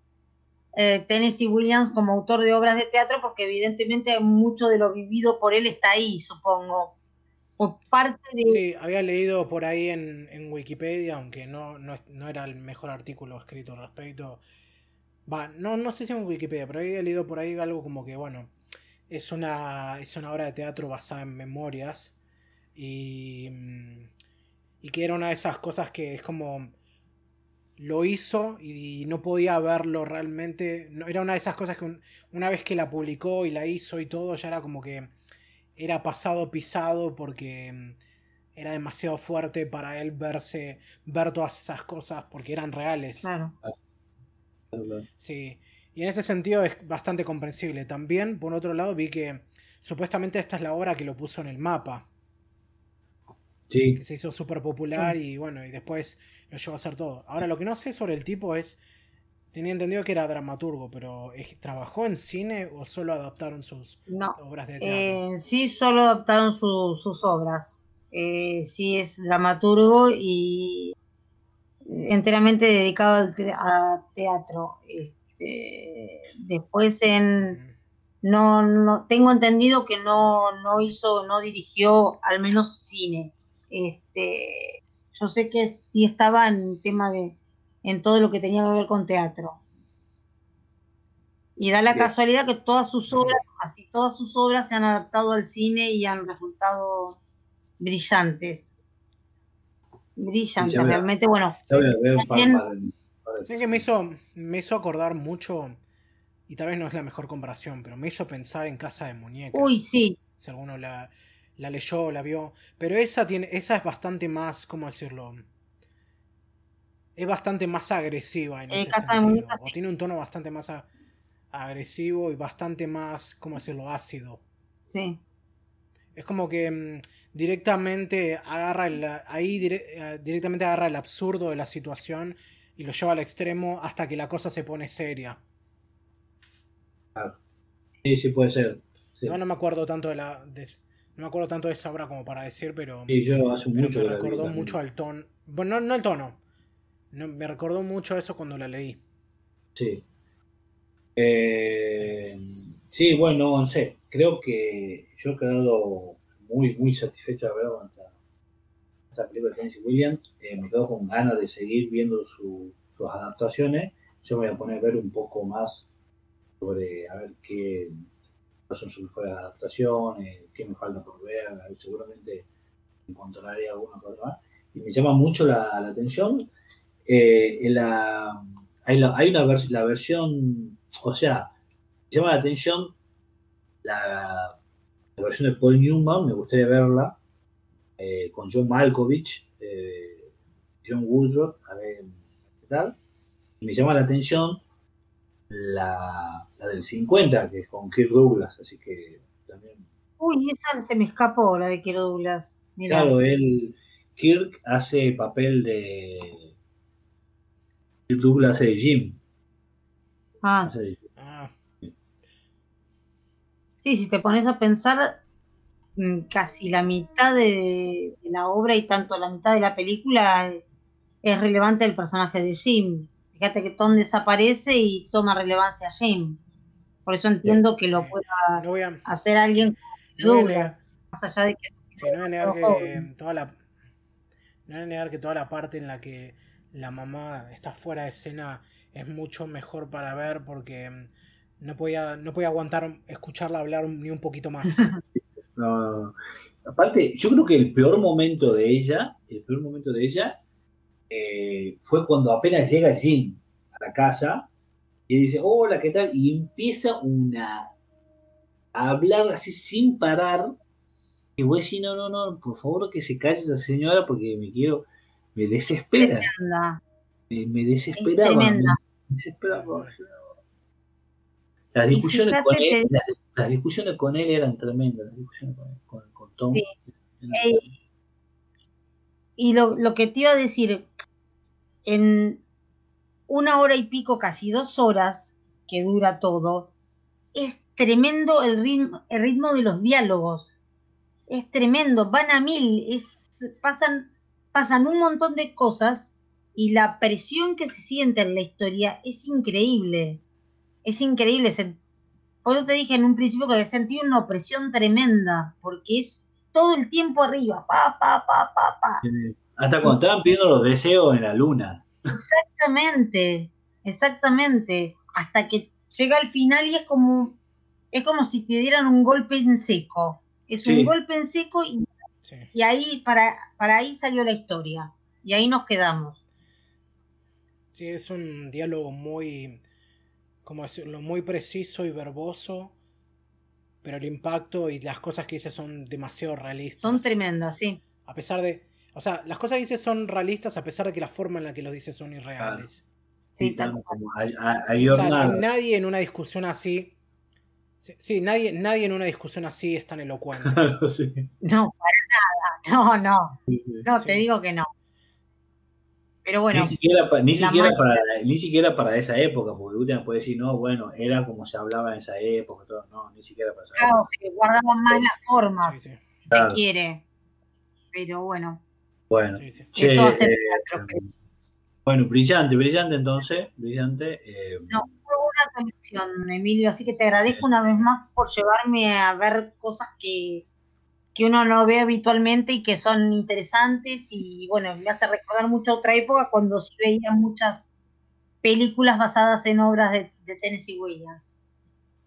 eh, Tennessee Williams como autor de obras de teatro, porque evidentemente mucho de lo vivido por él está ahí, supongo. Por parte de... Sí, había leído por ahí en, Wikipedia, aunque no, no, era el mejor artículo escrito al respecto. Va, no, no sé si en Wikipedia, pero había leído por ahí algo como que, bueno, es una, es una obra de teatro basada en memorias y mm, y que era una de esas cosas que es como lo hizo y no podía verlo realmente. No, era una de esas cosas que una vez que la publicó y la hizo y todo, ya era como que era pasado pisado porque mm, era demasiado fuerte para él verse, ver todas esas cosas porque eran reales. Claro. Sí. Y en ese sentido es bastante comprensible. También, por otro lado, vi que supuestamente esta es la obra que lo puso en el mapa. Sí. Que se hizo súper popular y bueno, y después lo llevó a hacer todo. Ahora, lo que no sé sobre el tipo es. Tenía entendido que era dramaturgo, pero ¿trabajó en cine o solo adaptaron sus obras de teatro? Eh, sí, solo adaptaron sus obras. Eh, sí, es dramaturgo y enteramente dedicado al teatro. Este, después en no, no tengo entendido que no, no hizo, no dirigió al menos cine. Este, yo sé que sí estaba en tema de, en todo lo que tenía que ver con teatro. Y da la casualidad que todas sus obras, así todas sus obras se han adaptado al cine y han resultado brillantes. Brillantes, realmente, bueno. Sí, que me hizo, me hizo acordar mucho, y tal vez no es la mejor comparación, pero me hizo pensar en Casa de Muñecas. Uy, sí. Si alguno la, la leyó, la vio. Pero esa tiene, esa es bastante más, ¿cómo decirlo? Es bastante más agresiva en eh, ese sentido. o tiene un tono bastante más agresivo y bastante más, ¿cómo decirlo? ácido. Sí. Es como que mm, directamente agarra el, ahí eh, directamente agarra el absurdo de la situación y lo lleva al extremo hasta que la cosa se pone seria. Sí, sí puede ser. No, no me acuerdo tanto de la no me acuerdo tanto de esa obra como para decir, pero. Sí, yo hace mucho. Me recordó mucho al tono. Bueno, no, el tono. me recordó mucho eso cuando la leí. Sí. Eh, sí. bueno, no sé. Creo que yo he quedado muy, muy satisfecho de ver esta, película de Tennessee Williams. Eh, me quedo con ganas de seguir viendo sus adaptaciones. Yo me voy a poner a ver un poco más sobre a ver qué son sus mejores adaptaciones, qué me falta por ver, seguramente encontraré alguna cosa más. Y me llama mucho la, atención. Eh, la, hay, una la versión, o sea, me llama la atención la, versión de Paul Newman, me gustaría verla, eh, con John Malkovich, eh, John Woodruff, a ver qué tal. Me llama la atención la, la del 50, que es con Kirk Douglas, así que también. Uy, esa se me escapó, la de Kirk Douglas. Claro, él, Kirk hace papel de. Kirk Douglas hace de Jim. Ah. ah. Sí, si te pones a pensar, mm, casi la mitad de, la obra y tanto la mitad de la película es relevante el personaje de Jim. Fíjate que Tom desaparece y toma relevancia Jim. Por eso entiendo que lo pueda hacer alguien no más allá de que... no voy a negar que toda la... No voy a negar que toda la parte en la que la mamá está fuera de escena es mucho mejor para ver porque mm, no podía, no podía aguantar escucharla hablar ni un poquito más. Aparte, yo creo que el peor momento de ella, el peor momento de ella eh, fue cuando apenas llega Jim a la casa y dice, hola, ¿qué tal? Y empieza una a hablar así sin parar. Y voy a decir, no, no, no, por favor que se calle esa señora porque me quiero, me desespera. Me, me desesperaba. Me, desespera. Las discusiones, con él, las, discusiones con él eran tremendas, las discusiones con, con, Tom. y lo, lo que te iba a decir, en, una hora y pico, casi dos horas que dura todo, es tremendo el ritmo, el ritmo de los diálogos. Es tremendo, van a mil, es, pasan, pasan un montón de cosas y la presión que se siente en la historia es increíble. Es increíble. Por te dije en un principio que sentí una opresión tremenda, porque es todo el tiempo arriba, pa, pa, pa, pa, pa. Hasta cuando estaban pidiendo los deseos en la luna. Exactamente, exactamente. Hasta que llega al final y es como, es como si te dieran un golpe en seco. Es un golpe en seco y, y ahí, para, para ahí salió la historia. Y ahí nos quedamos. Sí, es un diálogo muy, como decirlo, muy preciso y verboso, pero el impacto y las cosas que dice son demasiado realistas. Son tremendas, sí. A pesar de, o sea, las cosas que dice son realistas a pesar de que la forma en la que los dice son irreales. Sí, tal como hay, nadie en una discusión así. Sí, nadie, nadie en una discusión así es tan elocuente. No, nada. No, no. No, te digo que no. Pero bueno. Ni siquiera, ni, siquiera para, ni siquiera para esa época, porque usted puede decir, no, bueno, era como se hablaba en esa época, todo. no, ni siquiera para esa claro, época. guardamos más las formas, si se quiere. Pero bueno. Bueno, eso hace eh, bueno, brillante, brillante entonces, brillante. Eh, no, fue una conexión, Emilio, así que te agradezco una vez más por llevarme a ver cosas que, que uno no ve habitualmente y que son interesantes y bueno, me hace recordar mucho otra época cuando sí veía muchas películas basadas en obras de, de Tennessee Williams.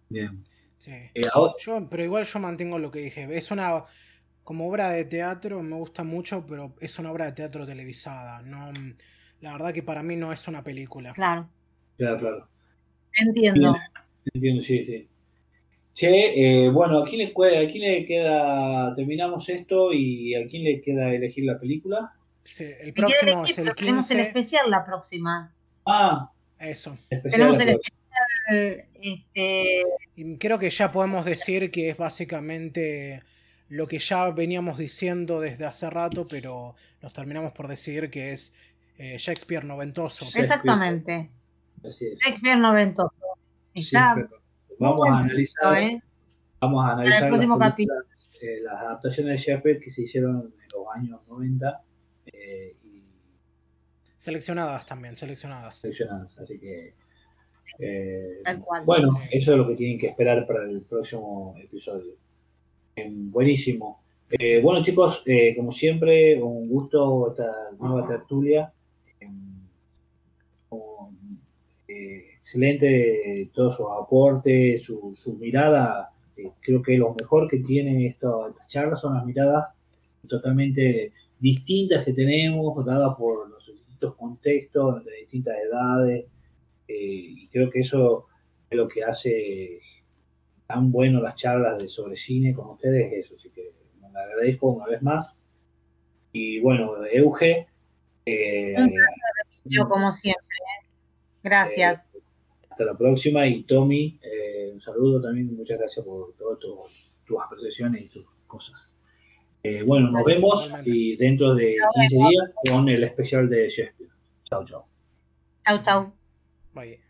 Bien. Sí. Eh, yo, pero igual yo mantengo lo que dije. Es una como obra de teatro me gusta mucho, pero es una obra de teatro televisada. No, la verdad que para mí no es una película. Claro. Claro, claro. Entiendo. Entiendo, sí, sí. Che, eh, bueno, ¿a quién, le, ¿a quién le queda? Terminamos esto y ¿a quién le queda elegir la película? Sí, el próximo es el 15. Tenemos el especial la próxima. Ah, eso. Tenemos el especial. Este... Y creo que ya podemos decir que es básicamente lo que ya veníamos diciendo desde hace rato, pero nos terminamos por decir que es eh, Shakespeare noventoso. Exactamente. Shakespeare noventoso. vamos, a analizar, ¿eh? vamos a analizar. el próximo capítulo. Eh, las adaptaciones de Shakespeare que se hicieron en los años 90. y... Seleccionadas también, seleccionadas. Seleccionadas, así que. bueno, eso es lo que tienen que esperar para el próximo episodio. Buenísimo. bueno chicos, como siempre, un gusto esta nueva tertulia. excelente todos sus aportes, su, mirada. Eh, creo que lo mejor que tiene esto, estas charlas son las miradas totalmente distintas que tenemos, dadas por los distintos contextos, de distintas edades. Eh, y creo que eso es lo que hace tan bueno las charlas de sobre cine con ustedes, eso. Así que me agradezco una vez más. Y bueno, Euge. Eh, como siempre. Gracias. Hasta la próxima y Tommy, eh, un saludo también, muchas gracias por todas tus apreciaciones y tus cosas. Eh, bueno, nos vemos y dentro de 15 días con el especial de Shakespeare. Chao, chao. Chao, chao. Bye.